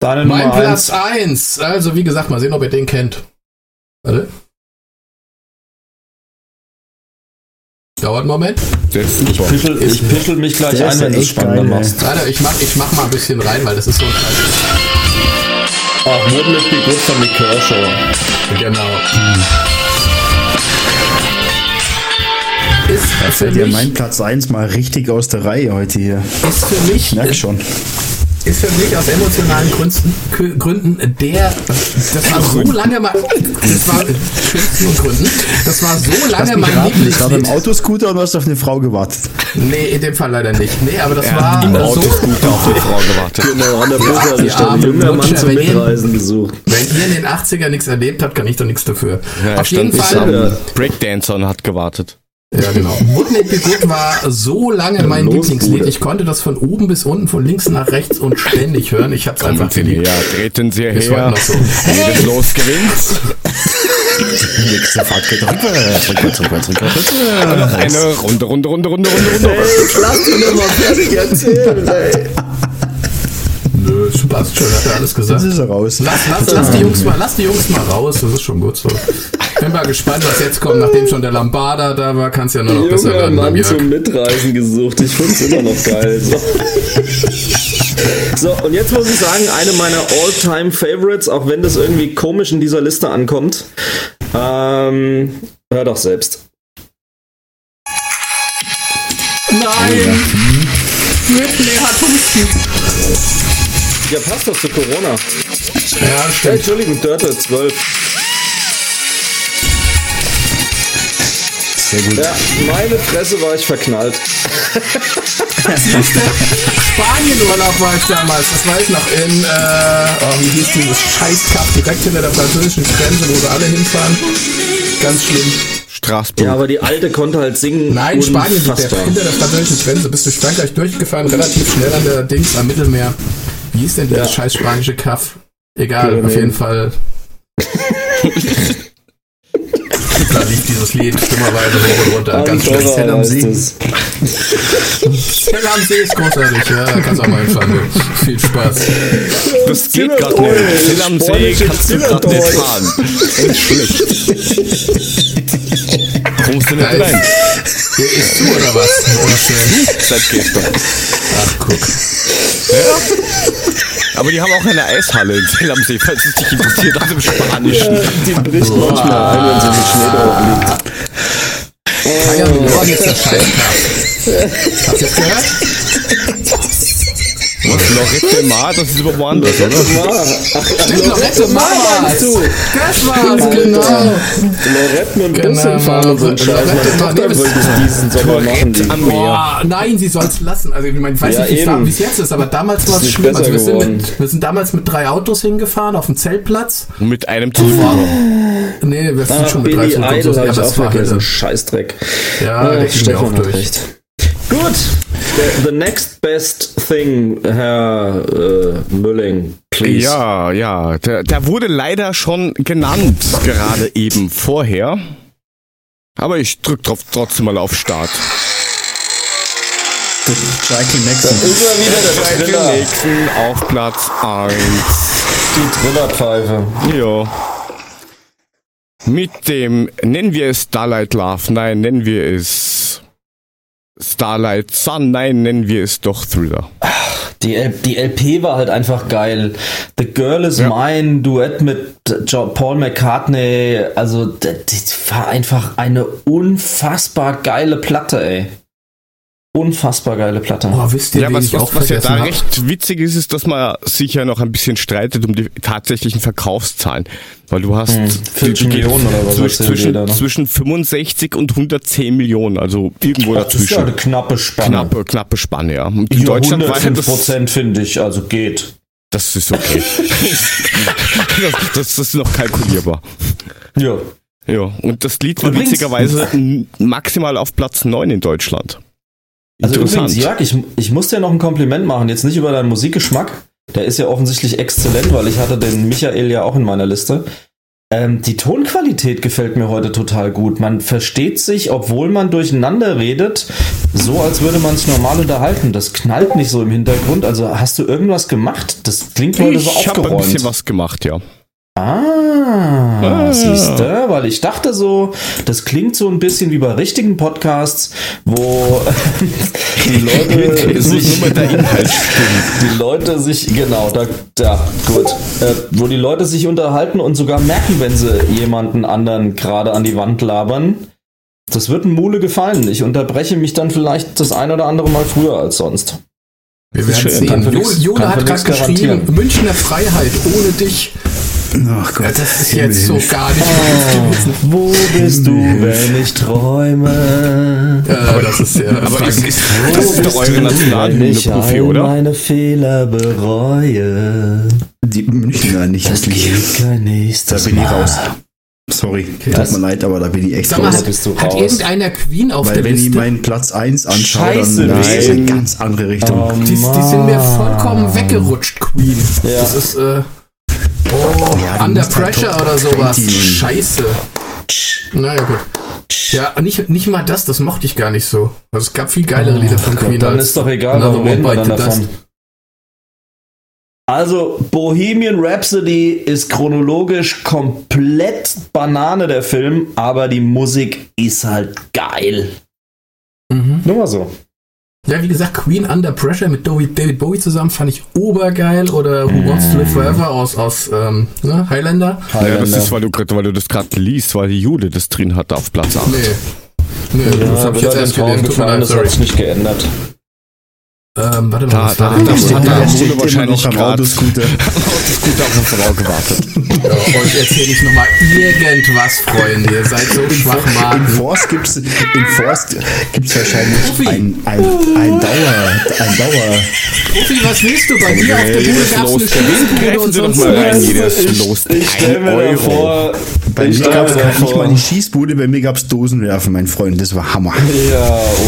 Deine Mein Nummer Platz eins. 1. Also, wie gesagt, mal sehen, ob ihr den kennt. Warte. Dauert einen Moment. Ich pischel, ich pischel mich gleich Der ein, ist wenn du es echt spannender geil, machst. Warte, ich mach, ich mach mal ein bisschen rein, weil das ist so ein Scheiß. Ach, wouldn't it be good von Kershaw? Genau. Ist Da fällt ja mein Platz 1 mal richtig aus der Reihe heute hier. ist für mich, Ich merke schon. ist für mich aus emotionalen Gründen, Gründen der, das war so lange mal, das war, Gründen, das war so lange mein raten, ich war beim Lieblingslied. Autoscooter und du hast auf eine Frau gewartet. Nee, in dem Fall leider nicht. Nee, aber das Er war im so, Autoscooter auf die Frau gewartet. Genau, an der Bushaltestelle. Junger Mann zum wenn ihr- Mitreisen gesucht. wenn ihr in den 80er nichts erlebt habt, kann ich doch nichts dafür. Ja, Auf jeden Fall. Breakdancer hat gewartet. Ja, genau. Wouldn't It war so lange mein los, Lieblingslied. Bruder. Ich konnte das von oben bis unten, von links nach rechts und ständig hören. Ich hab's einfach Kommen Sie geliebt. näher, treten Sie her. noch so. Jedes Los gewinnt. Nächste Fahrt geht rückwärts, rückwärts, rückwärts, rückwärts. Noch eine Runde, Runde, Runde, Runde, Runde, Runde. lass ihn doch mal fertig erzählen, ey. Es passt schon, hat er alles Jetzt gesagt. ist er raus. Lass, lass, lass, die Jungs mal, lass die Jungs mal raus, das ist schon gut so. Bin mal gespannt, was jetzt kommt. Nachdem schon der Lambada da war, kann es ja nur noch besser Junger werden beim Mann zum Mitreisen gesucht. Ich find's immer noch geil. So. so, und jetzt muss ich sagen, eine meiner all-time Favorites, auch wenn das irgendwie komisch in dieser Liste ankommt. Ähm, hör doch selbst. Nein! Whitney hat Husten. Ja, passt doch zu Corona. Ja, Hey, stimmt. Entschuldigung, Dörte, 12. Sehr gut. Ja, meine Fresse war ich verknallt. Spanienurlaub war ich damals, das weiß ich noch, in, äh, oh, wie hieß dieses Scheißkaff direkt hinter der französischen Grenze, wo sie alle hinfahren. Ganz schlimm. Straßburg. Ja, aber die Alte konnte halt singen. Nein, Spanien, der, hinter der französischen Grenze, bist durch Frankreich durchgefahren, relativ schnell an der Dings am Mittelmeer. Wie hieß denn dieses Ja. scheiß spanische Kaff? Egal, Pyrenäen. auf jeden Fall. da lief dieses Lied dummerweise hoch und runter. Ganz schlecht. Zell am See. Zell am See ist großartig, ja, kannst auch mal hinfahren. Viel Spaß. Das geht gerade nicht. Zill am See kannst du gerade nicht fahren. Ist schlecht. Kommst du nicht rein? Der ist zu, oder was? Seit gestern. Ach, guck. Aber die haben auch eine Eishalle in Zell am See, falls es dich interessiert, aus dem Spanischen. Die bricht manchmal ein, wenn sie mit Schnee drauf liegt. Mit Morgen ist der Scheißkaff. Habt ihr das gehört? Was, Lorette Mar, das ist aber woanders, oder? Stimmt, Lorette Mama. meinst du? Das war's, genau. Lorette mit dem Bus Genau, hinfahren und so ein Scheiß. Meine Mar, Tochter das- das diesen Sommer machen. Die. Am Meer. Boah, nein, sie soll's lassen. Also ich, meine, ich weiß Ja, nicht, wie es es jetzt ist, aber damals war es schlimm. Also wir sind, mit, wir sind damals mit drei Autos hingefahren auf dem Zeltplatz. Mit einem Zulfahrer. Nee, wir sind Ach, schon mit drei. Idol Ja, das auch war. Scheißdreck. Ja, Ach, rechnen wir Stefan auch hat durch. recht. Gut. The, the next best thing, Herr äh, Mülling, please. Ja, ja, der, der wurde leider schon genannt, gerade eben vorher. Aber ich drück drauf, trotzdem mal auf Start. Michael Da Maxon. ist er wieder der Michael. Nixon auf Platz 1. Die Trillerpfeife. Ja. Mit dem, nennen wir es Starlight Love, nein, nennen wir es Starlight Sun, nein, nennen wir es doch Thriller. Die, die LP war halt einfach geil. The Girl is Ja. Mine, Duett mit Paul McCartney. Also, das war einfach eine unfassbar geile Platte, ey. Unfassbar geile Platte. Boah, wisst ihr, Ja, was, ich auch was, was ja da hab? recht witzig ist, ist, dass man sich ja noch ein bisschen streitet um die tatsächlichen Verkaufszahlen. Weil du hast Hm, 40 Millionen oder was zwischen, zwischen, da, ne? zwischen 65 und 110 Millionen, also irgendwo das ist ja eine dazwischen. knappe Spanne. Knappe, knappe Spanne, ja. Und in Ja, Deutschland war ja 105 das, Prozent finde ich, also geht. das ist okay. das, das, das ist noch kalkulierbar. Ja. Ja, und das Lied war witzigerweise maximal auf Platz 9 in Deutschland. Also übrigens, Jörg, ich, ich muss dir noch ein Kompliment machen, jetzt nicht über deinen Musikgeschmack. Der ist ja offensichtlich exzellent, weil ich hatte den Michael ja auch in meiner Liste. Ähm, die Tonqualität gefällt mir heute total gut. Man versteht sich, obwohl man durcheinander redet, so als würde man sich normal unterhalten. Das knallt nicht so im Hintergrund. Also hast du irgendwas gemacht? Das klingt heute so ich habe ein aufgeräumt. bisschen was gemacht, ja. Ah, Ah. siehst du, weil ich dachte so, das klingt so ein bisschen wie bei richtigen Podcasts, wo die Leute sich, nur mal der Inhalt stimmen. die Leute sich, genau, da, ja, gut, äh, wo die Leute sich unterhalten und sogar merken, wenn sie jemanden anderen gerade an die Wand labern. Das wird ein Mule gefallen. Ich unterbreche mich dann vielleicht das ein oder andere Mal früher als sonst. Wir werden sehen. Jona hat gerade geschrieben. Münchner Freiheit ohne dich. Ach Gott. Ja, das ist jetzt so Himmel. gar nicht Wo bist du, wenn ich träume? Ja, das ist ja. Aber ist, ist, das ist doch eure wenn Nationalhymne, ich Profi, all oder? meine Fehler bereue? Die Münchner nicht wirklich. gibt kein Da nächstes bin ich raus. Sorry, Was? tut mir leid, aber da bin ich echt Sag mal, raus. hat, bist du hat raus. irgendeiner Queen auf Weil der wenn ich Liste? meinen Platz 1 anschaue, Scheiße, dann ist es eine nein. ganz andere Richtung. Oh, Die, die sind mir vollkommen weggerutscht, Queen. Ja. Das ist, äh, oh, Ja, Under halt Pressure oder sowas. 20 nehmen. Scheiße. Naja, gut. Ja, nicht, nicht mal das, das mochte ich gar nicht so. Also es gab viel geilere Lieder von Queen. Dann ist doch egal, warum reden wir dann davon. Also, Bohemian Rhapsody ist chronologisch komplett Banane der Film, aber die Musik ist halt geil. Mhm. Nur mal so. Ja, wie gesagt, Queen Under Pressure mit David Bowie zusammen fand ich obergeil. Oder Who Wants to Live Forever aus, aus ähm, ne, Highlander. Ja, das ist, weil du, weil du das gerade liest, weil die Jude das drin hatte auf Platz 8. Nee. Nee, das Ja, hab ich will jetzt er erst gelesen. Tut mir leid, das hat sorry. sich nicht geändert. Ähm, warte mal, Da, was da, war da, das? da, denn? da, steht wurde wahrscheinlich noch am gerade auf eine Frau gewartet. Ja, euch erzähle ich nochmal irgendwas, Freunde. Ihr seid so In Schwachmaten. Forst gibt's in Forst gibt's wahrscheinlich Profi. ein, ein, ein Dauer, ein Dauer. Profi, was willst du? Bei dir auf der Bühne gab's Los, eine Schießbude und sonst mal rein, was. jedes Los. ich stell Ein mir Euro. vor, Bei ich mir gab's da gar nicht mal eine Schießbude, bei mir gab's Dosenwerfen, mein Freund. Das war Hammer. Ja,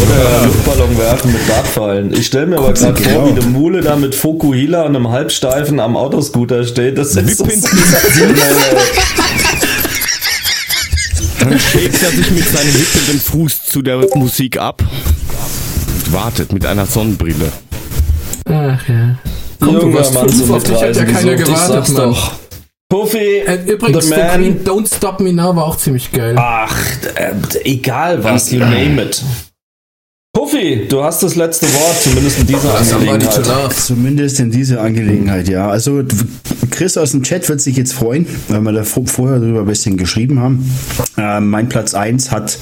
oder Luftballon werfen mit Dartfallen. Ich stelle mir aber Guck, gerade genau. vor, wie eine Mule da mit Fokuhila und einem Halbsteifen am Autoscooter steht. Das ist so Wippen. sensationell. Dann schlägt er sich mit seinem wippenden Fuß zu der Musik ab und wartet mit einer Sonnenbrille. Ach ja. Komm, du Junger warst Mann, fünf, so auf dich hat ja keiner gesucht, ich gewartet, sag's Mann. doch. Puffy, Äh, Übrigens, Man. Queen, Don't Stop Me Now war auch ziemlich geil. Ach, äh, egal was, you name it. Puffy, du hast das letzte Wort, zumindest in dieser to Angelegenheit. Zumindest in dieser Angelegenheit, ja. Also Chris aus dem Chat wird sich jetzt freuen, weil wir da vor- vorher darüber ein bisschen geschrieben haben. Ähm, mein Platz 1 hat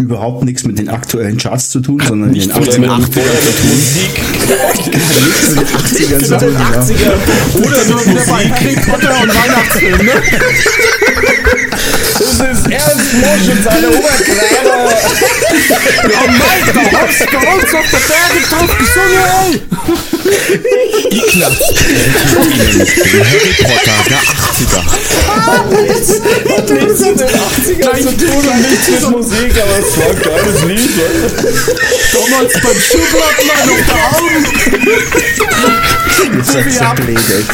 überhaupt nichts mit den aktuellen Charts zu tun, sondern in den Nicht mit 80ern. den 80ern Musik. nichts mit den 80ern zu tun, ja. Oder so wieder bei Harry Potter und Weihnachtsfilm, ne? Das ist Ernst Mosch und seine Oberkleider. Oh Mike, da hast du uns auf der Berge drauf gesungen, ey! Iklas den Harry Potter der 80er. Hat nichts mit den 80ern zu tun und nichts mit Musik, aber es war ein geiles Lied. Damals beim Schuhblatt auf der Augen! Das ist ja blöd, ey.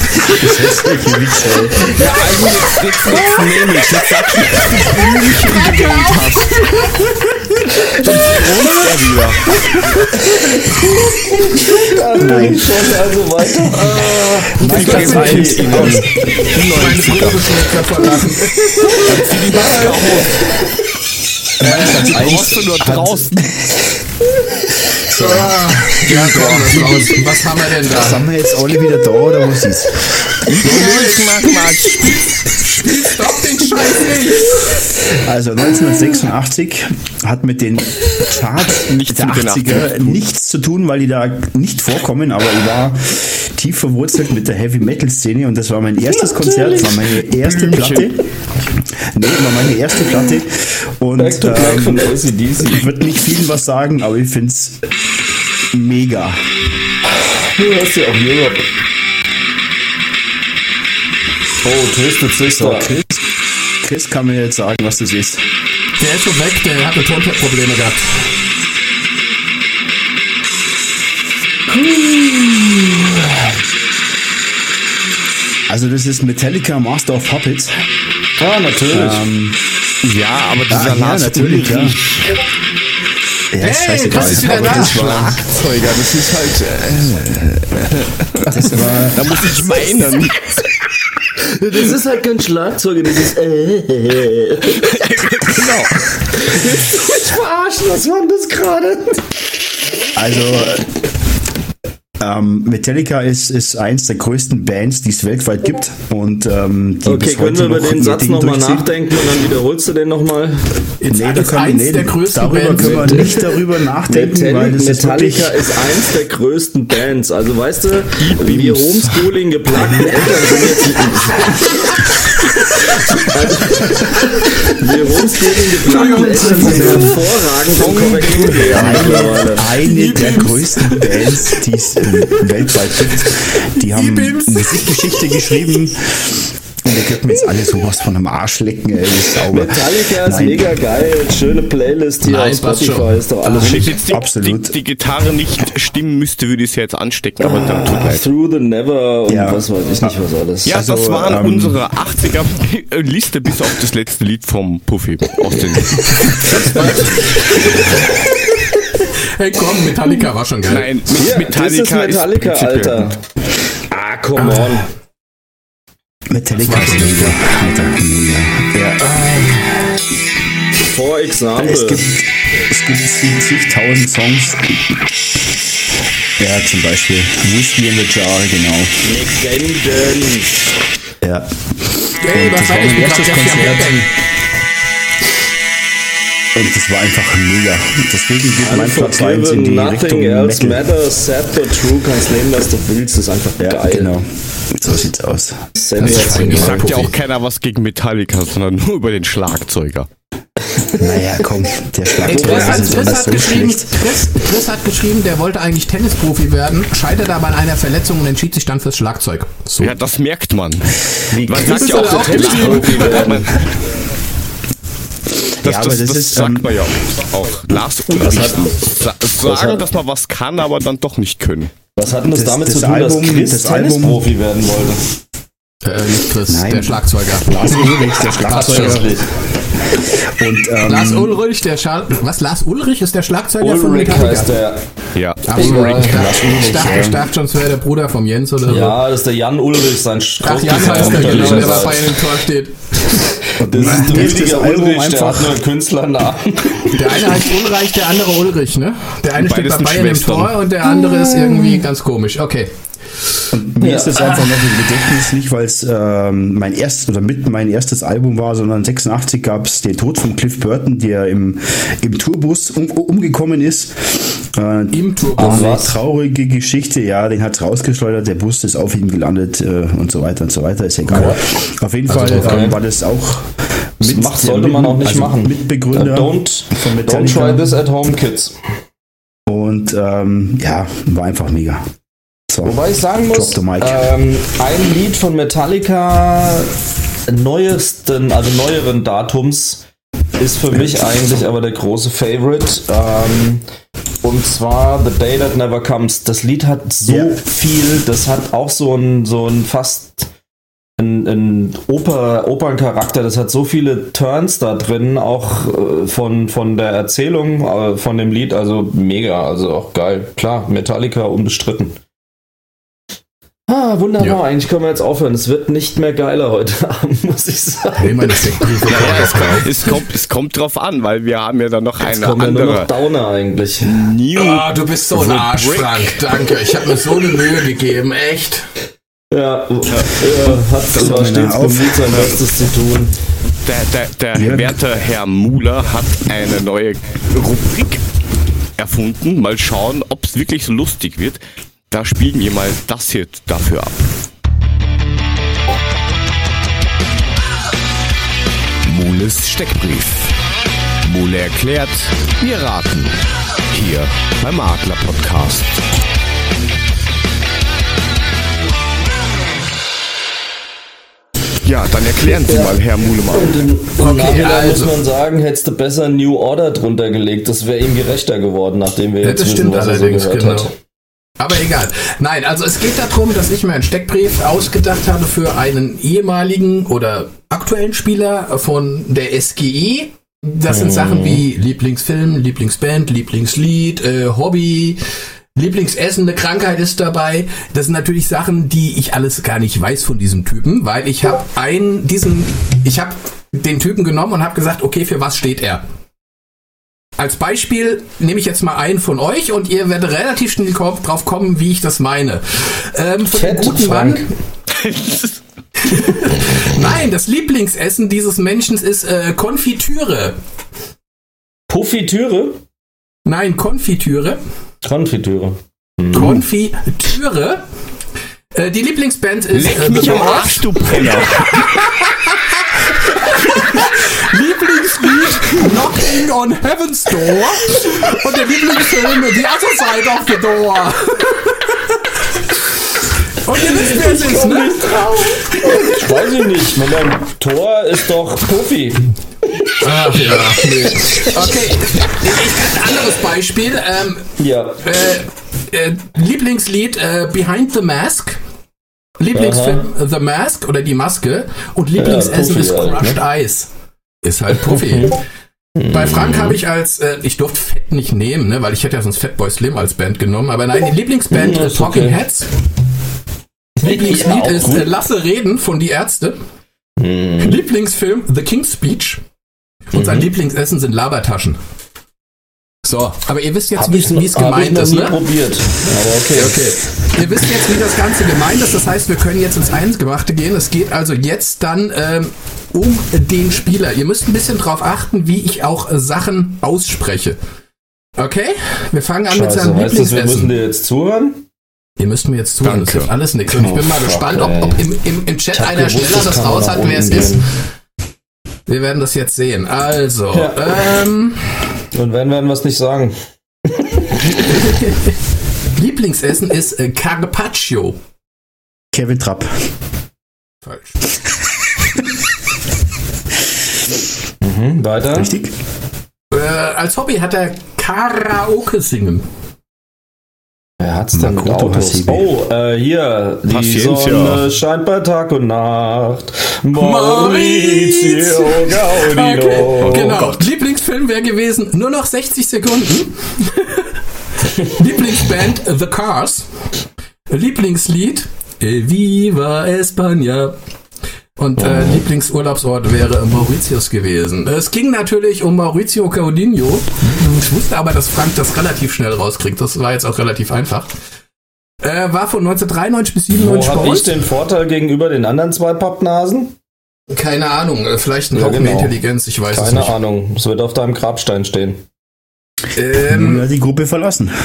Das ist wirklich Witze, ey. Ja, jetzt, jetzt, jetzt nehme ich. Jetzt sag ich, dass du Blümchen gewählt hast. Er wieder. Nein. Schon also weiter. Mein Platz Platz eins. 1 Die Meine 90er. Brille schlägt verlassen. Zieh die Maske auf. Die brauchst du nur draußen. Ja, komm, das raus. Was haben wir denn da? Sind wir jetzt alle wieder da oder was ist? Mach mal. Stopp den Scheiß nicht! Also 1986 hat mit den Charts Nichts der mit den 80er nichts zu tun, weil die da nicht vorkommen, aber ich war tief verwurzelt mit der Heavy Metal Szene und das war mein erstes Konzert, das war meine erste Blümchen. Platte. Nee, war meine erste Platte und Back to Black von ähm, ACDC. ich würde nicht vielen was sagen, aber ich find's mega. Du hörst ja auch Europe. Oh, Twisted So, Sister. Chris, Chris kann mir jetzt sagen, was das ist. Der ist schon weg, der hatte Tonprobleme gehabt. Also das ist Metallica Master of Puppets. Ah, natürlich. Ähm, Ja, aber dieser ja, Lars natürlich, ja. Ulrich, Ja, ist Hey. Chris ist wieder da. das Schlagzeuger, das ist halt, Das war, da muss ich meinen. Das ist halt kein Schlagzeuger, das ist. Äh. Genau. Willst du mich verarschen? Was war denn das gerade? Also, Ähm, Metallica ist, ist eins der größten Bands, die es weltweit gibt. Und, ähm, die Okay, bis können heute wir über noch den Satz nochmal nachdenken und dann wiederholst du den nochmal? Ist, Nee, da ist können nee, der größten darüber Bands. können wir nicht darüber nachdenken, weil Metallica, das ist Metallica wirklich, ist eins der größten Bands. Also weißt du, wir Homeschooling geplagten Eltern sind jetzt. wir Homeschooling Eltern sind hervorragend mittlerweile. eine der größten Bands, die es äh, weltweit gibt. Die haben. Musikgeschichte geschrieben. Und da könnten wir jetzt alle sowas von einem Arsch lecken, ey, das ist sauber. Metallica ist Nein. mega geil. Schöne Playlist hier Nein, auf Spotify. schon. Ist doch alles Wenn jetzt die, Absolut. Die, die Gitarre nicht stimmen müsste, würde ich es ja jetzt anstecken, aber dann tut leid. Through the Never und Ja. was weiß ich nicht, was alles. Ja, Also, das waren ähm, unsere 80er Liste bis auf das letzte Lied vom Puffy aus den Hey komm, Metallica war schon geil. Nein, Hier, Metallica das ist Metallica, prinzipiell Alter. Ah, come on. Metallica ist mega. Alter, mega. Ja. For example. Es gibt, es gibt zigtausend Songs. Ja, zum Beispiel Whiskey in the Jar, genau. Legenden. Ja. Hey, Und was das war ich mein erstes Konzert. Und das war einfach mega. Deswegen geht mein Platz 1 in die nothing Richtung else Metal. matters, sad but true, kannst nehmen, was du willst, ist einfach Ja, geil. genau. So sieht's aus. Sammy Das ist gemacht. Sagt ja auch keiner was gegen Metallica, sondern nur über den Schlagzeuger. Naja, komm, der Ey, Schlagzeuger Chris, ist Chris, alles hat so geschrieben. Chris, Chris hat geschrieben, der wollte eigentlich Tennisprofi werden, scheiterte aber an einer Verletzung und entschied sich dann fürs Schlagzeug. So. Ja, das merkt man. Wie Man Chris sagt ja auch, auch so geschrieben. das, Ja, aber das, das das, ist, sagt ähm, man ja auch. Lars Ulrich sa- sagen, hat- dass man was kann, aber dann doch nicht können. Was hat denn das, Das- damit das zu tun, Album- dass Chris das Album- Tennisprofi werden wollte? Äh, nicht Chris, Nein. der Schlagzeuger. Lars Ulrich, der Schlagzeuger. Und, ähm, Lars Ulrich, der Schal was? Lars Ulrich ist der Schlagzeuger von Ulrich Metallica? heißt der. Ja. Ach Ulrich. Lars Ulrich, ich dachte, ja. ich dachte schon, es wäre der Bruder vom Jens oder so. Ja, das ist der Jan Ulrich, sein Ach, Jan heißt der, genau, der bei im Tor steht. Das ist der Album Ulrich, der einfach- hat nur einen Künstlernamen. Der eine heißt Ulreich, der andere Ulrich, ne? Der eine steht bei Bayern im. Tor und der andere ist irgendwie ganz komisch. Okay. Mir ist das einfach noch im Gedächtnis nicht, weil es ähm, mein erstes oder mit mein erstes Album war, sondern 86 gab es den Tod von Cliff Burton, der im, im Tourbus um, umgekommen ist. Äh, Im das Tourbus. war eine traurige Geschichte, ja, den hat rausgeschleudert, der Bus ist auf ihm gelandet äh, und so weiter und so weiter, ist egal. Auf jeden Fall okay. ähm, war das auch Das mit macht, der sollte man auch nicht also machen. Mitbegründer Don't, von don't Metallica. try this at home, kids. und ähm, ja, war einfach mega. So, Wobei ich sagen muss, ähm, ein Lied von Metallica neuesten, also neueren Datums ist für mich eigentlich aber der große Favorite. Ähm, und zwar The Day That Never Comes. Das Lied hat so Ja. viel, das hat auch so ein, so ein fast ein, ein Oper, Operncharakter, das hat so viele Turns da drin, auch äh, von, von der Erzählung äh, von dem Lied, also mega, also auch geil. Klar, Metallica unbestritten. Ah, wunderbar. Ja. Eigentlich können wir jetzt aufhören. Es wird nicht mehr geiler heute Abend, muss ich sagen. Nee, meine Steckbriefe. Es kommt, es kommt drauf an, weil wir haben ja dann noch Jetzt eine kommen ja nur noch andere Downer eigentlich. New. Ah, du bist so ein Arsch, Frank. Danke. Ich habe mir so eine Mühe gegeben. Echt. Ja, er hat war mir stets auf. bemüht, sein Bestes zu tun. Der, der, der Ja. werte Herr Muller hat eine neue Rubrik erfunden. Mal schauen, ob es wirklich so lustig wird. Da spielen wir mal das hier dafür ab. Mules Steckbrief. Mule erklärt, wir raten. Hier beim Adler Podcast. Ja, dann erklären Sie mal, Herr Mulemann. Okay, also. muss man sagen, hättest du besser New Order drunter gelegt. Das wäre ihm gerechter geworden, nachdem wir Ja, jetzt wissen, was er so gehört genau. hat. Aber egal. Nein, also es geht darum, dass ich mir einen Steckbrief ausgedacht habe für einen ehemaligen oder aktuellen Spieler von der SGE. Das sind Sachen wie Lieblingsfilm, Lieblingsband, Lieblingslied, äh, Hobby, Lieblingsessen, eine Krankheit ist dabei. Das sind natürlich Sachen, die ich alles gar nicht weiß von diesem Typen, weil ich habe einen, diesen, ich habe den Typen genommen und habe gesagt, okay, für was steht er? Als Beispiel nehme ich jetzt mal einen von euch und ihr werdet relativ schnell drauf kommen, wie ich das meine. Ähm, von Fett, guten Frank. Mann. Nein, das Lieblingsessen dieses Menschen ist äh, Konfitüre. Puffitüre? Nein, Konfitüre. Konfitüre. Konfitüre. Äh, die Lieblingsband ist Leck äh, mich am. Arsch, du Penner. Lieblingslied Knocking on Heaven's Door und der Lieblingsfilm The Other Side of the Door. Und ihr wisst, wer es ist, ne? Ich weiß ich nicht. Moment, Tor ist doch Puffi. Ach ja, nee. Okay, ich, ein anderes Beispiel. Ähm, Ja. äh, äh, Lieblingslied äh, Behind the Mask. Lieblingsfilm äh, The Mask oder Die Maske. Und Lieblingsessen Puffy ist halt, ne? Crushed Ice. Ist halt Puffy. Bei Frank habe ich als, äh, ich durfte Fett nicht nehmen, ne, weil ich hätte ja sonst Fatboy Slim als Band genommen. Aber nein, die Lieblingsband Ja, ist Talking okay. Heads. Lieblingslied auch ist gut. äh, Lasse Reden von Die Ärzte. Lieblingsfilm The King's Speech. Und sein Lieblingsessen sind Labertaschen. So, aber ihr wisst jetzt, wie ich, wie es ich gemeint ist, nie ne? probiert. Aber okay. Okay. Ihr wisst jetzt, wie das Ganze gemeint ist. Das heißt, wir können jetzt ins Eingemachte gehen. Es geht also jetzt dann ähm, um den Spieler. Ihr müsst ein bisschen drauf achten, wie ich auch äh, Sachen ausspreche. Okay? Wir fangen an mit Scheiße, seinem heißt das, wir müssen Lieblingsessen. dir jetzt zuhören? Ihr müsst mir jetzt zuhören, das Danke. hilft alles nichts. Und ich Oh, bin mal fuck, gespannt, ob, ob im, im, im Chat Ich einer gewusst, schneller das das raus hat, wer es ist. Wir werden das jetzt sehen. Also, Ja. ähm, Und wenn, werden wir es nicht sagen. Lieblingsessen ist äh, Carpaccio. Kevin Trapp. Falsch. Mhm, weiter. Richtig? Äh, als Hobby hat er Karaoke singen. Wer hat's denn mit Autos? Hasebe. Oh, äh, hier. Die Paciencia. Sonne scheint bei Tag und Nacht. Maurizio Gaudino. Okay, genau. Lieblingsfilm wäre gewesen, nur noch 60 Sekunden. Lieblingsband The Cars. Lieblingslied Viva España. Und äh, Lieblingsurlaubsort wäre Mauritius gewesen. Es ging natürlich um Maurizio Gaudino. Ich wusste aber, dass Frank das relativ schnell rauskriegt. Das war jetzt auch relativ einfach. Äh, war von 1993 bis Wo 97 bei habe ich den Vorteil gegenüber den anderen zwei Pappnasen? Keine Ahnung, äh, vielleicht ein Ja, Hauch mehr genau. Intelligenz, ich weiß es Keine nicht. Ahnung. Es wird auf deinem Grabstein stehen. Ähm, die Gruppe verlassen.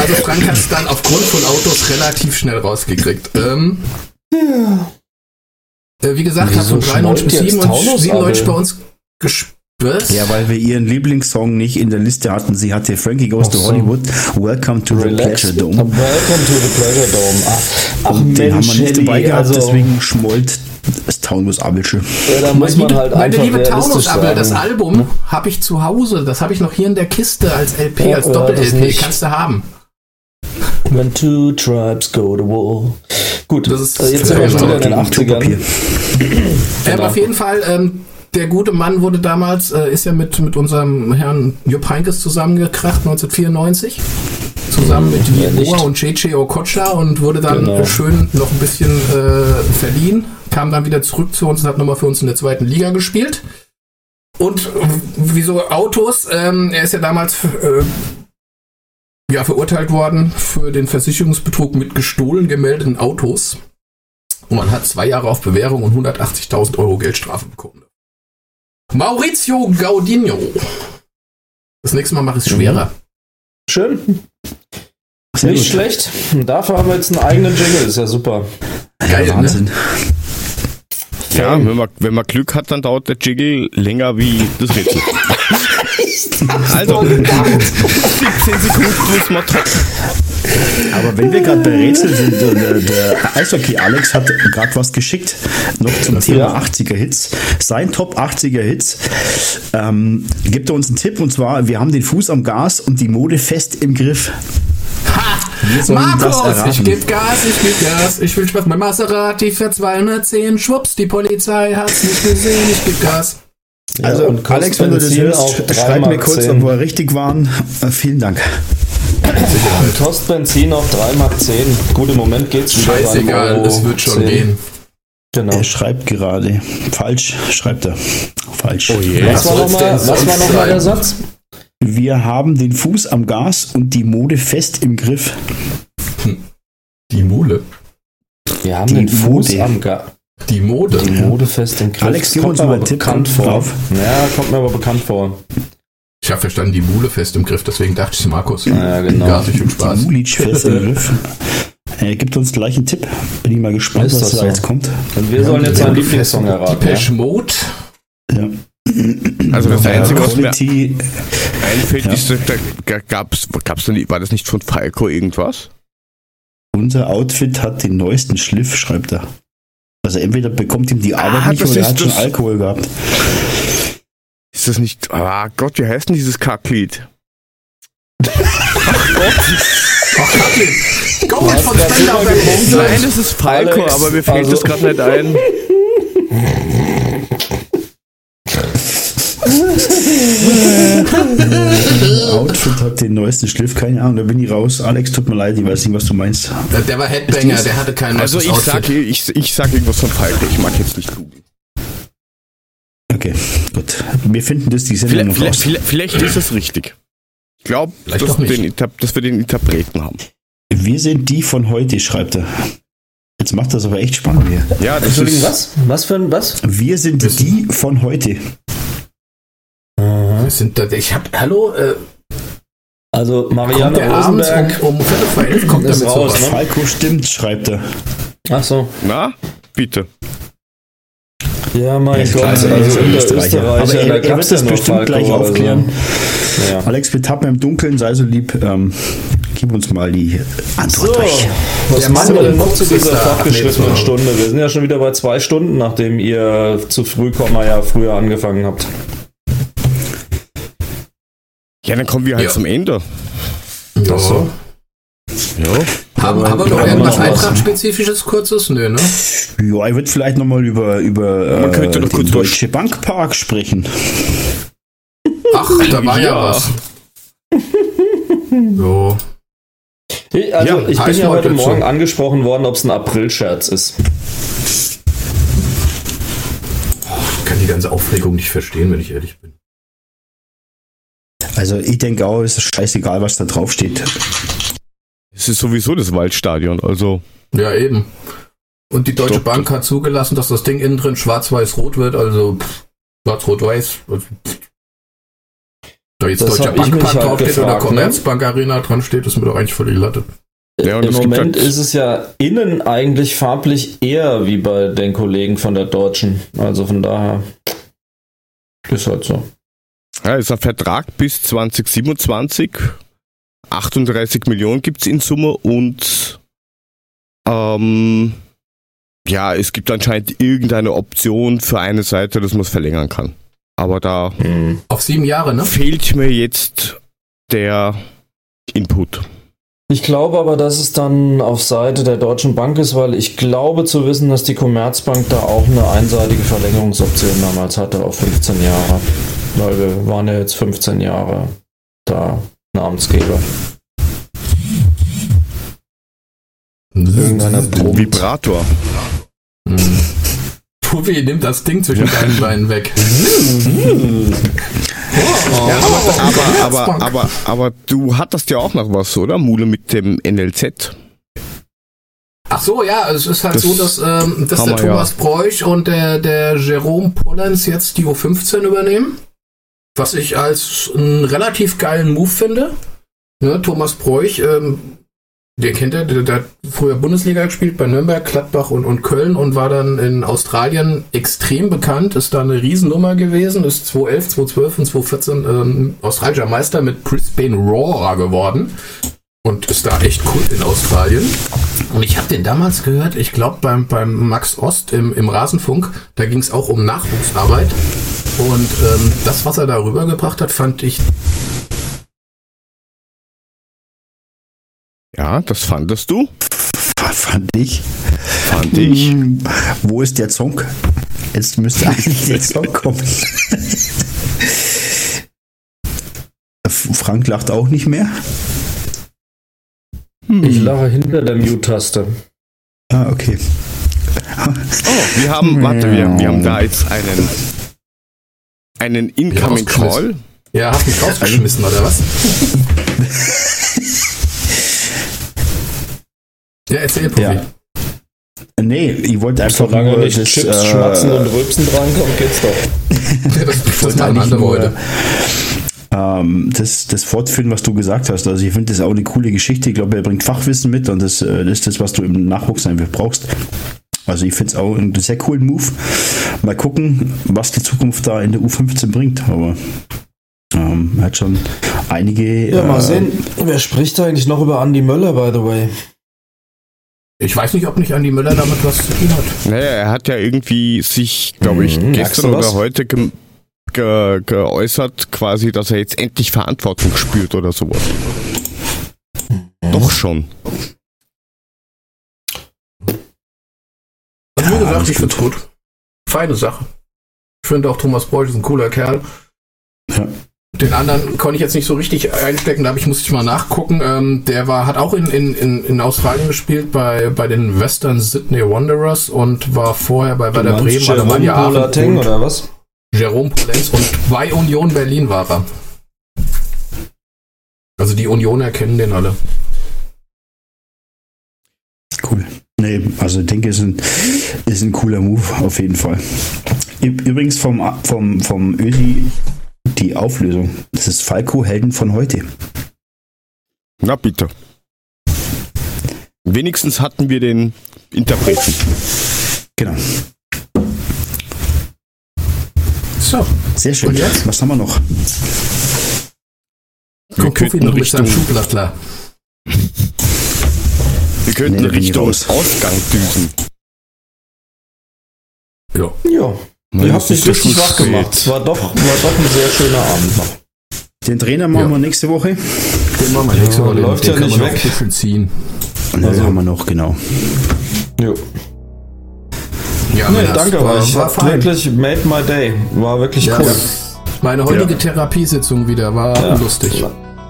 Also Frank hat es dann aufgrund von Autos relativ schnell rausgekriegt. Ähm, äh, wie gesagt, hat von 93 bis schmollt jetzt 97, Taunus 97 Abel? bei uns gespielt. Ja, weil wir ihren Lieblingssong nicht in der Liste hatten. Sie hatte Frankie Goes Ach to so. Hollywood. Welcome to the Relax. Pleasure Welcome Dome. to the Pleasure Dome. Ach, ach Und den haben Mensch, wir nicht dabei gehabt, also, deswegen schmollt das Taunus Abelsche. ja, da muss man halt meine einfach liebe Taunus-Abel, das sagen. Album habe ich zu Hause. Das habe ich noch hier in der Kiste als LP, Ja, als Doppel-LP. Kannst du haben. When two tribes go to war. Gut, Das ist- äh, jetzt sind wir schon wieder in den Gegen Klopapier. 80ern. Ähm, Genau. auf jeden Fall, ähm, der gute Mann wurde damals, äh, ist ja mit, mit unserem Herrn Jupp Heynckes zusammengekracht, 1994. Zusammen mit nicht? und Cheche Okocha und wurde dann Genau. schön noch ein bisschen äh, verliehen. Kam dann wieder zurück zu uns und hat nochmal für uns in der zweiten Liga gespielt. Und wieso Autos? Ähm, er ist ja damals äh, ja, verurteilt worden für den Versicherungsbetrug mit gestohlen gemeldeten Autos. Und man hat zwei Jahre auf Bewährung und 180.000 Euro Geldstrafe bekommen. Maurizio Gaudino. Das nächste Mal mache ich es schwerer. Schön, Sehr nicht gut. schlecht. Dafür haben wir jetzt einen eigenen Jingle, ist ja super. Geil, Ja, ne? Wahnsinn. Ja, wenn man, wenn man Glück hat, dann dauert der Jiggle länger wie das Rätsel. also, 17 Sekunden muss man trocken. Aber wenn wir gerade bei Rätsel sind, der, der, der Eishockey Alex hat gerade was geschickt, noch zum Thema Ja. 80er Hits. Sein Top 80er Hits ähm, gibt er uns einen Tipp und zwar, wir haben den Fuß am Gas und die Mode fest im Griff. Wir sollen das Markus, erraten. ich geb Gas, ich geb Gas, ich will Spaß. Mein Maserati fährt 210, schwupps, die Polizei hat's nicht gesehen, ich geb Gas. Also, und kostet Alex, wenn du das hörst, drei schreib mir kurz, zehn. ob wir richtig waren. Äh, vielen Dank. Kostet Benzin auf 3 Mark 10. Gut, im Moment geht's wieder Scheißegal, es wird schon 10. gehen. Genau. Er schreibt gerade. Falsch, schreibt er. Falsch. Oh je. Was war nochmal was war noch mal der? Satz? Wir haben den Fuß am Gas und die Mode fest im Griff. Die Mule. Wir haben Die den Fuß Mode. am Ga Die Mode. Die Mode fest im Griff. Alex, gib kommt uns mir mal aber einen Tipp bekannt vor. drauf. Ja, kommt mir aber bekannt vor. Ich habe verstanden, die Mule fest im Griff, deswegen dachte ich Markus. Ja, genau. Gar nicht viel Spaß. Die Mulic fest im Griff. Er gibt uns gleich einen Tipp. Bin ich mal gespannt, Ist was das da so? jetzt kommt. Und wir sollen jetzt seinen Lieblingssong erraten. Depeche Ja? Mode. Ja. Also das Einzige, was mir einfällt, Ja. ist, da gab's, gab's da nicht, war das nicht von Falco irgendwas? unser Outfit hat den neuesten Schliff, schreibt er. Also entweder bekommt ihm die Arbeit Ah, nicht oder er hat schon das- Alkohol gehabt. Ist das nicht, ah Gott, wie heißt denn dieses Kacklied? Ach, Kathleen. Go hast von grad Spender super weg. gepunktet. Nein, das ist Falco, Alex, aber mir fällt also- das gerade nicht ein. Outfit hat den neuesten Schliff, keine Ahnung, da bin ich raus. Alex, tut mir leid, ich weiß nicht, was du meinst. Der war Headbanger, der hatte kein Also ich sag, Outfit. ich, ich sag irgendwas von Falco, ich mag jetzt nicht googeln. Okay, gut. Wir finden das die Sendung Vielleicht, noch vielleicht, raus. vielleicht, vielleicht ist es richtig. Ich glaube, Vielleicht dass, dass wir den Interpreten haben. Wir sind die von heute, schreibt er. Jetzt macht das aber echt spannend hier. Ja, das Entschuldigung, ist, was? Was für ein was? Wir sind- die von heute. Wir sind da, ich hab, hallo, äh, Also kommt Marianne der Rosenberg. um, um Viertel vor elf kommt damit raus, sowas. ne? Falco stimmt, schreibt er. Ach so. na, bitte. Ja, mein Ja, Gott, klar, also er ist unter Österreicher. Aber er- da er wird das bestimmt Falco gleich aufklären. Ja. Alex, wir tappen im Dunkeln, sei so lieb. Ähm, gib uns mal die Antwort So, durch. was Der machen Mann wir denn noch zu dieser fortgeschrittenen. Stunde? Wir sind ja schon wieder bei zwei Stunden, nachdem ihr zu früh Komma ja früher angefangen habt. Ja, dann kommen wir halt Ja. zum Ende. Ja. Ach so. Ja. Haben, haben wir noch irgendwas? Eintracht-spezifisches Kurzes? Nö, ne? Ja, ich würde vielleicht nochmal über, über Man könnte äh, noch den kurz Deutsche Bankpark sprechen. Ach, da war ja, Ja. was. So. Ich- Also, Ja, ich bin ja heute. Morgen angesprochen worden, ob es ein April-Scherz ist. Ich kann die ganze Aufregung nicht verstehen, wenn ich ehrlich bin. Also ich denke auch, es ist scheißegal, was da drauf steht. Es ist sowieso das Waldstadion, also. Ja, eben. Und die Deutsche Doch, Bank hat zugelassen, dass das Ding innen drin schwarz-weiß-rot wird, also schwarz-rot-weiß. Also. Da jetzt Das mich Bankpark halt draufsteht oder gefragt, ne? Commerzbank Arena dran steht, ist mir doch eigentlich voll die Latte. Ja, und Im Moment halt- ist es ja innen eigentlich farblich eher wie bei den Kollegen von der Deutschen. Also von daher ist halt so. Ja, ist ein Vertrag bis 2027. 38 Millionen gibt's in Summe und ähm, ja, es gibt anscheinend irgendeine Option für eine Seite, dass man es verlängern kann. Aber da Auf sieben Jahre, ne? fehlt mir jetzt der Input. Ich glaube aber, dass es dann auf Seite der Deutschen Bank ist, weil ich glaube zu wissen, dass die Commerzbank da auch eine einseitige Verlängerungsoption damals hatte auf 15 Jahre. Weil wir waren ja jetzt 15 Jahre da Namensgeber. Irgendeiner brummt. Vibrator. Hm. Puffy nimmt das Ding zwischen deinen Beinen weg. Oh, Ja, aber, aber, aber, Commerzbank. aber, aber du hattest ja auch noch was, oder? Mule mit dem NLZ. Ach so, ja, es ist halt Das so, dass, ähm, dass der wir ja. Thomas Bräuch und der, der Jerome Pollens jetzt die U15 übernehmen. Was ich als einen relativ geilen Move finde. Ne, Thomas Bräuch, ähm, den kennt er, der, der hat früher Bundesliga gespielt bei Nürnberg, Gladbach und, und Köln und war dann in Australien extrem bekannt, ist da eine Riesennummer gewesen, ist 2011, 2012 und 2014 ähm, australischer Meister mit Brisbane Roar geworden und ist da echt Kult in Australien. Und ich habe den damals gehört, ich glaube beim, beim Max Ost im, im Rasenfunk, da ging es auch um Nachwuchsarbeit. Und ähm, das, was er da rübergebracht hat, fand ich Ja, das fandest du? Fand ich. Fand ich. Hm, Wo ist der Song? Jetzt müsste eigentlich der Song kommen. Frank lacht auch nicht mehr. Ich lache hinter der Mute-Taste. Ah, okay. Oh, wir haben, warte, wir, wir haben da jetzt einen, einen Incoming Call. Ja, hast mich rausgeschmissen, oder was? ja, erzähl, Profi. Ja. Nee, ich wollte einfach Solange nur nicht das, Chips, äh, Schmatzen und Rülpsen drankommen, geht's doch. Das, machen eigentlich andere heute. Ähm, das, das fortführen, was du gesagt hast. Also ich finde das auch eine coole Geschichte. Ich glaube, er bringt Fachwissen mit und das, äh, das ist das, was du im Nachwuchs einfach brauchst. Also ich finde es auch einen sehr coolen Move. Mal gucken, was die Zukunft da in der U15 bringt. Aber ähm, er hat schon einige. Ja, mal äh, sehen. Wer spricht da eigentlich noch über Andy Möller, by the way? Ich weiß nicht, ob nicht Andi Müller damit was zu tun hat. Naja, er hat ja irgendwie sich, glaube ich, Mhm, gestern oder heute ge ge geäußert, quasi, dass er jetzt endlich Verantwortung spürt oder sowas. Doch schon. Also wie gesagt, ich find's gut. Feine Sache. Ich finde auch Thomas Beuth ist ein cooler Kerl. Ja. Den anderen konnte ich jetzt nicht so richtig einstecken, da ich, musste ich mal nachgucken. Ähm, der war, hat auch in, in, in, Australien gespielt bei, bei den Western Sydney Wanderers und war vorher bei Werder Bremen, Aachen Bolateng oder was? Jerome Polenz und bei Union Berlin war er. Also die Unioner kennen den alle. Cool. Nee, also ich denke, ist ein, ist ein cooler Move auf jeden Fall. Übrigens vom, vom, vom Ösi die Auflösung. Das ist Falco Helden von heute. Na bitte. Wenigstens hatten wir den Interpreten. Genau. So, Sehr schön. Und jetzt? Was haben wir noch? Wir Profi könnten noch Richtung, Schublattler. wir könnten Nee, Richtung. Ausgang düsen. Ja. Ja. Nein, Ihr habt mich richtig wach gemacht. War doch, war doch ein sehr schöner Abend noch. Den Trainer machen Ja. wir nächste Woche. Den machen wir nächste Ja, Woche. läuft Den ja nicht weg. ziehen. Dann haben wir noch, genau. Jo. Ja, Nee, danke war, euch. War wirklich made my day. War wirklich Ja. cool. Meine heutige Therapiesitzung wieder war Ja. lustig.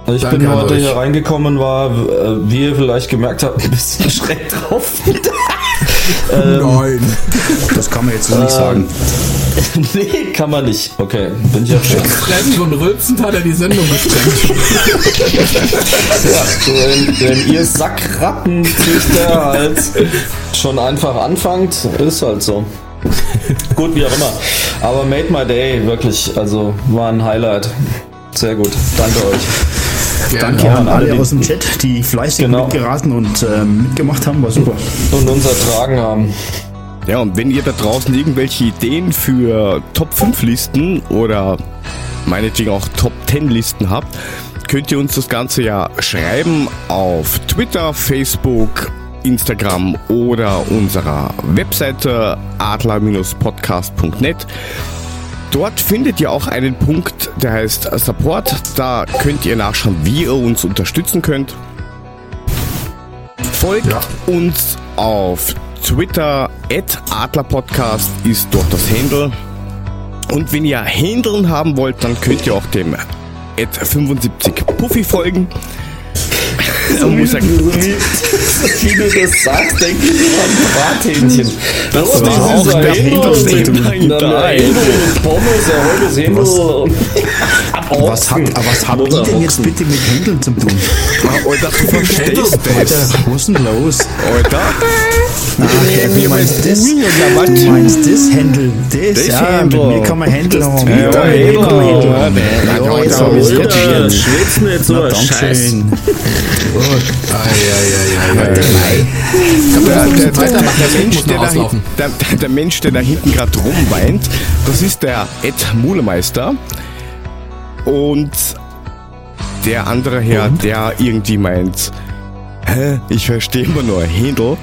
Ich Danke bin heute hier reingekommen, war, äh, wie ihr vielleicht gemerkt habt, ein bisschen schräg drauf. Ähm, Nein. Das kann man jetzt noch nicht Ähm, sagen. nee, kann man nicht. Okay, bin ich ja schön. Fremd und rülpsend hat er die Sendung gesprengt. Ja, wenn, wenn ihr Sackrattenzüchter halt schon einfach anfangt, ist halt so. gut, wie auch immer. Aber made my day, wirklich. Also war ein Highlight. Sehr gut. Danke euch. Danke Ja, an alle, die- aus dem Chat, die fleißig Genau. mitgeraten und ähm, mitgemacht haben. War super. Und uns ertragen haben. Ja, und wenn ihr da draußen irgendwelche Ideen für Top 5 Listen oder meinetwegen auch Top 10 Listen habt, könnt ihr uns das Ganze ja schreiben auf Twitter, Facebook, Instagram oder unserer Webseite adler-podcast.net. Dort findet ihr auch einen Punkt, der heißt Support. Da könnt ihr nachschauen, wie ihr uns unterstützen könnt. Folgt Ja. uns auf Twitter, adlerpodcast ist dort das Handle. Und wenn ihr Händeln haben wollt, dann könnt ihr auch dem Ad 75 Puffy folgen. Da muss er, Wie du das sagst, denke ich an Brathähnchen. Das war auch der dahinter. Pommes, erholtes Händel und Was hat, was habt ihr denn jetzt bitte mit Händeln zu tun? Alter, du verstehst das. Alter, was ist denn los? Alter, Ach, du meinst das? Du meinst das Händel? Das, Das ja, Händel. mit mir kann man Händel haben. Ja, Mit mir Händel. kann man Händel haben. Ja, jetzt habe ich es recherchiert. schwitzt nicht so Na, Eieieiei. Der, der, der, der, Mensch, der, da, hinten gerade rumweint, das ist der Ed Mulemeister. Und der andere Herr, der irgendwie meint, hä, ich verstehe immer nur Händel.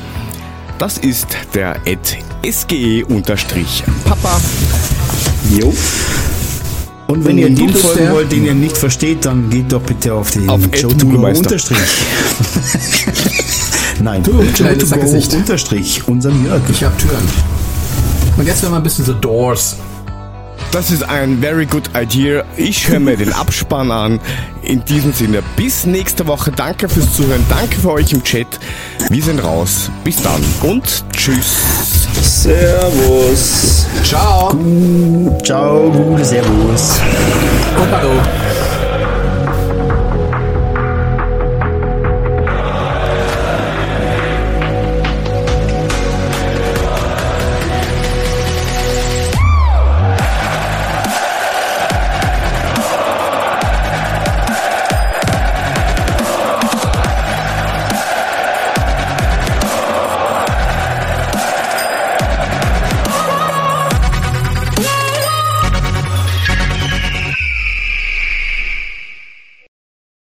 Das ist der Ed SGE-Papa. Jo. Und wenn ihr Und du den folgen der- wollt, den ihr nicht versteht, dann geht doch bitte auf den Auf Joe to go. Unterstrich. Nein, Du, Joe to go. Unterstrich, unser Jörg. Ich hab Türen. Und jetzt werden wir ein bisschen The Doors. Das ist ein very good idea. Ich höre mir den Abspann an. In diesem Sinne, bis nächste Woche. Danke fürs Zuhören. Danke für euch im Chat. Wir sind raus. Bis dann und tschüss. Servus. Ciao. Ciao, gute Servus. Und hallo.